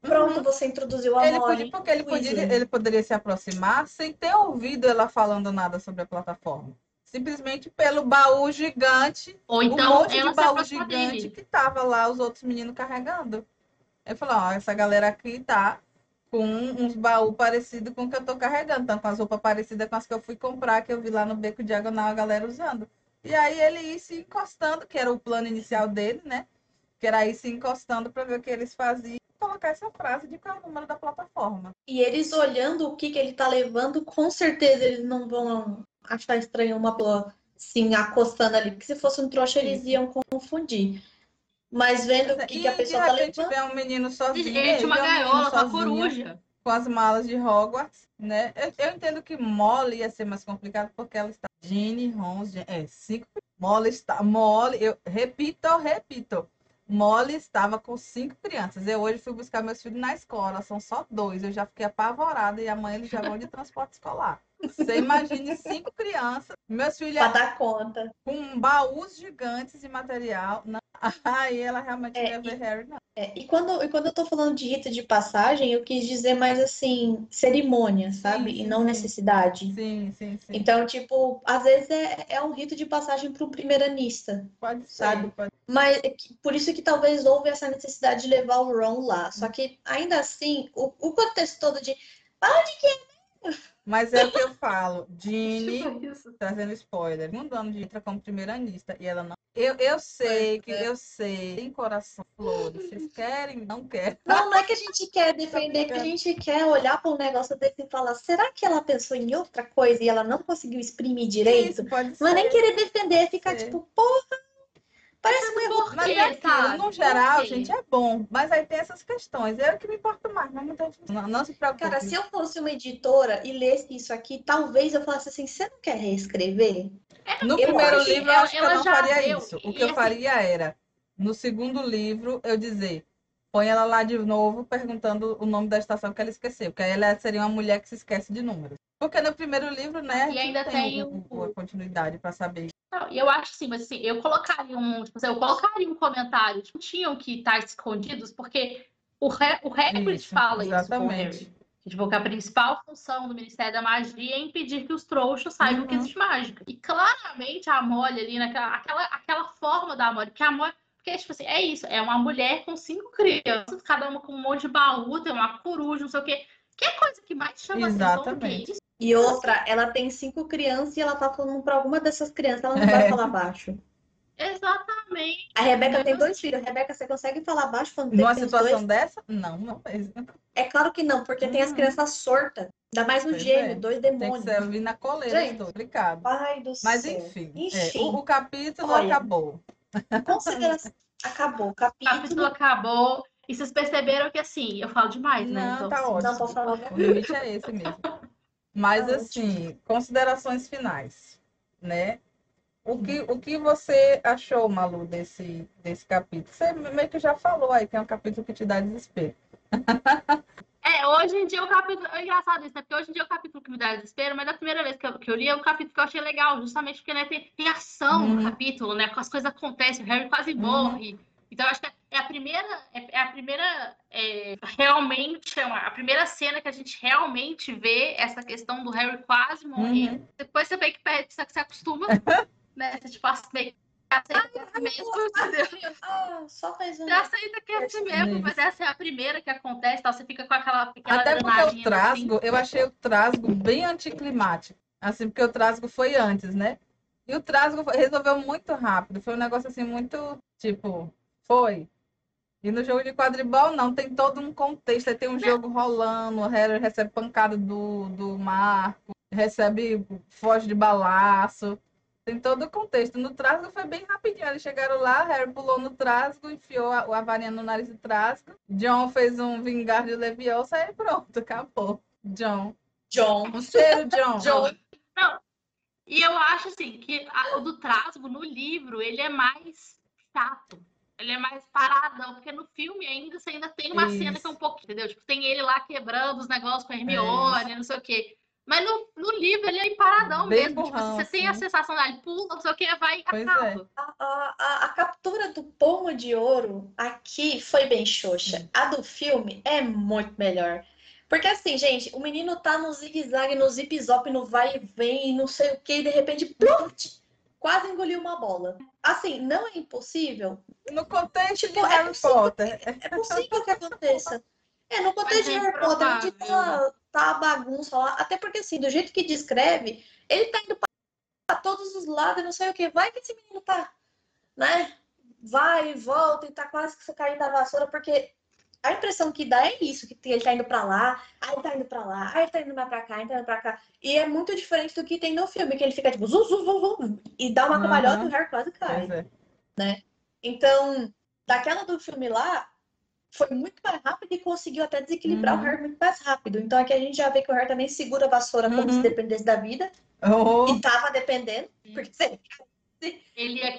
Pronto, você introduziu a ele Molly. podia, porque ele, podia, ele poderia se aproximar sem ter ouvido ela falando nada sobre a plataforma. Simplesmente pelo baú gigante Ou um então monte ela de baú gigante dele. que tava lá os outros meninos carregando. Ele falou, ó, essa galera aqui tá com uns baús parecidos com o que eu tô carregando, então com as roupas parecidas com as que eu fui comprar, que eu vi lá no Beco Diagonal a galera usando. E aí ele ia se encostando, que era o plano inicial dele, né? Que era ir se encostando para ver o que eles faziam e colocar essa frase de qual é o número da plataforma. E eles olhando o que, que ele tá levando, com certeza eles não vão achar estranho uma pessoa assim, acostando ali. Porque se fosse um trouxa, eles iam confundir. Mas vendo o que, que a pessoa tá levando. vê um menino sozinho. Gente, uma um gaiola, uma coruja. com as malas de Hogwarts, né? Eu, eu entendo que Molly ia ser mais complicado porque ela está Ginny, Ron, é cinco. Molly está, Molly, eu repito, repito. Molly estava com cinco crianças. Eu hoje fui buscar meus filhos na escola, são só dois. Eu já fiquei apavorada e amanhã eles já vão de transporte escolar. Você imagine cinco crianças, meus filhos Pra dar conta. com baús gigantes de material. Não. Aí ela realmente É, não ia ver Harry, não. É, e quando, e quando eu tô falando de rito de passagem, eu quis dizer mais assim, cerimônia, sabe? Sim, E não sim. necessidade. Sim, sim, sim. Então, tipo, às vezes é, é um rito de passagem para um primeiranista. pode ser, sabe? pode Mas é por isso que talvez houve essa necessidade de levar o Ron lá. Só que ainda assim, o, o contexto todo de para de que Mas é o que eu (laughs) falo. Ginny, isso. trazendo spoiler, um ano de entra como primeira-ministra e ela não. Eu, eu sei que eu sei, tem coração flores. Vocês (laughs) querem? Não querem. Não, não é que a gente quer defender, que a gente quer olhar para um negócio desse e falar, será que ela pensou em outra coisa e ela não conseguiu exprimir direito? Isso pode ser. Não é nem querer defender, é ficar tipo, porra, parece erro. Por Mas é aquilo, no geral, gente, é bom. Mas aí tem essas questões. É o que me importa mais. Mas muita gente não, não se preocupe. Cara, se eu fosse uma editora e lesse isso aqui, talvez eu falasse assim, você não quer reescrever? No eu primeiro acho- livro, eu ela- acho que eu não faria deu. isso. O E que eu assim- faria era, no segundo livro, eu dizer, põe ela lá de novo perguntando o nome da estação que ela esqueceu. Porque aí ela seria uma mulher que se esquece de números. Porque no primeiro livro, né, a E gente ainda tem o- o- a continuidade para saber. E eu acho assim, mas assim, eu colocaria um, tipo assim, eu colocaria um comentário, tipo, tinham que estar escondidos, porque o, Re, o Hagrid Isso, fala isso com o exatamente. Harry. Que, Tipo, que a principal função do Ministério da Magia é impedir que os trouxas saibam que Uhum. existe mágica. E claramente a Molly ali, naquela aquela, aquela forma da Molly, porque a Molly. Porque, tipo assim, é isso, é uma mulher com cinco crianças, cada uma com um monte de baú, tem uma coruja, não sei o quê. Que é coisa que mais chama atenção do que Exatamente. E outra, ela tem cinco crianças e ela tá falando para alguma dessas crianças, ela não vai É. falar baixo. Exatamente. A Rebeca tem dois filhos. Rebeca, você consegue falar baixo quando tem Numa tem situação dois? dessa? Não, não mesmo. É claro que não, porque tem as Uhum. crianças sortas. Ainda mais um Pois gêmeo, é. dois Tem que demônios. ser na coleira, Gente. estou complicado. Pai do Mas céu. enfim, é, Enfim. o, o capítulo Olha, acabou. Consideração. Acabou. O capítulo Capítulo. acabou. E vocês perceberam que assim, eu falo demais, né? Não, Então, tá assim, ótimo. Não, pode falar. O limite é esse mesmo. (laughs) Mas assim, considerações finais, né? O que, o que você achou, Malu, desse, desse capítulo? Você meio que já falou aí, que é um capítulo que te dá desespero. (laughs) É, hoje em dia o capítulo. É engraçado isso, né? Porque hoje em dia o capítulo que me dá desespero, mas da primeira vez que eu, que eu li é um capítulo que eu achei legal, justamente porque né, tem, tem ação Uhum. no capítulo, né? As coisas acontecem, o Harry quase Uhum. morre. Então, eu acho que é a primeira, é é a primeira, é, realmente, é uma- a primeira cena que a gente realmente vê essa questão do Harry quase morrer. Uhum. Depois você meio que perde, você se acostuma, (laughs) né? Você tipo, passa meio que aceita assim mesmo, entendeu? Ah, só mais um. Você aceita que é assim mesmo, mas essa é a primeira que acontece, tal, você fica com aquela, aquela Até porque o adrenaline, trasgo, assim. eu achei o trasgo bem anticlimático. Assim, porque o trasgo foi antes, né? E o trasgo resolveu muito rápido. Foi um negócio assim, muito tipo, foi. E no jogo de quadribol, não, tem todo um contexto. Aí tem um jogo rolando, o Harry recebe pancada do, do Marco, recebe foge de balaço. Tem todo o contexto. No trasgo foi bem rapidinho. Eles chegaram lá, Harry pulou no trasgo, enfiou a, a varinha no nariz do trasgo. John fez um vingar de Leviosa e pronto, acabou. John. John. Um cheiro, John. (laughs) John. E eu acho assim que a- o do Trasgo no livro ele é mais chato. Ele é mais paradão, porque no filme ainda você ainda tem uma cena que é um Isso. pouco, entendeu? Tipo, tem ele lá quebrando os negócios com a Hermione, não sei o quê. Mas no, no livro ele é paradão Bem mesmo. Tipo, burrão, você tem a assim. sensação, ah, ele pula, não sei o quê, vai e é. acaba. A, a- a- a captura do pomo de ouro aqui foi bem xoxa. A do filme é muito melhor. Porque assim, gente, o menino tá no zigue-zague, no zip-zop, no vai e vem, não sei o que, e de repente, plot, quase engoliu uma bola. Assim, não é impossível. No contexto Tipo, de é Harry possível. Potter. É possível que aconteça. É, no contexto Mas é de Harry Potter, onde tá, tá a bagunça lá. Até porque, assim, do jeito que descreve, ele tá indo pra, pra todos os lados, e não sei o que. Vai que esse menino tá, né? Vai e volta e tá quase que caindo da vassoura, porque a impressão que dá é isso, que ele tá indo pra lá, aí ele tá indo pra lá, aí ele tá indo mais pra cá, aí ele tá indo pra cá. E é muito diferente do que tem no filme, que ele fica tipo, zum, zum, zum, zum, e dá uma cambalhota e o Harry quase cai. É. Então, daquela do filme lá, foi muito mais rápido e conseguiu até desequilibrar Uhum. o Harry muito mais rápido. Então aqui a gente já vê que o Harry também segura a vassoura como Uhum. se dependesse da vida. Oh, E tava dependendo. Porque assim, Ele é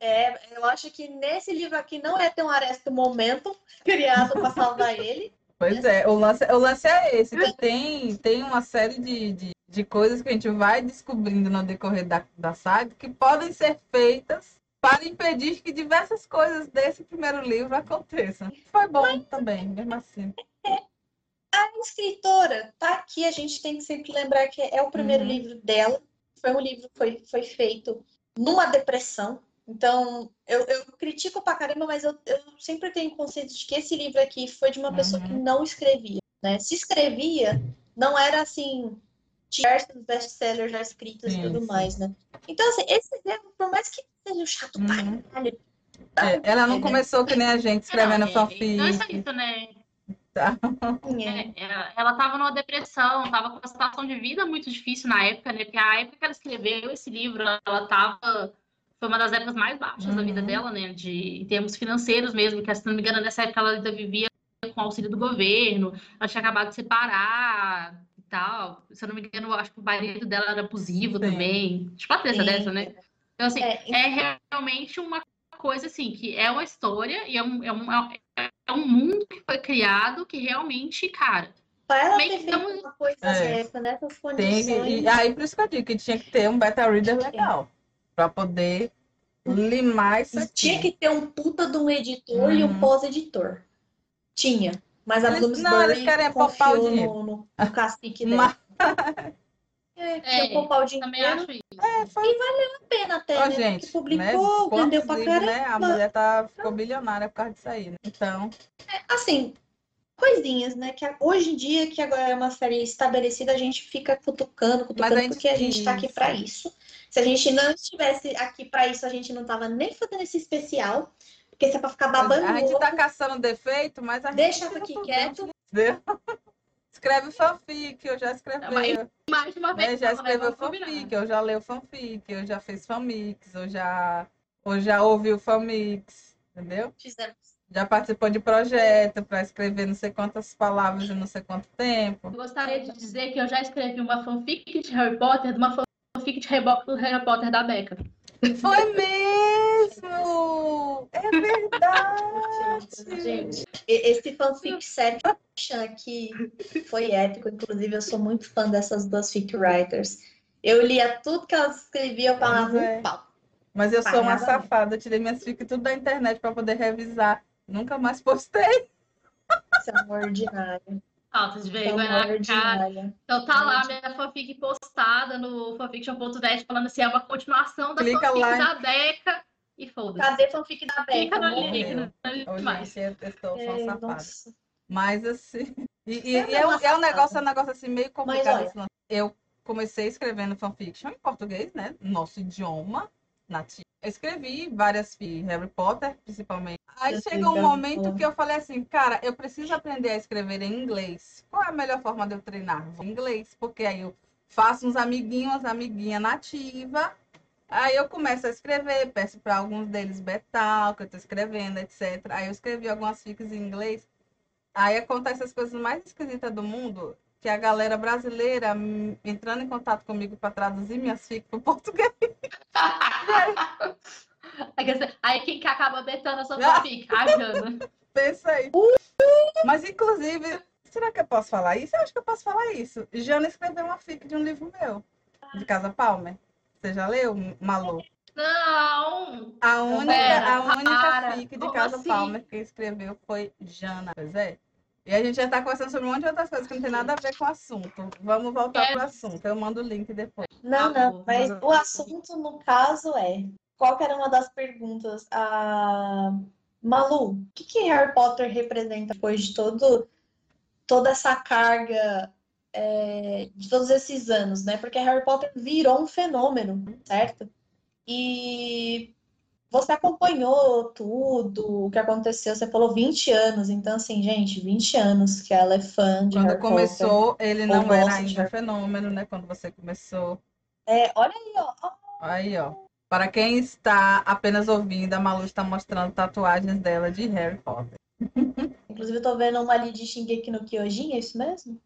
é, eu acho que nesse livro aqui não é tão Aresto Momento criado para salvar ele. pois é, o lance, o lance é esse, que tem, tem uma série de, de, de coisas que a gente vai descobrindo no decorrer da, da saga que podem ser feitas para impedir que diversas coisas desse primeiro livro aconteçam. Foi bom também, mesmo assim. A escritora tá aqui, a gente tem que sempre lembrar que é o primeiro Uhum. livro dela. Foi um livro que foi, foi feito numa depressão. Então, eu, eu critico pra caramba, mas eu, eu sempre tenho consciência de que esse livro aqui foi de uma pessoa que Uhum. não escrevia. Né? Se escrevia, não era assim, diversos best-sellers já escritos Sim, e tudo sim. mais, né? Então, assim, esse livro, por mais que seja chato pra Uhum. caralho, É, ela não começou que nem a gente escrevendo Não, é- Não é só fanfic. isso, né? é, É, ela- ela tava numa depressão, tava com uma situação de vida muito difícil na época, né? Porque a época que ela escreveu esse livro, ela tava. Foi uma das épocas mais baixas da vida Uhum. dela, né? De, em termos financeiros mesmo, que se não me engano, nessa época ela ainda vivia com auxílio do governo, ela tinha acabado de separar e tal. Se eu não me engano, eu acho que o marido dela era abusivo Sim. também. Tipo a treta dessa, né? Então, assim, é, é realmente uma coisa assim, que é uma história e é um, é um, é um mundo que foi criado que realmente, cara, pra ela ter feito uma coisa É. dessa, nessas Tem, condições, e aí, por isso que eu digo que tinha que ter um beta reader legal. Pra poder limar isso E aqui. tinha que ter um puta de um editor e um Uhum. pós-editor. Tinha. Mas a Bloomsbury não, eles querem poupar o dinheiro. no, no, no cacique dela. Mas, (laughs) É, É, poupar o também dinheiro. acho isso. é, foi A pena até, Ó, né? gente, que publicou, né? vendeu pra caramba. né? A mulher tá, ficou bilionária por causa disso aí, né? Então, Assim, coisinhas, né? Que hoje em dia, que agora é uma série estabelecida, a gente fica cutucando, cutucando, a gente porque a gente tá aqui pra isso. Se a gente não estivesse aqui pra isso, a gente não tava nem fazendo esse especial. Porque se é pra ficar babando a gente tá caçando defeito, mas a gente deixa aqui quieto. (laughs) Escreve fanfic, eu já escrevi. Mas- Mais de uma né? vez. Já não, né? escreveu Vamos combinar. fanfic, eu já leu fanfic, eu já fiz fanmix, eu já, eu já ouviu fanmix, entendeu? Fizemos. Já participou de projeto para escrever não sei quantas palavras em não sei quanto tempo. Eu gostaria de dizer que eu já escrevi uma fanfic de Harry Potter, de uma fanfic de Harry Po- do Harry Potter da Becca. Foi mesmo! É verdade! (laughs) Gente, esse fanfiction aqui foi épico. Inclusive, eu sou muito fã dessas duas fic writers. Eu lia tudo que elas escreviam, eu falava é. um pau. Mas eu sou uma safada, eu tirei minhas fics tudo da internet para poder revisar. Nunca mais postei. Isso é um ordinário. Falta de vergonha na cara. Então tá lá minha fanfic postada no fanfiction.net falando assim, é uma continuação da Clica fanfic lá. da Beca. E foda-se. Cadê fanfic da? Clica no link, Hoje mais. eu É, nossa. Mas assim. E, e- É é, um, é um negócio, é um negócio assim meio complicado. olha- esse lance. Eu comecei escrevendo fanfiction em português, né? Nosso idioma nativo. Eu escrevi várias fi- Harry Potter, principalmente. Aí Eu chegou um momento que eu falei assim, cara, eu preciso aprender a escrever em inglês. Qual é a melhor forma de eu treinar? Vou em inglês, porque aí eu faço uns amiguinhos, umas amiguinhas nativa. Aí eu começo a escrever, peço para alguns deles betal, que eu tô escrevendo, etc. Aí eu escrevi algumas fics em inglês. Aí acontece as coisas mais esquisitas do mundo, que a galera brasileira hum, entrando em contato comigo para traduzir minhas fics para português. Aí, quer dizer, aí quem que acaba betando a sua fanfic? A Jana. (laughs) Pensa aí. Mas, inclusive, será que eu posso falar isso? Eu acho que eu posso falar isso. Jana escreveu uma fic de um livro meu, de Casa Palmer. Você já leu, Malu? Não! A única, Pera, a única para. fic de Como Casa assim? Palmer que escreveu foi Jana. Pois é. E a gente já tá conversando sobre um monte de outras coisas que não tem nada a ver com o assunto. Vamos voltar Quero- pro assunto. Eu mando o link depois. Não, Tá não, mas o assunto, no caso, é qual que era uma das perguntas? A Malu, o que, que Harry Potter representa depois de todo, toda essa carga é, de todos esses anos, né? Porque Harry Potter virou um fenômeno, certo? E você acompanhou tudo o que aconteceu, você falou 20 anos, então assim, gente, 20 anos que ela é fã de Quando Harry Potter. começou, ele Ou não era de ainda um fenômeno, né? Quando você começou. É, olha aí, ó, Aí, ó. Para quem está apenas ouvindo, a Malu está mostrando tatuagens dela de Harry Potter. (laughs) Inclusive, eu tô vendo uma ali de Shingeki no Kyojin, é isso mesmo?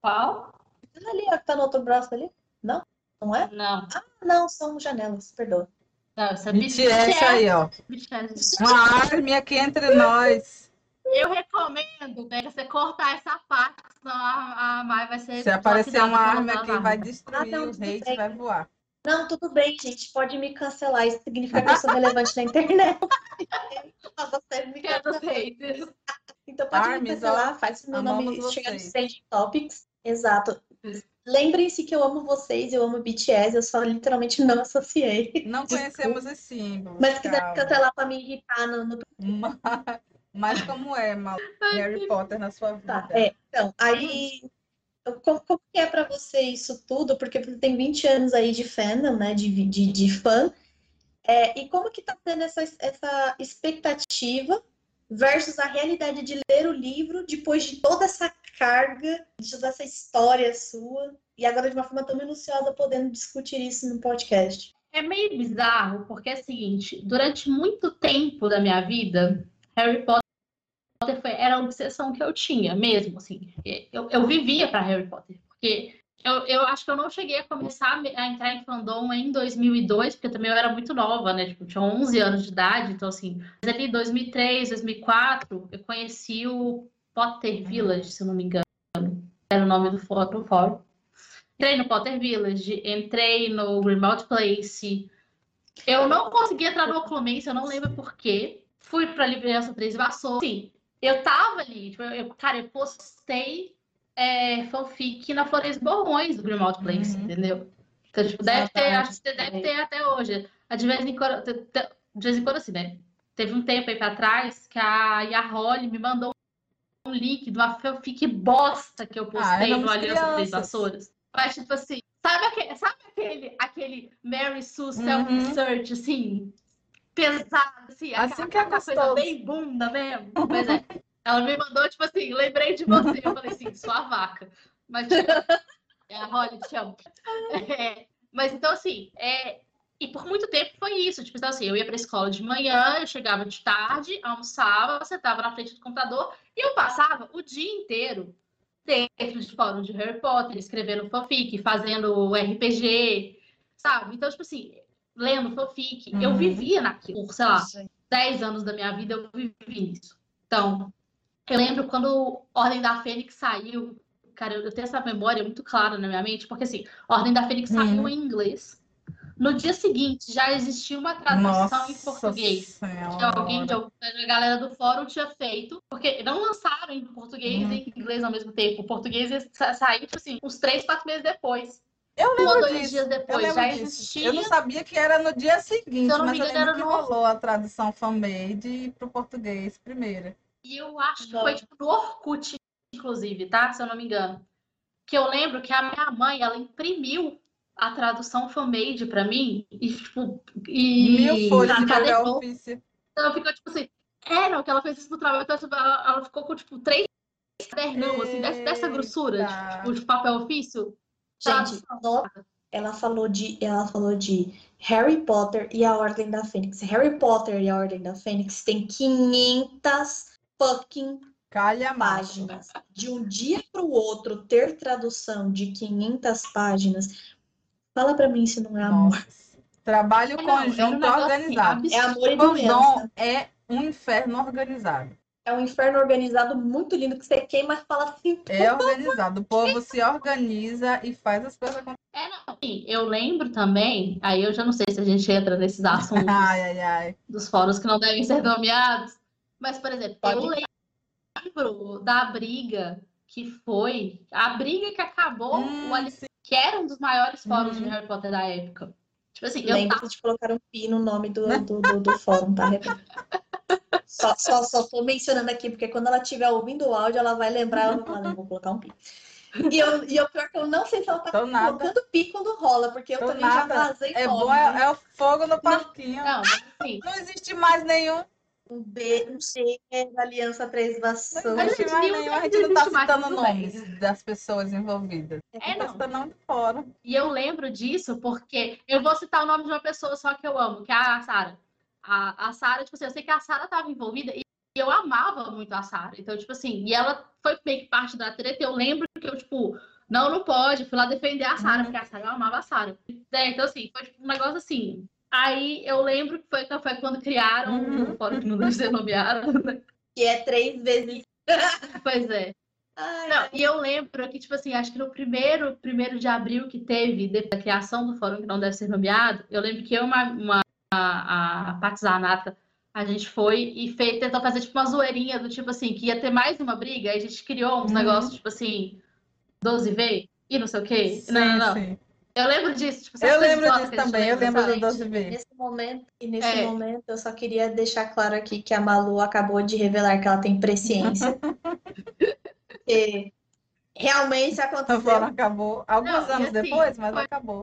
Qual? Ali, ó, que tá no outro braço ali? Não? Não é? Não. Ah, não, são janelas, perdoa. Não, isso é BTS aí, ó. BTS. Uma arma aqui entre nós. Eu recomendo, né, você cortar essa parte, senão a, a Mai vai ser. Se aparecer uma arma aqui, vai destruir Ah, não, o hate, bem. vai voar. Não, tudo bem, gente, pode me cancelar. Isso significa que eu sou relevante na internet. (laughs) Você me cancela. Então pode me Armes, cancelar, faz meu nome chegar no. Trending Topics. Exato. Lembrem-se que eu amo vocês, eu amo BTS, eu só literalmente não associei. Não conhecemos os símbolos. Mas se quiser cancelar pra me irritar no, no Mas, (laughs) mas como é, Malu? Harry Potter na sua vida? Tá, é. Então, aí como, como é para você isso tudo? Porque você tem 20 anos aí de fandom, né? De, de, de fã. É, e como que tá tendo essa, essa expectativa versus a realidade de ler o livro depois de toda essa carga, de toda essa história sua, e agora de uma forma tão minuciosa podendo discutir isso no podcast? É meio bizarro, porque é o seguinte, durante muito tempo da minha vida, Harry Potter foi, era a obsessão que eu tinha mesmo, assim. Eu, eu vivia para Harry Potter, porque eu, eu acho que eu não cheguei a começar a entrar em fandom em 2002, porque também eu era muito nova, né? Tipo, tinha 11 anos de idade, então assim, mas ali em 2003, 2004, eu conheci o Potter Village, se eu não me engano. Era o nome do fórum. Entrei no Potter Village, entrei no Remote Place. Eu não consegui entrar no Oclumência, eu não lembro porquê. Fui pra Liderança Três Vassoura. Sim, eu tava ali, tipo, eu, cara, eu postei é, fanfic na Flores Borrões do Grimald Place, uhum. entendeu? Então, tipo, deve ter, acho que deve ter até hoje. De vez em quando, de vez em quando assim, né? Teve um tempo aí pra trás que a Yaroli me mandou um link de uma fanfic bosta que eu ah, postei ah, no Aliança Três Vassouras. Mas, tipo assim, sabe aquele, sabe aquele, aquele Mary Sue uhum. self-search, assim? Pesado, assim, assim que é coisa bem bunda mesmo. (laughs) Mas é. Ela me mandou, tipo assim, lembrei de você. Eu falei assim, sua vaca. Mas, tipo, é a Holly, te amo. É, mas então, assim, é, e por muito tempo foi isso. Tipo então, assim, eu ia pra escola de manhã, eu chegava de tarde, almoçava, sentava na frente do computador e eu passava o dia inteiro dentro de fórum de Harry Potter, escrevendo fanfic, fazendo RPG, sabe? Então, tipo assim, lendo fanfic, uhum. eu vivia naquilo. Por, sei lá, 10 anos da minha vida eu vivi isso. Então, eu lembro quando Ordem da Fênix saiu, cara, eu tenho essa memória muito clara na minha mente, porque assim, Ordem da Fênix saiu hum. em inglês. No dia seguinte já existia uma tradução Nossa em português. Senhora. Que alguém, de, a galera do fórum tinha feito, porque não lançaram em português hum. e em inglês ao mesmo tempo. O português saiu, tipo assim, uns três, quatro meses depois. Eu lembro dois disso. dias depois eu já disso. existia. Eu não sabia que era no dia seguinte, mas eu lembro que no... rolou a tradução fan-made para o português primeiro. E eu acho que foi tipo no Orkut, inclusive, tá? Se eu não me engano. Que eu lembro que a minha mãe, ela imprimiu a tradução fan-made pra mim e, tipo, e... Mil folhas de papel ofício. Então ela ficou, tipo assim, é, não, que ela fez isso no trabalho, então tipo, ela, ela ficou com, tipo, três cadernão, assim, dessa, dessa grossura, tipo, de papel ofício. Gente, ela falou de, ela falou de Harry Potter e a Ordem da Fênix. Harry Potter e a Ordem da Fênix tem 500 fucking Calha páginas. De um dia para o outro ter tradução de 500 páginas. Fala para mim se não é amor. Nossa. Trabalho é, conjunto é um organizado. É amor e doença. é um inferno organizado. É um inferno organizado muito lindo que você queima e fala assim. É organizado. O povo se organiza e faz as coisas acontecerem. É, não. Eu lembro também, aí eu já não sei se a gente entra nesses (laughs) assuntos ai, ai, ai. dos fóruns que não devem ser nomeados, mas, por exemplo, Pode eu lembro da briga que foi a briga que acabou hum, o Alice, que era um dos maiores fóruns hum. de Harry Potter da época. Tipo assim, Lembro tava... de colocar um pi no nome do, do, do, do fórum, tá? só, só, só tô mencionando aqui, porque quando ela estiver ouvindo o áudio, ela vai lembrar, eu vou, vou colocar um pi. E eu, e eu pior que eu não sei se ela tá Tô colocando nada. pi quando rola, porque eu Tô também nada. já vazei É bom, é, é, o fogo no parquinho. Não, não, não existe mais nenhum. Um B, um C da Aliança Três Vassouras. A gente, nenhum, a gente não tá citando nomes das pessoas envolvidas. É, não. Tá não de fora. E eu lembro disso porque eu vou citar o nome de uma pessoa só que eu amo, que é a Sara. A, a Sara, tipo assim, eu sei que a Sara estava envolvida e eu amava muito a Sara. Então, tipo assim, e ela foi meio que parte da treta. Eu lembro que eu, tipo, não, não pode. Fui lá defender a Sara, uhum. porque a Sara, eu amava a Sara. É, então, assim, foi tipo, um negócio assim. Aí eu lembro que foi, foi quando criaram uhum. um fórum que não deve ser nomeado, (laughs) né? Que é três vezes. (laughs) pois é. Ai, não, ai. E eu lembro que, tipo assim, acho que no primeiro, primeiro de abril que teve, da criação do fórum que não deve ser nomeado, eu lembro que eu, uma, uma a, a Paty Zanata, a gente foi e fez, tentou fazer tipo uma zoeirinha do tipo assim, que ia ter mais uma briga, aí a gente criou uns uhum. negócios, tipo assim, 12V e não sei o quê. Sim, não, não, não. Sim. Eu lembro disso. Tipo, eu lembro disso também, eu lembro do 12V. Nesse momento, e nesse é. momento, eu só queria deixar claro aqui que a Malu acabou de revelar que ela tem presciência. (laughs) e realmente aconteceu. fórum acabou alguns Não, anos assim, depois, mas foi- acabou.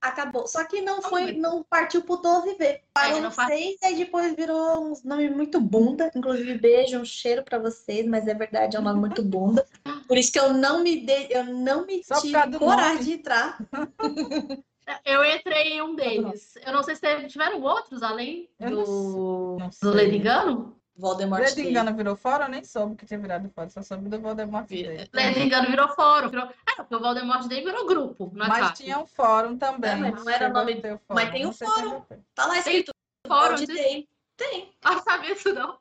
Acabou. Só que não foi, não partiu pro 12V. Parou não no 6 e depois virou uns nomes muito bunda. Inclusive, beijo, um cheiro pra vocês, mas é verdade, é um nome muito bunda. Por isso que eu não me dei, eu não me Só tive coragem nome. de entrar. (laughs) Eu entrei em um deles. Eu não sei se teve- tiveram outros além do, do. Ledigano. Voldemort. Teve. Engano virou fora, eu nem soube que tinha virado fora, só soube do Voldemort Vira- Day. Ledigano virou fórum. Virou... É, porque o Voldemort Day virou grupo. Não é Mas fácil. tinha um fórum também. É, mas não era a nome- ter o mas tem não um fórum. tem. Tá lá escrito. Fórum, Vold Day. Tem. (laughs) Ah, sabia isso não.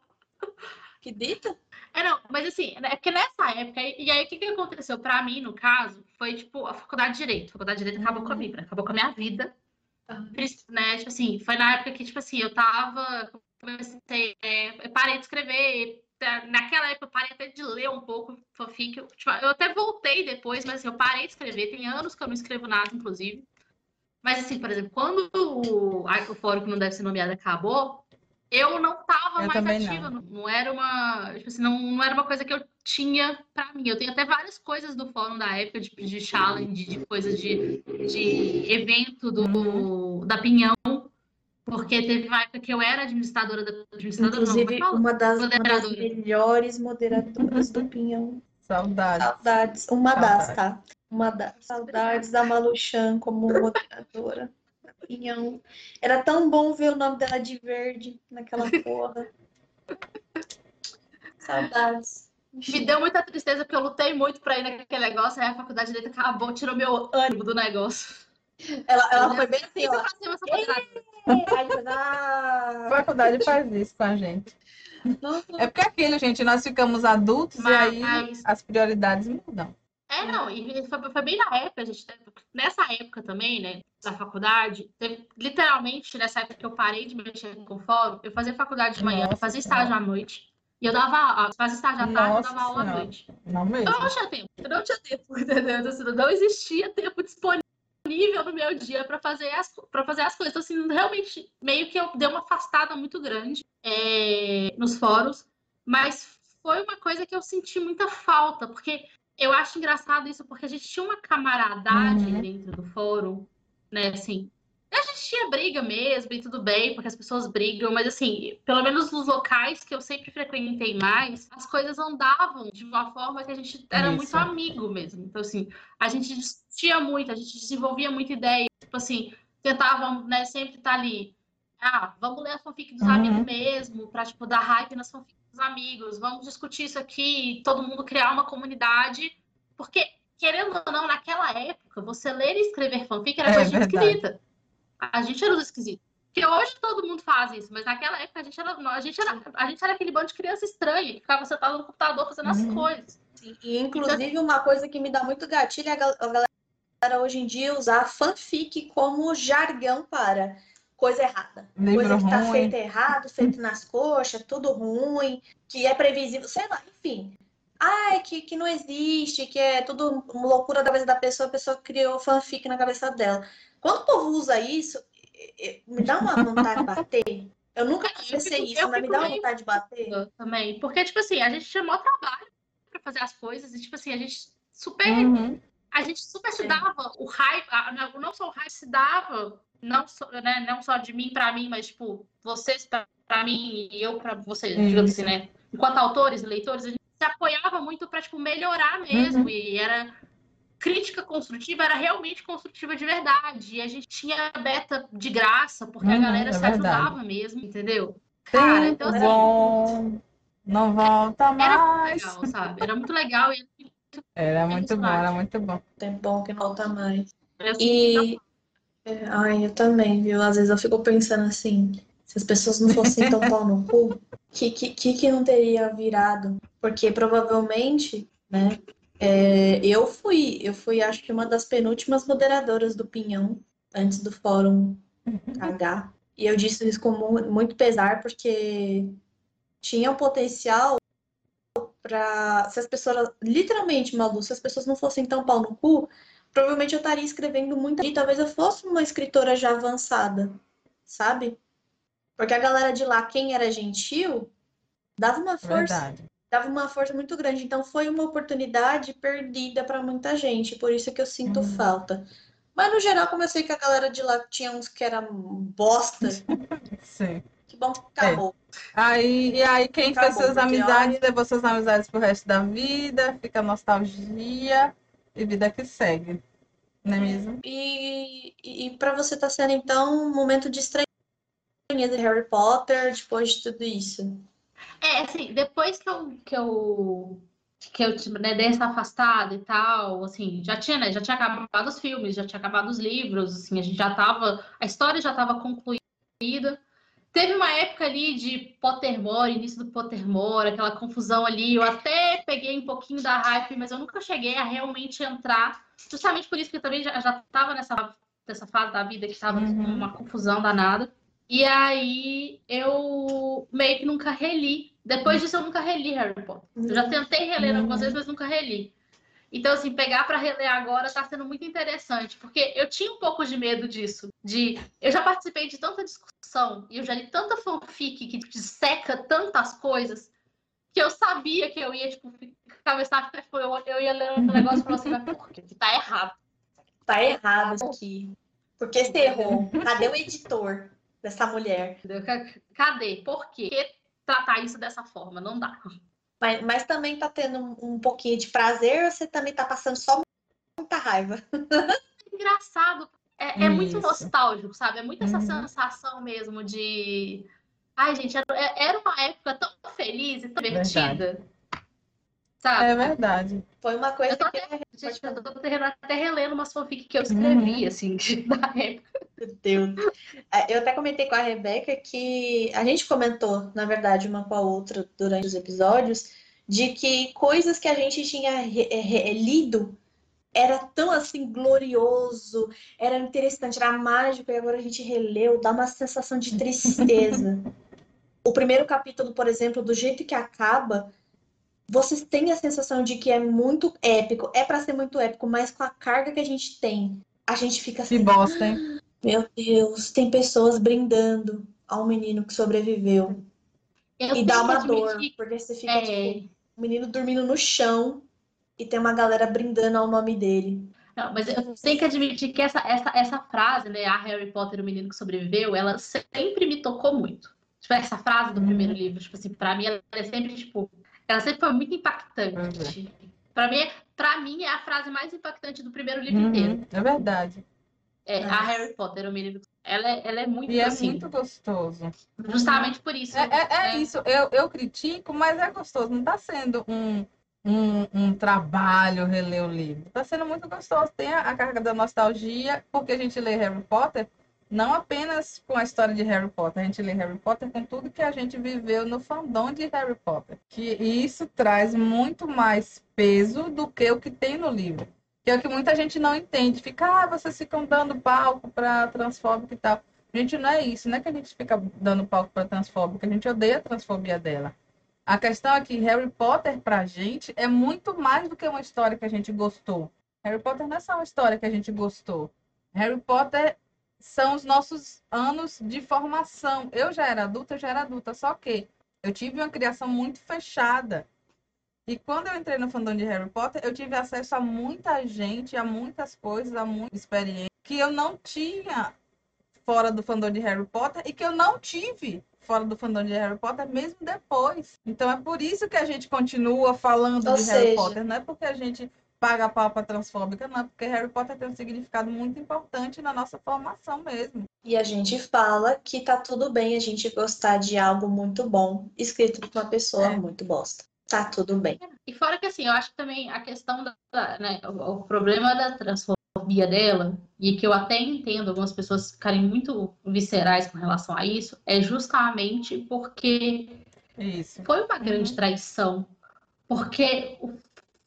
Acredita? É, não, mas assim, é porque nessa época, e aí o que, que aconteceu pra mim, no caso, foi tipo a faculdade de Direito. A faculdade de Direito acabou Uhum. comigo, né? Acabou com a minha vida. Né? Tipo assim, foi na época que, tipo assim, eu tava. Comecei, é, parei de escrever. tá, Naquela época eu parei até de ler um pouco fanfic. Eu, tipo, eu até voltei depois, mas assim, eu parei de escrever. Tem anos que eu não escrevo nada, inclusive. Mas assim, por exemplo, quando o, a- o fórum que não deve ser nomeado acabou, eu não tava Eu mais ativa. não. Não. era uma. Tipo assim, não, não era uma coisa que eu tinha pra mim. Eu tenho até várias coisas do fórum da época, de, de challenge, de coisas de, de evento do, da Pinhão. Porque teve uma época que eu era administradora da administradora, não, é Inclusive, fala? uma das, uma das melhores moderadoras do Pinhão. Saudade. Saudades. Uma das, Saudades. tá? Uma das. Saudades da Maluchan como moderadora. Pinhão. Era tão bom ver o nome dela de verde naquela (laughs) porra. Saudades. Me deu muita tristeza porque eu lutei muito pra ir naquele negócio, aí a faculdade de direito acabou, tirou meu ânimo do negócio. Ela, ela foi bem assim, ó. depois, A ah, faculdade faz isso com a gente. É porque aquilo, gente, nós ficamos adultos e aí Mas- as prioridades mudam. É, não, e foi, foi bem na época, gente. Nessa época também, né, da faculdade, teve- literalmente nessa época que eu parei de mexer com o fórum, eu fazia faculdade de manhã, eu Nossa fazia estágio à noite. E eu dava aula, fazia estágio à tarde, eu Nossa dava aula à noite. Não mesmo. Eu não tinha tempo, eu não tinha tempo, (laughs) entendeu? Assim, não existia tempo disponível no meu dia para fazer as para fazer as coisas. Então, assim, realmente meio que eu dei uma afastada muito grande é, nos fóruns, mas foi uma coisa que eu senti muita falta, porque eu acho engraçado isso, porque a gente tinha uma camaradagem Uhum. dentro do fórum, né? Assim, a gente tinha briga mesmo e tudo bem, porque as pessoas brigam, mas assim, pelo menos nos locais que eu sempre frequentei mais, as coisas andavam de uma forma que a gente era muito Isso. amigo mesmo. Então, assim, a gente discutia muito, a gente desenvolvia muita ideia, tipo assim, tentavam, né, sempre estar ali. Ah, vamos ler a fanfic dos Uhum. amigos mesmo, pra, tipo, dar hype nas fanfics dos amigos, vamos discutir isso aqui, todo mundo criar uma comunidade, porque, querendo ou não, naquela época, você ler e escrever fanfic era É coisa de verdade. A gente era os esquisitos. Porque hoje todo mundo faz isso, mas naquela época a gente era, a gente era, a gente era aquele bando de criança estranha, que ficava sentado no computador fazendo as Uhum. coisas. E, inclusive, uma coisa que me dá muito gatilho é a gal- a galera hoje em dia usar fanfic como jargão para coisa errada. Coisa que tá ruim. feita errado, feito nas coxas, tudo ruim, que é previsível, sei lá, enfim. Ah, é que, que não existe, que é tudo loucura da cabeça da pessoa, a pessoa criou fanfic na cabeça dela. Quando o povo usa isso, me dá uma vontade de bater. Eu nunca Eu pensei isso, eu mas me dá uma vontade de bater. Também. Porque, tipo assim, a gente tinha maior trabalho pra fazer as coisas, e, tipo assim, a gente super. Uhum. A gente super se dava o hype, não só o hype se dava, não só, né, não só de mim pra mim, mas, tipo, vocês pra, pra mim e eu pra vocês, digamos assim, né? Enquanto autores e leitores, a gente se apoiava muito pra, tipo, melhorar mesmo. Uhum. E era. Crítica construtiva era realmente construtiva de verdade. E a gente tinha beta de graça, porque a Uhum, galera é se verdade. ajudava mesmo, entendeu? Cara, Tempo então assim, bom, não volta era muito mais. legal, sabe? Era muito legal. E Era muito bom, era muito bom. Tempo bom que não volta mais. E. é, Ai, eu também, viu? Às vezes eu fico pensando assim, se as pessoas não fossem tão pau no cu, que, que, que que não teria virado? Porque provavelmente, né? É, eu fui, eu fui, acho que uma das penúltimas moderadoras do Pinhão, antes do fórum H. E eu disse isso com mu- muito pesar, porque tinha um potencial para se as pessoas, literalmente, Malu, se as pessoas não fossem tão pau no cu, provavelmente eu estaria escrevendo muito e talvez eu fosse uma escritora já avançada, sabe? Porque a galera de lá, quem era gentil, dava uma força. Verdade. Dava uma força muito grande. Então foi uma oportunidade perdida para muita gente, por isso que eu sinto Uhum. falta. Mas no geral, como eu sei que a galera de lá tinha uns que era bosta, Sim. que bom que acabou. Aí, e aí, quem fez Acabou, suas porque, amizades, levou suas amizades pro resto da vida, fica nostalgia e vida que segue. Não é mesmo? E, e, e para você tá sendo então um momento de estranheza de Harry Potter depois de tudo isso. É, assim, depois que eu, que eu, que eu tipo, né, dei essa afastada e tal, assim, já tinha, né, já tinha acabado os filmes, já tinha acabado os livros, assim, a gente já tava, a história já estava concluída. Teve uma época ali de Pottermore, início do Pottermore, aquela confusão ali, eu até peguei um pouquinho da hype, mas eu nunca cheguei a realmente entrar, justamente por isso que eu também já, já tava nessa, nessa fase da vida que tava Uhum. uma confusão danada. E aí eu meio que nunca reli. Depois disso eu nunca reli Harry Potter. Eu já tentei reler Uhum. algumas vezes, mas nunca reli. Então, assim, pegar para reler agora tá sendo muito interessante, porque eu tinha um pouco de medo disso. De eu já participei de tanta discussão e eu já li tanta fanfic que disseca tantas coisas que eu sabia que eu ia, tipo, cabeçar, eu, eu ia ler um negócio e falar assim, mas por? Que tá errado. Tá errado isso aqui. Porque você errou. Cadê o editor dessa mulher? Cadê? Por quê? Por que tratar isso dessa forma? Não dá. Mas, mas também tá tendo um, um pouquinho de prazer ou você também tá passando só muita raiva? (laughs) engraçado. É, é muito nostálgico, sabe? É muito essa Uhum. sensação mesmo de. Ai, gente, era, era uma época tão feliz e tão Verdade. Sabe? É verdade. Foi uma coisa Eu tô que. até, gente, eu tô até até relendo umas fanfic que eu escrevi, Uhum. assim, (laughs) da época. Meu Deus. É, Eu até comentei com a Rebeca que a gente comentou, na verdade, uma com a outra durante os episódios, de que coisas que a gente tinha re- re- lido era tão assim glorioso, era interessante, era mágico, e agora a gente releu, dá uma sensação de tristeza. (laughs) O primeiro capítulo, por exemplo, do jeito que acaba, vocês têm a sensação de que é muito épico, é para ser muito épico, mas com a carga que a gente tem, a gente fica Que assim, bosta, hein? meu Deus, tem pessoas brindando ao menino que sobreviveu. Eu e dá que uma dor, admitir- porque você fica, É, tipo, o menino dormindo no chão e tem uma galera brindando ao nome dele. Não, mas eu tenho que admitir que essa, essa, essa frase, né, a Harry Potter, o menino que sobreviveu, ela sempre me tocou muito. Tipo, essa frase do primeiro livro, tipo assim, pra mim ela é sempre, tipo, ela sempre foi muito impactante. Pra mim, pra mim é a frase mais impactante do primeiro livro inteiro. Uhum, é verdade. É, É. a Harry Potter, o menino. Ela, é- ela é muito E é assim, muito gostoso. justamente por isso. É, é- é né? isso, eu, eu critico, mas é gostoso. Não está sendo um, um, um trabalho reler o livro. Está sendo muito gostoso. Tem a, a carga da nostalgia, porque a gente lê Harry Potter não apenas com a história de Harry Potter, a gente lê Harry Potter com tudo que a gente viveu no fandom de Harry Potter. Que isso traz muito mais peso do que o que tem no livro. Que é o que muita gente não entende. Fica, ah, vocês ficam dando palco para transfóbico e tal. Gente, não é isso, não é que a gente fica dando palco para transfóbica, a gente odeia a transfobia dela. A questão é que Harry Potter, pra gente, é muito mais do que uma história que a gente gostou. Harry Potter não é só uma história que a gente gostou. Harry Potter são os nossos anos de formação. Eu já era adulta, eu já era adulta, só que eu tive uma criação muito fechada. E quando eu entrei no fandom de Harry Potter, eu tive acesso a muita gente, a muitas coisas, a muita experiência que eu não tinha fora do fandom de Harry Potter e que eu não tive fora do fandom de Harry Potter mesmo depois. Então é por isso que a gente continua falando Ou de Harry seja- Potter, não é porque a gente paga pau pra transfóbica, não, porque Harry Potter tem um significado muito importante na nossa formação mesmo. E a gente fala que tá tudo bem a gente gostar de algo muito bom, escrito por uma pessoa É. muito bosta. Tá tudo bem. E fora que assim, eu acho que também a questão da, né, o, o problema da transfobia dela, e que eu até entendo algumas pessoas ficarem muito viscerais com relação a isso, é justamente porque Isso. foi uma grande Uhum. traição. Porque o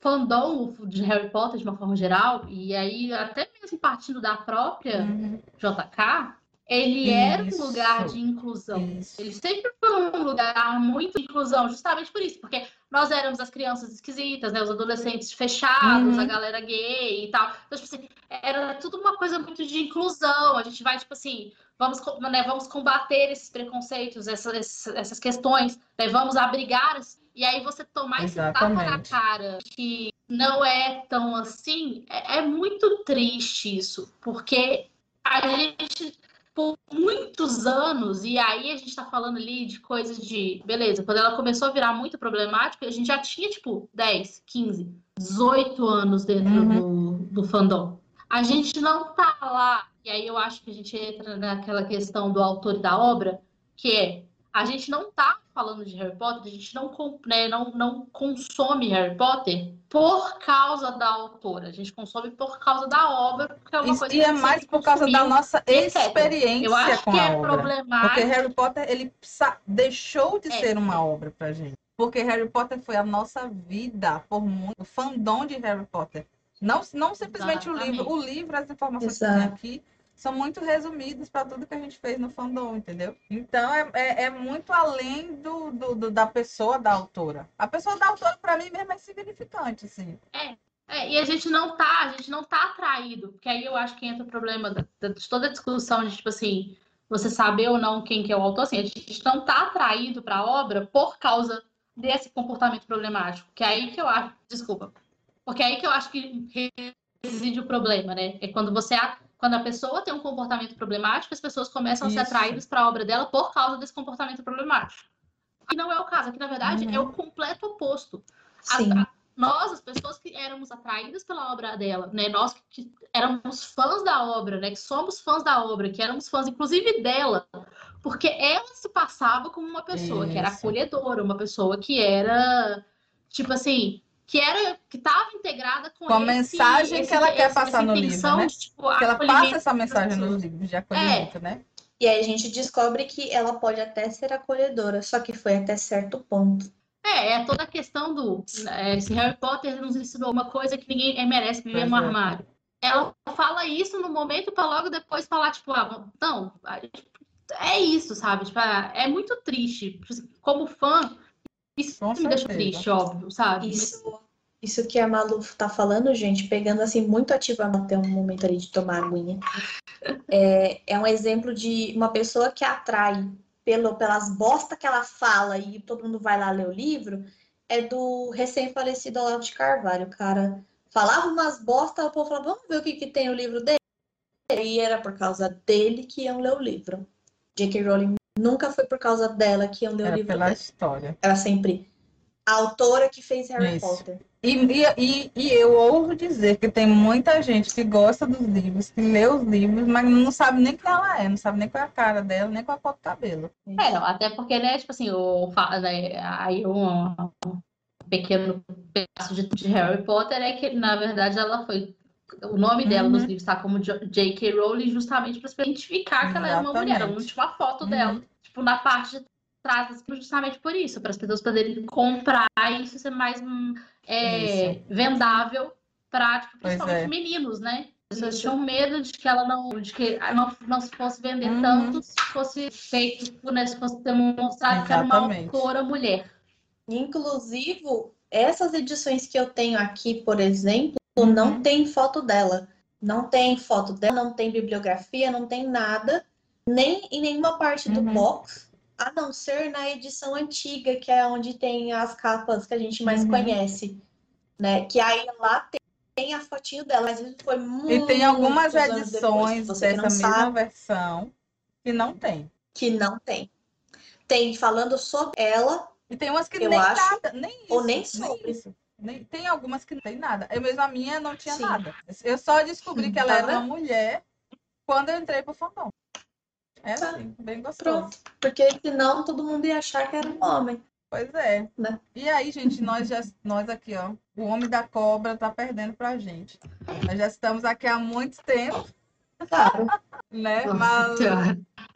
fandom de Harry Potter, de uma forma geral, e aí até mesmo partindo da própria Uhum. JK, ele era um Isso. lugar de inclusão. Isso. Ele sempre foi um lugar muito de inclusão, justamente por isso, porque nós éramos as crianças esquisitas, né? Os adolescentes fechados, Uhum. a galera gay e tal. Então, tipo assim, era tudo uma coisa muito de inclusão. A gente vai, tipo assim, vamos, né, vamos combater esses preconceitos, essas, essas questões, né? vamos abrigar. esse- e aí você tomar esse tapa na cara que não é tão assim, é, é muito triste isso, porque a gente por muitos anos, e aí a gente tá falando ali de coisas de. Beleza, quando ela começou a virar muito problemática, a gente já tinha, tipo, 10, 15, 18 anos dentro uhum. do, do fandom. A gente não tá lá, e aí eu acho que a gente entra naquela questão do autor da obra, que é a gente não tá falando de Harry Potter, a gente não, né, não, não consome Harry Potter por causa da autora, a gente consome por causa da obra, porque é uma coisa E é mais por causa da nossa experiência Eu acho com que a é obra. problemático. Porque Harry Potter, ele deixou de É. ser uma obra pra gente. Porque Harry Potter foi a nossa vida por muito. O fandom de Harry Potter. Não, não simplesmente o Exatamente. livro. O livro, as informações que Exato. tem aqui, são muito resumidas para tudo que a gente fez no fandom, entendeu? Então é, é, é muito além do, do, do- da pessoa da autora. A pessoa da autora, para mim, mesmo é significante, assim. É, e a gente não tá, a gente não tá atraído, porque aí eu acho que entra o problema de toda a discussão de, tipo assim, você saber ou não quem que é o autor, assim, a gente não tá atraído para a obra por causa desse comportamento problemático, que é aí que eu acho, desculpa, porque é aí que eu acho que reside o problema, né? É quando você, quando a pessoa tem um comportamento problemático, as pessoas começam a ser Isso. atraídas para a obra dela por causa desse comportamento problemático. E não é o caso, aqui na verdade Uhum. é o completo oposto. Sim. nós, as pessoas que éramos atraídas pela obra dela, né? Nós que, que éramos fãs da obra, né? Que somos fãs da obra, que éramos fãs, inclusive dela, porque ela se passava como uma pessoa que era Isso. acolhedora, uma pessoa que era, tipo assim, que era, que estava integrada com, Com a esse- mensagem esse- que ela quer esse- passar essa no livro, né? de, tipo, Porque ela passa essa mensagem nos livros de acolhimento, né? E aí a gente descobre que ela pode até ser acolhedora, só que foi até certo ponto. É, é toda a questão do. é, se Harry Potter nos ensinou uma coisa que ninguém é, merece viver Pois no é. armário. Ela fala isso no momento para logo depois falar, tipo, ah, não, é isso, sabe? Tipo, ah, é muito triste. Tipo assim, Como fã, isso Com me deixa certeza. triste, óbvio, sabe? Isso, isso que a Malu tá falando, gente, pegando assim muito ativamente até um momento ali de tomar aguinha. (laughs) É, é um exemplo de uma pessoa que atrai pelo, pelas bosta que ela fala e todo mundo vai lá ler o livro, é do recém-falecido Olavo de Carvalho, cara. Falava umas bosta, o povo falava, vamos ver o que, que tem no livro dele. E era por causa dele que iam ler o livro. J.K. Rowling nunca foi por causa dela que ler o Era livro pela dela. história. Era sempre a autora que fez Harry Isso. Potter. E, e, e, eu ouso dizer que tem muita gente que gosta dos livros, que lê os livros, mas não sabe nem quem ela é, não sabe nem qual é a cara dela, nem qual é a cor do cabelo. É, não, até porque, né, tipo assim, o, né, aí um, um pequeno pedaço de, de Harry Potter é que, na verdade, ela foi. O nome dela Uhum. nos livros está como J.K. Rowling, justamente para se identificar que ela era uma mulher. Ela não Exatamente. tinha uma foto Uhum. dela, tipo, na parte de trás, livros, justamente por isso, para as pessoas poderem comprar e isso ser mais hum, é, Isso. vendável para, tipo, principalmente é. meninos, né? As pessoas tinham medo de que ela não, de que não, não se fosse vender Uhum. tanto se fosse feito, né, se fosse demonstrado que era uma Exatamente. autora mulher. Inclusive, essas edições que eu tenho aqui, por exemplo, Uhum. não tem foto dela. Não tem foto dela, não tem bibliografia, não tem nada, nem em nenhuma parte do Uhum. box, a não ser na edição antiga, que é onde tem as capas que a gente mais Uhum. conhece, né? Que aí lá tem, tem a fotinho dela, mas isso foi muito E tem algumas depois, edições que dessa mesma sabe, versão que não tem. que não tem. Tem falando sobre ela, E tem umas que Eu nem acho- nada, nem isso. ou nem sobre. isso. Nem- tem algumas que não tem nada. Eu mesmo a minha não tinha Sim. nada. Eu só descobri que ela Tá era uma mulher quando eu entrei pro fandom. É Tá. assim, bem gostoso. Pronto. Porque senão todo mundo ia achar que era um homem. Pois é. Né? E aí, gente, nós já nós aqui, ó, o homem da cobra tá perdendo pra gente. Nós já estamos aqui há muito tempo, Claro. né? Mas.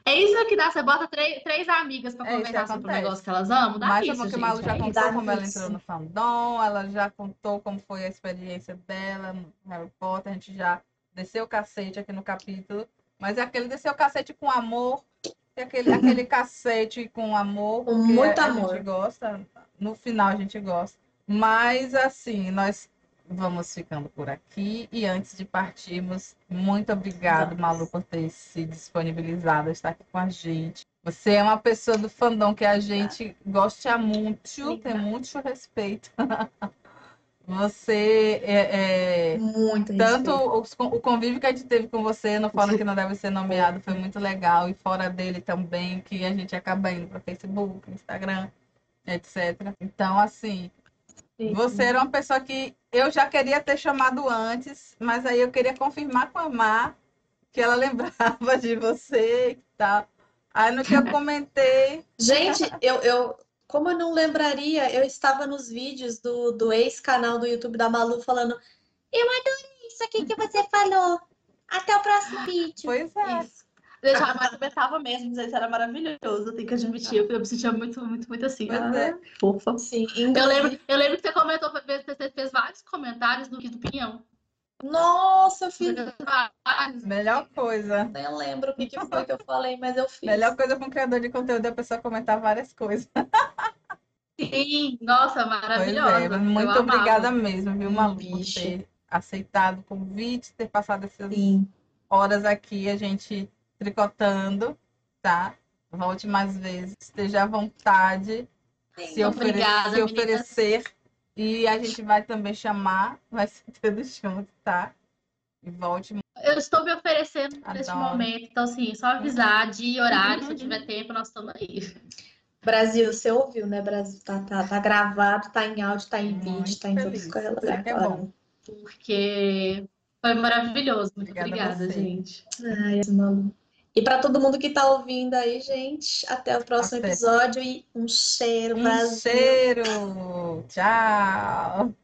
É isso que dá, você bota três, três amigas para É conversar sobre um negócio que elas amam, dá mas isso, porque gente. Malu já é contou isso. Como ela entrou no fandom, ela já contou como foi a experiência dela no Harry Potter, a gente já desceu o cacete aqui no capítulo, mas é aquele desceu o cacete com amor, é aquele, aquele (laughs) cacete com amor, Com muito a amor. gente gosta, no final a gente gosta. Mas assim, nós vamos ficando por aqui e antes de partirmos, muito obrigado, Vamos. Malu, por ter se disponibilizado a estar aqui com a gente. Você é uma pessoa do fandom que a gente gosta muito, tem muito respeito. (laughs) Você é, é Muito tanto o, o convívio que a gente teve com você no Fórum que não deve ser nomeado foi muito legal e fora dele também que a gente acaba indo para Facebook, Instagram, etc. Então assim, você era uma pessoa que eu já queria ter chamado antes, mas aí eu queria confirmar com a Mar que ela (laughs) lembrava de você e tal. Aí no que eu comentei. (laughs) Gente, eu, eu, como eu não lembraria, eu estava nos vídeos do, do ex-canal do YouTube da Malu falando: Eu adorei isso aqui que você falou. Até o próximo vídeo. Pois é. Isso. A Mara comentava mesmo, que era maravilhoso, eu tenho que admitir. Eu, me sentia muito, muito, muito assim. Pois ah, é. Fofa. Sim, eu, lembro, eu lembro que você comentou, você fez vários comentários no do Pinhão. Nossa, eu fiz. Melhor coisa. Nem lembro o que, que foi que eu falei, mas eu fiz. Melhor coisa com criador de conteúdo é a pessoa comentar várias coisas. Sim, nossa, maravilhosa. É, muito eu obrigada amava. mesmo, viu, Malu, por ter aceitado o convite, ter passado essas Sim. horas aqui, a gente tricotando, tá? Volte mais vezes, esteja à vontade. Sim, se, obrigada, se oferecer e a gente vai também chamar, vai ser (laughs) tudo junto, tá? E volte. Eu estou me oferecendo Adoro. neste momento, então assim, só avisar de horário, se tiver tempo, nós estamos aí. Brasil, você ouviu, né, Brasil? Tá, tá, tá gravado, tá em áudio, tá em muito vídeo, tá em tudo isso é, é bom. Porque foi maravilhoso. Muito obrigada, obrigada gente. Ai, Malu. E para todo mundo que está ouvindo aí, gente, até o próximo até. episódio e um cheiro, um Brasil. cheiro. Tchau.